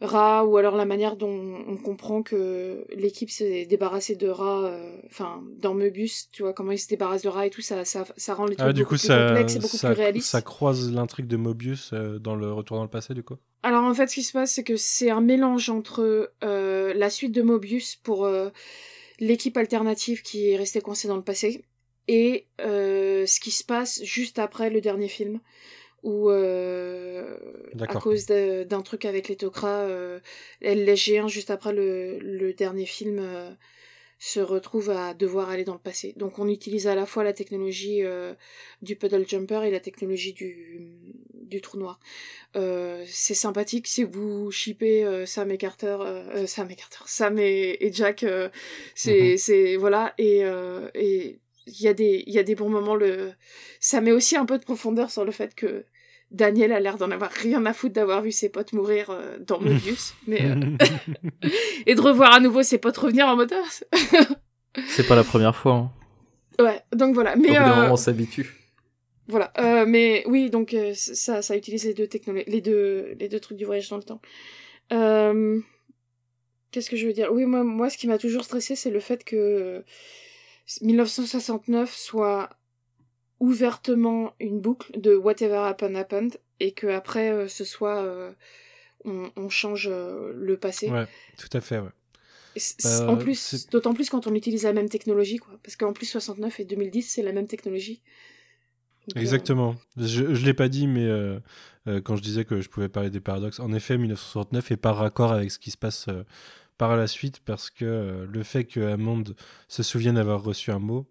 Ra ou alors la manière dont on comprend que l'équipe s'est débarrassée de Ra, euh, enfin dans Meubus, tu vois comment il se débarrasse de Ra et tout, ça, ça, ça rend les trucs ah, beaucoup plus complexes et beaucoup ça, plus réalistes. Ça croise l'intrigue de Mobius euh, dans le Retour dans le passé du coup. Alors en fait, ce qui se passe, c'est que c'est un mélange entre euh, la suite de Mobius pour l'équipe alternative qui est restée coincée dans le passé et ce qui se passe juste après le dernier film où euh, à cause d'un truc avec les Tok'ra, euh, elle géant juste après le, le dernier film euh, se retrouve à devoir aller dans le passé. Donc on utilise à la fois la technologie euh, du puddle jumper et la technologie du, du trou noir. Euh, c'est sympathique si vous shippez Sam et Carter, Sam et Carter, Sam et, et Jack, c'est mm-hmm. c'est voilà et et il y a des il y a des bons moments le ça met aussi un peu de profondeur sur le fait que Daniel a l'air d'en avoir rien à foutre d'avoir vu ses potes mourir euh, dans Mobius mais euh, et de revoir à nouveau ses potes revenir en moteur c'est pas la première fois hein. ouais donc voilà mais euh, on s'habitue. voilà mais oui donc ça ça utilise les deux technologies les deux les deux trucs du voyage dans le temps. Qu'est-ce que je veux dire? Oui moi moi ce qui m'a toujours stressé c'est le fait que 1969 soit ouvertement une boucle de whatever happened happened et que après euh, ce soit euh, on, change euh, le passé. Ouais, tout à fait, ouais. en plus, d'autant plus quand on utilise la même technologie, quoi. Parce qu'en plus, 69 et 2010, c'est la même technologie. Exactement. Je ne l'ai pas dit, mais quand je disais que je pouvais parler des paradoxes, en effet, 1969 est par raccord avec ce qui se passe par la suite, parce que le fait que Hammond se souvienne avoir reçu un mot,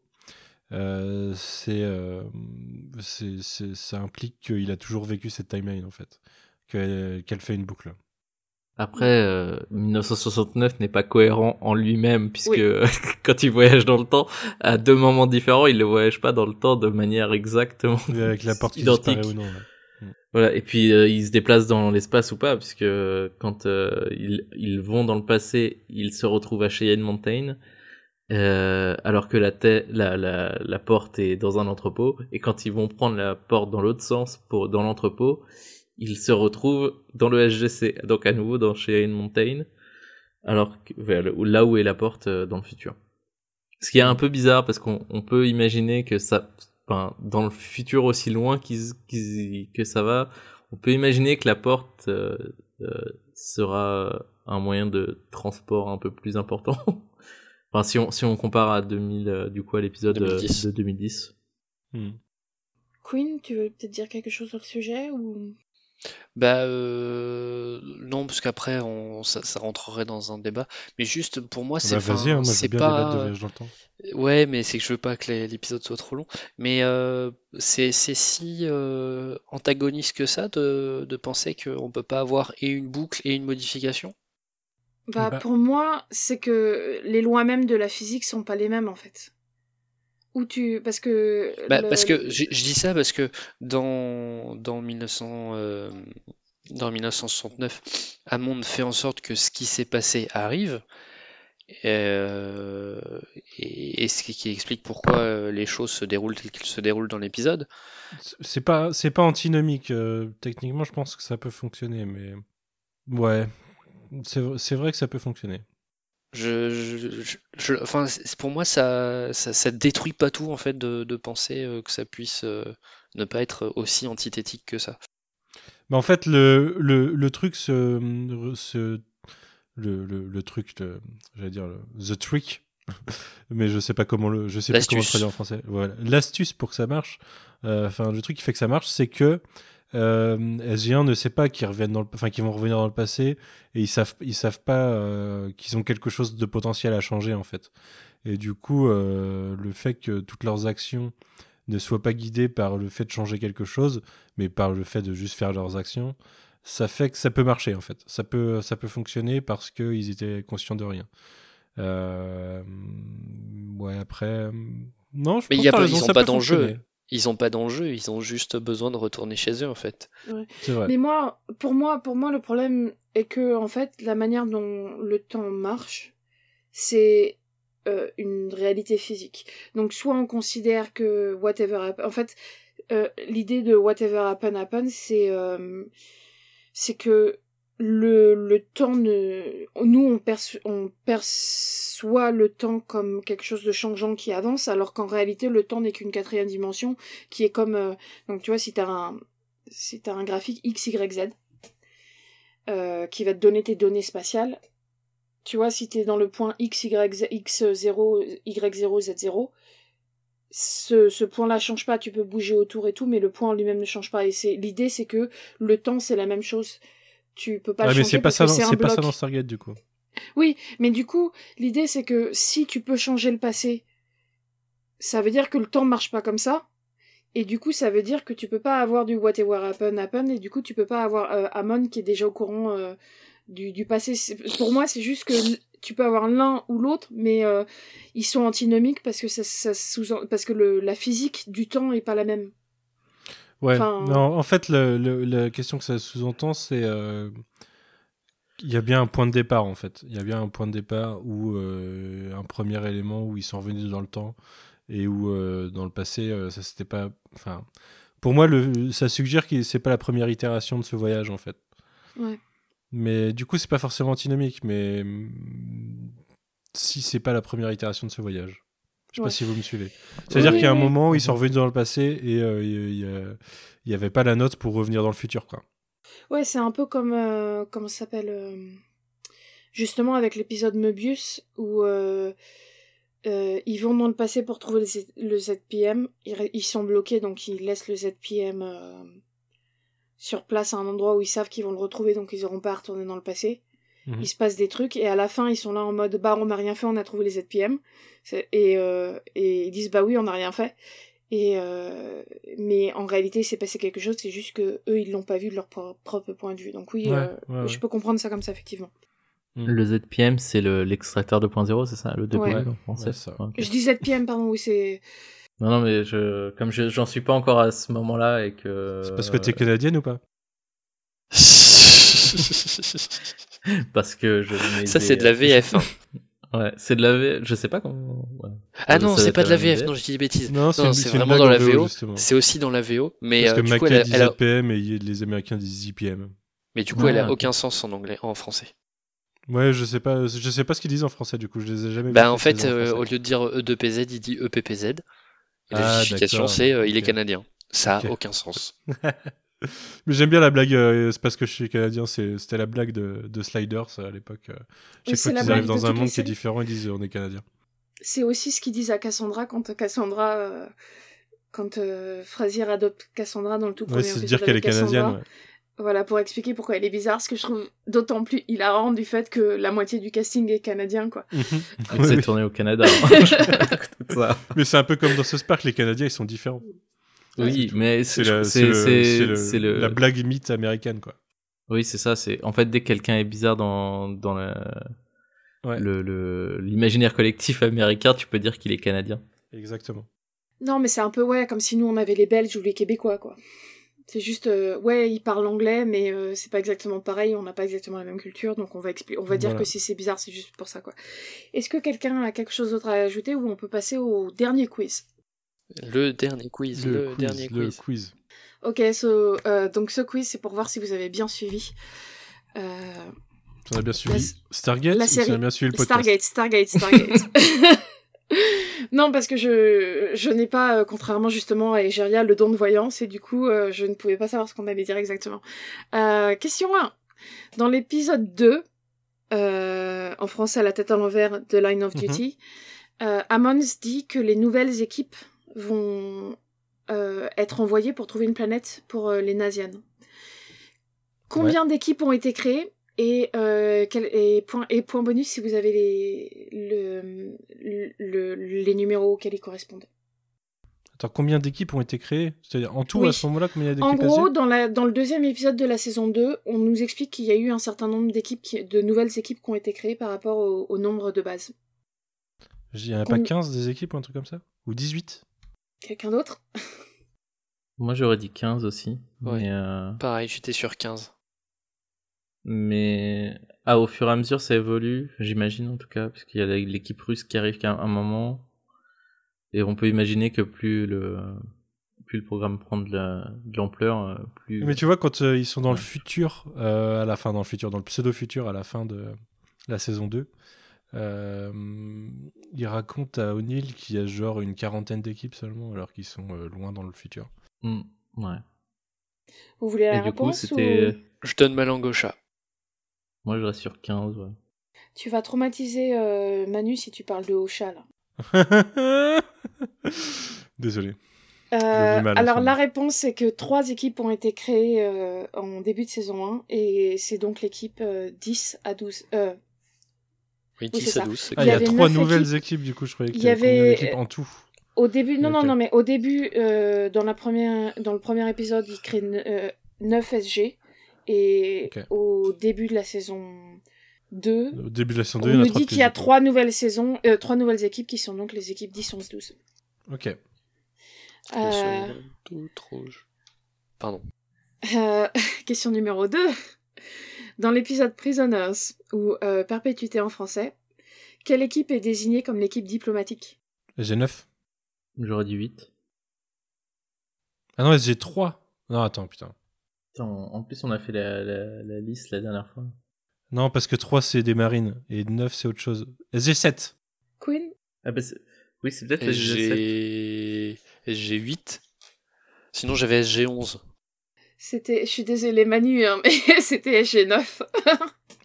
euh, euh, c'est, ça implique qu'il a toujours vécu cette timeline en fait, qu'elle, fait une boucle. Après, 1969 euh, n'est pas cohérent en lui-même, puisque quand il voyage dans le temps, à deux moments différents, il ne voyage pas dans le temps de manière exactement avec la porte identique. Ou non. Voilà, et puis il se déplace dans l'espace ou pas, puisque quand ils, ils, vont dans le passé, ils se retrouvent à Cheyenne Mountain, euh, alors que la, porte est dans un entrepôt, et quand ils vont prendre la porte dans l'autre sens dans l'entrepôt, ils se retrouvent dans le SGC, donc à nouveau dans Cheyenne Mountain, alors là où est la porte euh, dans le futur. Ce qui est un peu bizarre parce qu'on peut imaginer que ça, enfin, dans le futur aussi loin que ça va, on peut imaginer que la porte euh, euh sera un moyen de transport un peu plus important. Enfin, si on, si on compare à 2000, euh, du coup, à l'épisode euh, de 2010. Hmm. Queen, tu veux peut-être dire quelque chose sur le sujet ou? Bah euh, non, parce qu'après on, ça, rentrerait dans un débat. Mais juste pour moi, c'est bah, hein, c'est pas. Ouais, mais c'est que je veux pas que l'épisode soit trop long. Mais c'est si antagoniste que ça de, de penser qu'on peut pas avoir et une boucle et une modification? Bah, bah, pour moi, c'est que les lois même de la physique sont pas les mêmes en fait. Où tu parce que bah, parce que je, dis ça parce que dans dans 1900 euh, dans 1969, Hammond fait en sorte que ce qui s'est passé arrive. Euh, et, ce qui, explique pourquoi euh, les choses se déroulent telles qu'elles se déroulent dans l'épisode. C'est pas c'est pas antinomique. techniquement, je pense que ça peut fonctionner, mais ouais, c'est vrai que ça peut fonctionner. Je, je, je- enfin, c'est- pour moi, ça, ça, ça détruit pas tout en fait de, de penser euh, que ça puisse euh, ne pas être aussi antithétique que ça. Mais en fait, le, le, le truc, ce, ce- le, truc, j'allais dire the trick, mais je sais pas comment le, je sais pas comment traduire en français. Voilà, l'astuce pour que ça marche. euh, Enfin, le truc qui fait que ça marche, c'est que euh, SG1 ne sait pas qu'ils reviennent dans le, enfin qu'ils vont revenir dans le passé et ils savent, ils savent pas euh, qu'ils ont quelque chose de potentiel à changer en fait. Et du coup, euh, le fait que toutes leurs actions ne soient pas guidées par le fait de changer quelque chose, mais par le fait de juste faire leurs actions, ça fait que ça peut marcher en fait. Ça peut, ça peut fonctionner parce qu'ils étaient conscients de rien. Euh, ouais, après. Non, je Mais pense y a pas- raison, ils ont ça pas d'enjeu. fonctionner. Ils ont pas d'enjeu, ils ont juste besoin de retourner chez eux en fait. Vrai. Mais moi, pour moi, pour moi, le problème est que en fait, la manière dont le temps marche, c'est euh, une réalité physique. Donc, soit on considère que whatever happen, en fait, euh, l'idée de whatever happen happen, c'est euh, c'est que le, le temps ne nous on, perço- on perçoit le temps comme quelque chose de changeant qui avance alors qu'en réalité le temps n'est qu'une quatrième dimension qui est comme euh, donc tu vois si t'as un si un graphique x y z euh, qui va te donner tes données spatiales tu vois si t'es dans le point x y z x0 y0 z0 ce, ce point-là change pas, tu peux bouger autour et tout, mais le point lui-même ne change pas. Et c'est l'idée, c'est que le temps, c'est la même chose. Tu peux pas Ouais, le mais changer c'est pas ça, dans- c'est pas ça dans Stargate du coup. Oui, mais du coup, l'idée c'est que si tu peux changer le passé, ça veut dire que le temps marche pas comme ça. Et du coup, ça veut dire que tu peux pas avoir du whatever happen happen, et du coup, tu peux pas avoir euh, Amon qui est déjà au courant euh, du, du passé. Pour moi, c'est juste que tu peux avoir l'un ou l'autre, mais euh, ils sont antinomiques parce que ça, ça sous parce que le, la physique du temps est pas la même. Ouais. Enfin- Non, en fait, le- le- la question que ça sous-entend, c'est euh, il y a bien un point de départ en fait. Il y a bien un point de départ où euh, un premier élément où ils sont revenus dans le temps et où euh, dans le passé euh, ça c'était pas. Enfin, pour moi, le, ça suggère que c'est pas la première itération de ce voyage en fait. Ouais. Mais du coup, c'est pas forcément antinomique, mais si c'est pas la première itération de ce voyage. Je sais Ouais. pas si vous me suivez. C'est-à-dire Oui, qu'il y a un oui. moment où ils sont revenus dans le passé et euh, il y, a- il y avait pas la note pour revenir dans le futur, quoi. Ouais, c'est un peu comme euh, comment ça s'appelle euh, justement avec l'épisode Möbius où ils vont dans le passé pour trouver le, Z- le ZPM, ils, sont bloqués donc ils laissent le ZPM sur place à un endroit où ils savent qu'ils vont le retrouver donc ils auront pas à retourner dans le passé. Mhm. Il se passe des trucs et à la fin ils sont là en mode bah on n'a rien fait, on a trouvé les ZPM et euh, et ils disent bah oui on n'a rien fait. Et euh, mais en réalité, il s'est passé quelque chose. C'est juste que eux, ils l'ont pas vu de leur pro- propre point de vue. Donc oui, Ouais, euh, ouais, ouais. je peux comprendre ça comme ça effectivement. Le ZPM, c'est le- l'extracteur 2.0, c'est ça Le 2.0 Ouais. en français Ouais, ça. Ok. Je dis ZPM, pardon. Oui, c'est. Non, non, mais je, comme je- j'en suis pas encore à ce moment-là et que. C'est parce que t'es canadienne ou pas? Parce que je. Ça, c'est de la VF. hein. Ouais, c'est de la VF. Je sais pas comment. ouais. Ah non, c'est pas de la VF, non, je dis des bêtises. Non, c'est vraiment dans la VO. C'est aussi dans la VO, mais Parce euh, que du coup, Mackay elle a- ZPM et les Américains disent ZPM. mais du coup, elle a Ah, aucun sens en anglais, en français. Ouais, je sais pas, je sais pas ce qu'ils disent en français du coup, je les ai jamais. Bah vus en fait, en euh, au lieu de dire E2PZ, il dit EPPZ. Et la Ah, justification, c'est euh, il est canadien. Ça a aucun sens. Mais j'aime bien la blague, euh, c'est parce que je suis canadien, c'est- c'était la blague de, de Sliders euh, à l'époque. euh. Chaque c'est fois qu'ils arrivent dans un monde qui est différent, ils disent on est canadien. C'est aussi ce qu'ils disent à Cassandra quand Cassandra, euh, quand euh, Frasier adopte Cassandra dans le tout Ouais, premier c'est épisode dire qu'elle est canadienne. ouais. Voilà, pour expliquer pourquoi elle est bizarre, ce que je trouve d'autant plus hilarant du fait que la moitié du casting est canadien, quoi. Ouais, c'est oui. tourné au Canada. Tout ça. Mais c'est un peu comme dans ce Spark, les Canadiens ils sont différents. Oui, mais C'est la, le- blague mythe américaine quoi. Oui, c'est ça. C'est en fait dès que quelqu'un est bizarre dans dans le Ouais. le- le- l'imaginaire collectif américain, tu peux dire qu'il est canadien. Exactement. Non, mais c'est un peu, ouais, comme si nous on avait les Belges ou les Québécois, quoi. C'est juste, euh, ouais, ils parlent anglais, mais euh, c'est pas exactement pareil, on n'a pas exactement la même culture, donc on va, expli- on va dire Voilà. que si c'est bizarre, c'est juste pour ça, quoi. Est-ce que quelqu'un a quelque chose d'autre à ajouter ou on peut passer au dernier quiz? Le dernier quiz, le, quiz, dernier le quiz. quiz. Ok, so, euh, donc ce quiz, c'est pour voir si vous avez bien suivi. Euh, Tu as bien suivi La- Stargate la ou série- tu as bien suivi le podcast Stargate, Stargate, Stargate. non, parce que je, je n'ai pas, euh, contrairement justement à Egeria, le don de voyance, et du coup, euh, je ne pouvais pas savoir ce qu'on allait dire exactement. Euh, question 1. Dans l'épisode 2, euh, en français à la tête à l'envers de Line of Mhm. Duty, euh, Ammons dit que les nouvelles équipes vont euh, être envoyées pour trouver une planète pour euh, les Nazianes. Combien d'équipes ont été créées et, euh, quel- et, point, et point bonus si vous avez les, le, le- le- les numéros auxquels ils correspondent. Attends, combien d'équipes ont été créées? C'est-à-dire en tout Oui. à ce moment-là, combien a En d'équipes gros, dans, la, dans le deuxième épisode de la saison 2, on nous explique qu'il y a eu un certain nombre d'équipes, qui- de nouvelles équipes qui ont été créées par rapport au, au nombre de bases. Il n'y en a pas Combien- 15 des équipes ou un truc comme ça? Ou 18 Quelqu'un d'autre? Moi, j'aurais dit 15 aussi. Ouais. Mais, euh, Pareil, j'étais sur 15. mais ah, au fur et à mesure, ça évolue, j'imagine en tout cas, parce qu'il y a l'équipe russe qui arrive qu'à un moment. Et on peut imaginer que plus le, plus le programme prend de la- de l'ampleur, euh, plus. Mais tu vois, quand euh, ils sont dans le futur, euh, à la fin, dans le futur, dans le pseudo-futur, à la fin de la saison 2, euh, ils racontent à O'Neill qu'il y a genre une quarantaine d'équipes seulement, alors qu'ils sont euh, loin dans le futur. Hmm, ouais. Vous voulez la Et du coup, réponse c'était. ou Je donne ma langue au chat. Moi, je reste sur 15, ouais. tu vas traumatiser euh, Manu si tu parles de Ocha là Désolé. Euh, ce alors la réponse c'est que trois équipes ont été créées euh, en début de saison 1 et c'est donc l'équipe euh, 10 à 12. Oui, Oui, 10 c'est à ça. 12, c'est Ah, Il y y a trois nouvelles équipes. du coup, je croyais qu'il Il y y avait d'équipes en tout au début, non, non, non, mais au début, euh, dans, la première, dans le premier épisode, ils créent euh, 9 SG et Ok. au début de la saison 2, Au début de la saison 2, on il nous dit qu'il y a trois nouvelles saisons, euh, trois nouvelles équipes qui sont donc les équipes 10, 11, 12. Ok. Le Euh, tout rouge. Pardon. Euh, question numéro 2. Dans l'épisode Prisoners, ou euh, Perpétuité en français, quelle équipe est désignée comme l'équipe diplomatique? SG9 J'aurais dit 8. Ah non, SG3 Non, attends, putain. Attends, en plus, on a fait la, la, la liste la dernière fois. Non, parce que 3 c'est des marines et 9 c'est autre chose. SG7 Queen? Ah bah, oui, c'est peut-être la G7. SG... SG8. Sinon, j'avais SG11. C'était, je suis désolée Manu, hein, mais c'était SG9.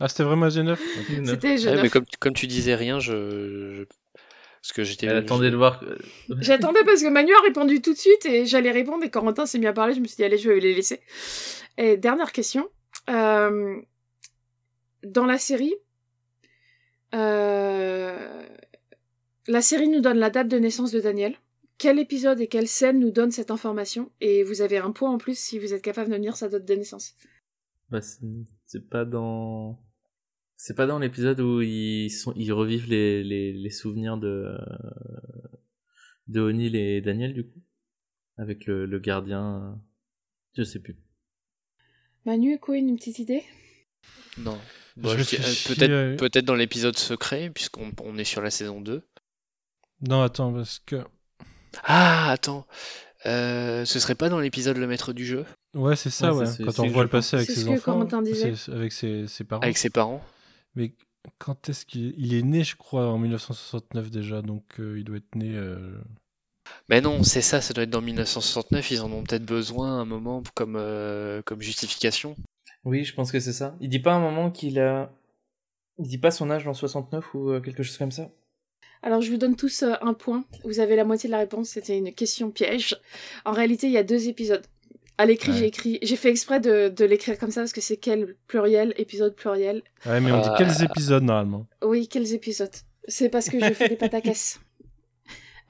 Ah, c'était vraiment SG9 Ok. C'était Ouais, SG9. mais comme, comme tu disais rien, je. je- Parce que j'étais. Elle attendait de voir. J'attendais parce que Manu a répondu tout de suite et j'allais répondre et Corentin s'est mis à parler, je me suis dit allez je vais les laisser. Et dernière question. Euh, dans la série, euh, la série nous donne la date de naissance de Daniel. Quel épisode et quelle scène nous donne cette information Et vous avez un point en plus si vous êtes capable de me dire sa date de naissance. Bah, c'est pas dans. C'est pas dans l'épisode où ils, sont, ils revivent les, les, les souvenirs de. de O'Neill et Daniel, du coup? Avec le, le gardien. Je sais plus. Manu, Queen, une petite idée? Non. Je Bon, je dis- euh, Peut-être euh, peut-être dans l'épisode secret, puisqu'on on est sur la saison 2. Non, attends, parce que. Ah, attends. Euh, ce serait pas dans l'épisode Le Maître du jeu? Ouais, c'est ça, Ouais, ouais. Quand on voit le passer avec ses enfants. Avec ses, ses parents. avec ses parents. Mais quand est-ce qu'il il est né, je crois, en 1969 déjà, donc euh, il doit être né. euh, Mais non, c'est ça, ça doit être dans 1969. Ils en ont peut-être besoin à un moment comme, euh, comme justification. Oui, je pense que c'est ça. Il dit pas à un moment qu'il a. Il dit pas son âge dans 69 ou quelque chose comme ça? Alors, je vous donne tous euh, un point. Vous avez la moitié de la réponse. C'était une question piège. En réalité, il y a deux épisodes. À l'écrit, Ouais. j'ai écrit. J'ai fait exprès de, de l'écrire comme ça parce que c'est quel pluriel, épisode pluriel. Ouais, mais on dit Euh, quels épisodes normalement Oui, quels épisodes C'est parce que je fais des pataquès.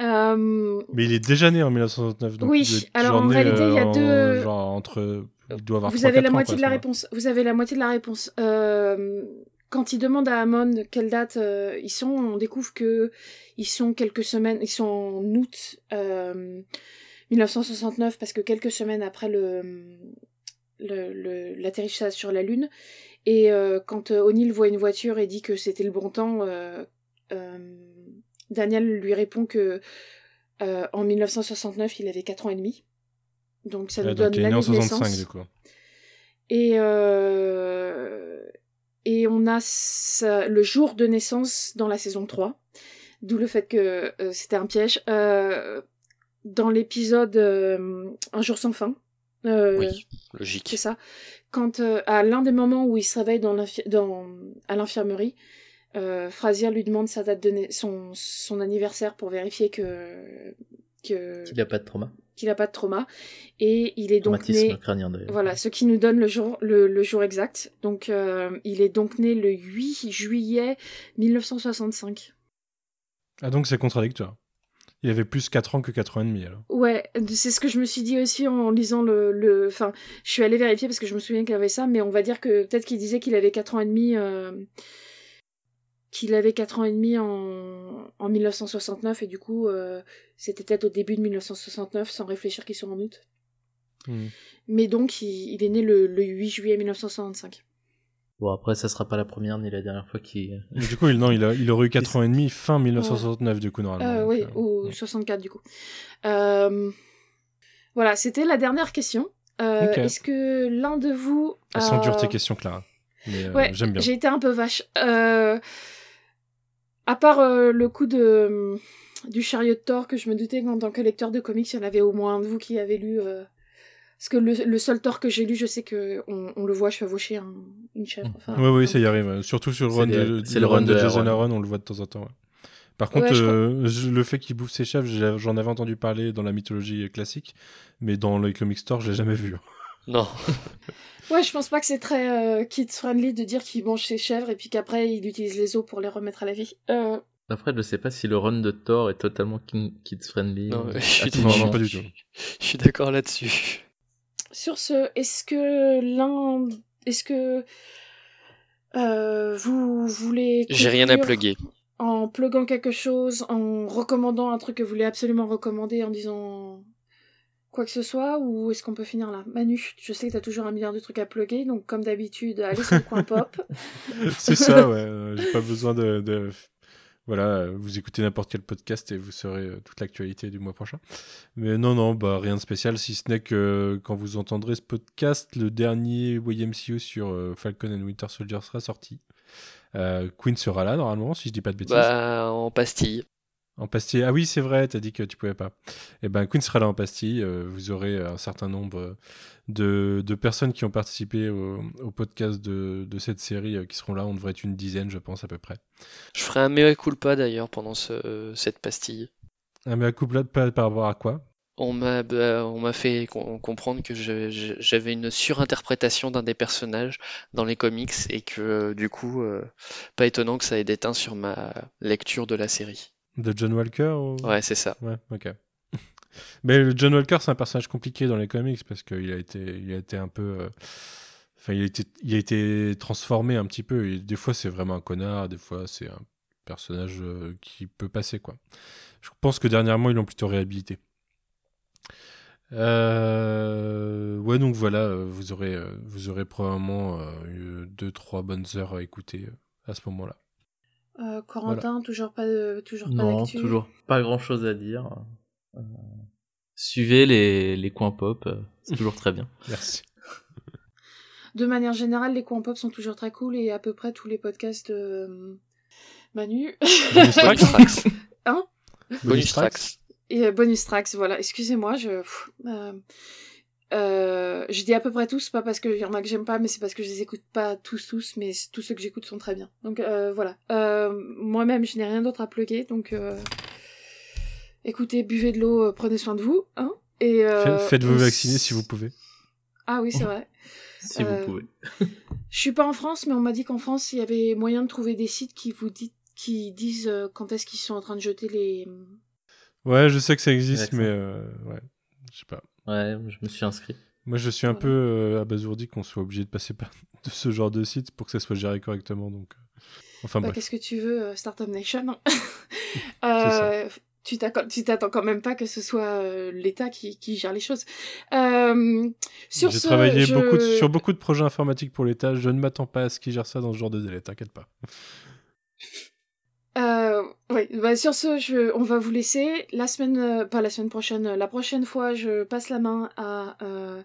Euh, Mais il est déjà né en 1969. Donc Oui, alors, en réalité, il y a en- deux- Genre entre. Il doit avoir vous 3, avez la 4 ans, moitié quoi, de la réponse. Vous avez la moitié de la réponse. Euh, quand il demande à Amon quelle date euh, ils sont, on découvre que ils sont quelques semaines, ils sont en août euh, 1969 parce que quelques semaines après le l'atterrissage sur la Lune. Et euh, quand euh, O'Neill voit une voiture et dit que c'était le bon temps, euh, euh, Daniel lui répond que euh, en 1969 il avait 4 ans et demi. Donc ça nous donne l'année en de 65 naissance. du coup. Et, euh, et on a le jour de naissance dans la saison 3. D'où le fait que c'était un piège. dans l'épisode Un jour sans fin. oui, logique. C'est ça. Quand à l'un des moments où il se réveille dans, dans à l'infirmerie, euh, Frazier lui demande sa date de son, son anniversaire pour vérifier que qu'il n'a pas de trauma. Qu'il n'a pas de trauma et il est donc né. Crânien, voilà, ce qui nous donne le jour le, le jour exact. Donc euh, il est donc né le 8 juillet 1965. Ah donc c'est contradictoire. Il avait plus 4 ans que 4 ans et demi alors. Ouais, c'est ce que je me suis dit aussi en lisant le, le... Enfin, je suis allée vérifier parce que je me souviens qu'il avait ça, mais on va dire que peut-être qu'il disait qu'il avait 4 ans et demi euh, qu'il avait 4 ans et demi en, en 1969 et du coup euh, c'était peut-être au début de 1969 sans réfléchir qu'il soit en août. Hmm. Mais donc il, est né le, le, 8 juillet 1965. Bon après ça sera pas la première ni la dernière fois qu'il... Du coup il, non, il, a, il aurait eu 4 ans et demi fin 1969 du coup normalement. Euh, oui, ou 64 du coup. Euh, voilà, c'était la dernière question. Est-ce que l'un de vous... Elles sont dures tes questions Clara. Mais, ouais, j'aime bien. J'ai été un peu vache. À part euh, le coup de euh, du chariot de Thor que je me doutais qu'en tant que lecteur de comics, il y en avait au moins un de vous qui avait lu. Euh, parce que le, seul Thor que j'ai lu, je sais que on, le voit chevaucher une chèvre. Enfin, oui, oui, ça y arrive. Surtout sur le run de, le run de, Jason Aaron, on le voit de temps en temps. Par contre, le fait qu'il bouffe ses chèvres, j'en avais entendu parler dans la mythologie classique, mais dans le comic store, je l'ai jamais vu. Non. Ouais, je pense pas que c'est très euh, kid-friendly de dire qu'il mange ses chèvres et puis qu'après il utilise les os pour les remettre à la vie. Euh... Après, je sais pas si le run de Thor est totalement kid-friendly. Non, je suis, pas du tout. Je suis d'accord là-dessus. Sur ce, est-ce que l'un. Est-ce que. Euh, vous voulez. J'ai rien à plugger. En pluguant quelque chose, en recommandant un truc que vous voulez absolument recommander, en disant quoi que ce soit ou est-ce qu'on peut finir là? Manu, je sais que t'as toujours un milliard de trucs à plugger, donc comme d'habitude, allez sur le coin pop. C'est ça, ouais. Euh, j'ai pas besoin de, Voilà, vous écoutez n'importe quel podcast et vous saurez euh, toute l'actualité du mois prochain. Mais non, non, bah rien de spécial, si ce n'est que quand vous entendrez ce podcast, le dernier YMCU sur euh, Falcon and Winter Soldier sera sorti. Queen sera là normalement, si je dis pas de bêtises. Bah, en pastille. En pastille. Ah oui, c'est vrai, t'as dit que tu pouvais pas. Eh ben, Queen sera là en pastille. Euh, vous aurez un certain nombre de, de personnes qui ont participé au, podcast de, de, cette série euh, qui seront là. On devrait être une dizaine, je pense, à peu près. Je ferai un mea culpa d'ailleurs pendant ce, cette pastille. Un mea culpa par rapport à quoi? On m'a bah, on m'a fait comprendre que j'avais une surinterprétation d'un des personnages dans les comics et que euh, du coup pas étonnant que ça ait déteint sur ma lecture de la série. De John Walker Ouais, c'est ça. Ouais, ok. Mais John Walker, c'est un personnage compliqué dans les comics parce qu'il a été, il a été un peu. Euh, enfin, il, a été, il a été transformé un petit peu. Et des fois, c'est vraiment un connard, des fois, c'est un personnage euh, qui peut passer, quoi. Je pense que dernièrement, ils l'ont plutôt réhabilité. Euh... Ouais, donc voilà, vous aurez, vous aurez probablement deux, trois bonnes heures à écouter à ce moment-là. Euh, Corentin, toujours pas de, toujours pas Non, toujours pas grand chose à dire. Euh, suivez les, les coins pop, euh, c'est toujours très bien. Merci. De manière générale, les coins pop sont toujours très cool et à peu près tous les podcasts de Manu. Bonus tracks. hein? Bonus tracks. Et bonus tracks, voilà. Excusez-moi, je. Euh, je dis à peu près tous, pas parce qu'il y en a que j'aime pas, mais c'est parce que je les écoute pas tous tous, mais tous ceux que j'écoute sont très bien. Donc euh, voilà. Euh, Moi-même, je n'ai rien d'autre à plugger, donc euh, écoutez, buvez de l'eau, euh, prenez soin de vous, hein. Et euh, faites-vous vacciner si vous pouvez. Ah oui, c'est vrai. si vous pouvez. je suis pas en France, mais on m'a dit qu'en France, il y avait moyen de trouver des sites qui vous disent, qui disent quand est-ce qu'ils sont en train de jeter les. Ouais, je sais que ça existe, mais ouais, je sais pas. Ouais, je me suis inscrit. Moi, je suis un peu euh, abasourdi qu'on soit obligé de passer par de ce genre de site pour que ça soit géré correctement. Donc, euh, enfin bah, Qu'est-ce que tu veux, euh, Startup Nation euh, Tu t'attends quand même pas que ce soit l'État qui, qui, gère les choses. J'ai travaillé beaucoup sur beaucoup de projets informatiques pour l'État. Je ne m'attends pas à ce qu'ils gèrent ça dans ce genre de délai. T'inquiète pas. Euh, oui, bah, sur ce, je, on va vous laisser. La semaine, euh, pas la semaine prochaine, la prochaine fois, je passe la main à euh,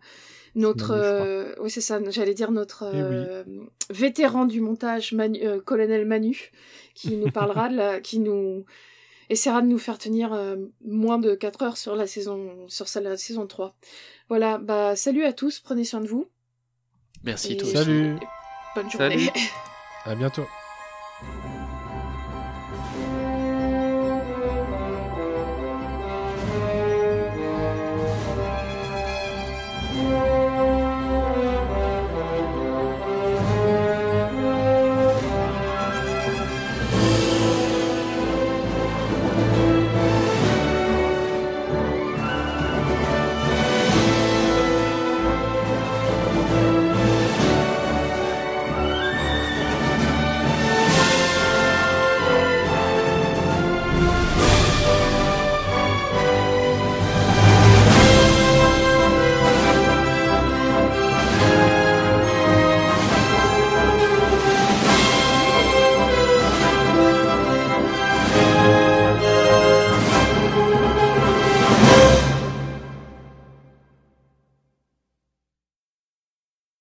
notre, euh, oui c'est ça, j'allais dire notre Eh oui. euh, vétéran du montage, Manu- euh, colonel Manu, qui nous parlera, de la, qui nous essaiera de nous faire tenir euh, moins de 4 heures sur la saison, sur sa- la saison 3. Voilà, bah salut à tous, prenez soin de vous. Merci et-. Salut. et Bonne journée. Salut. À bientôt.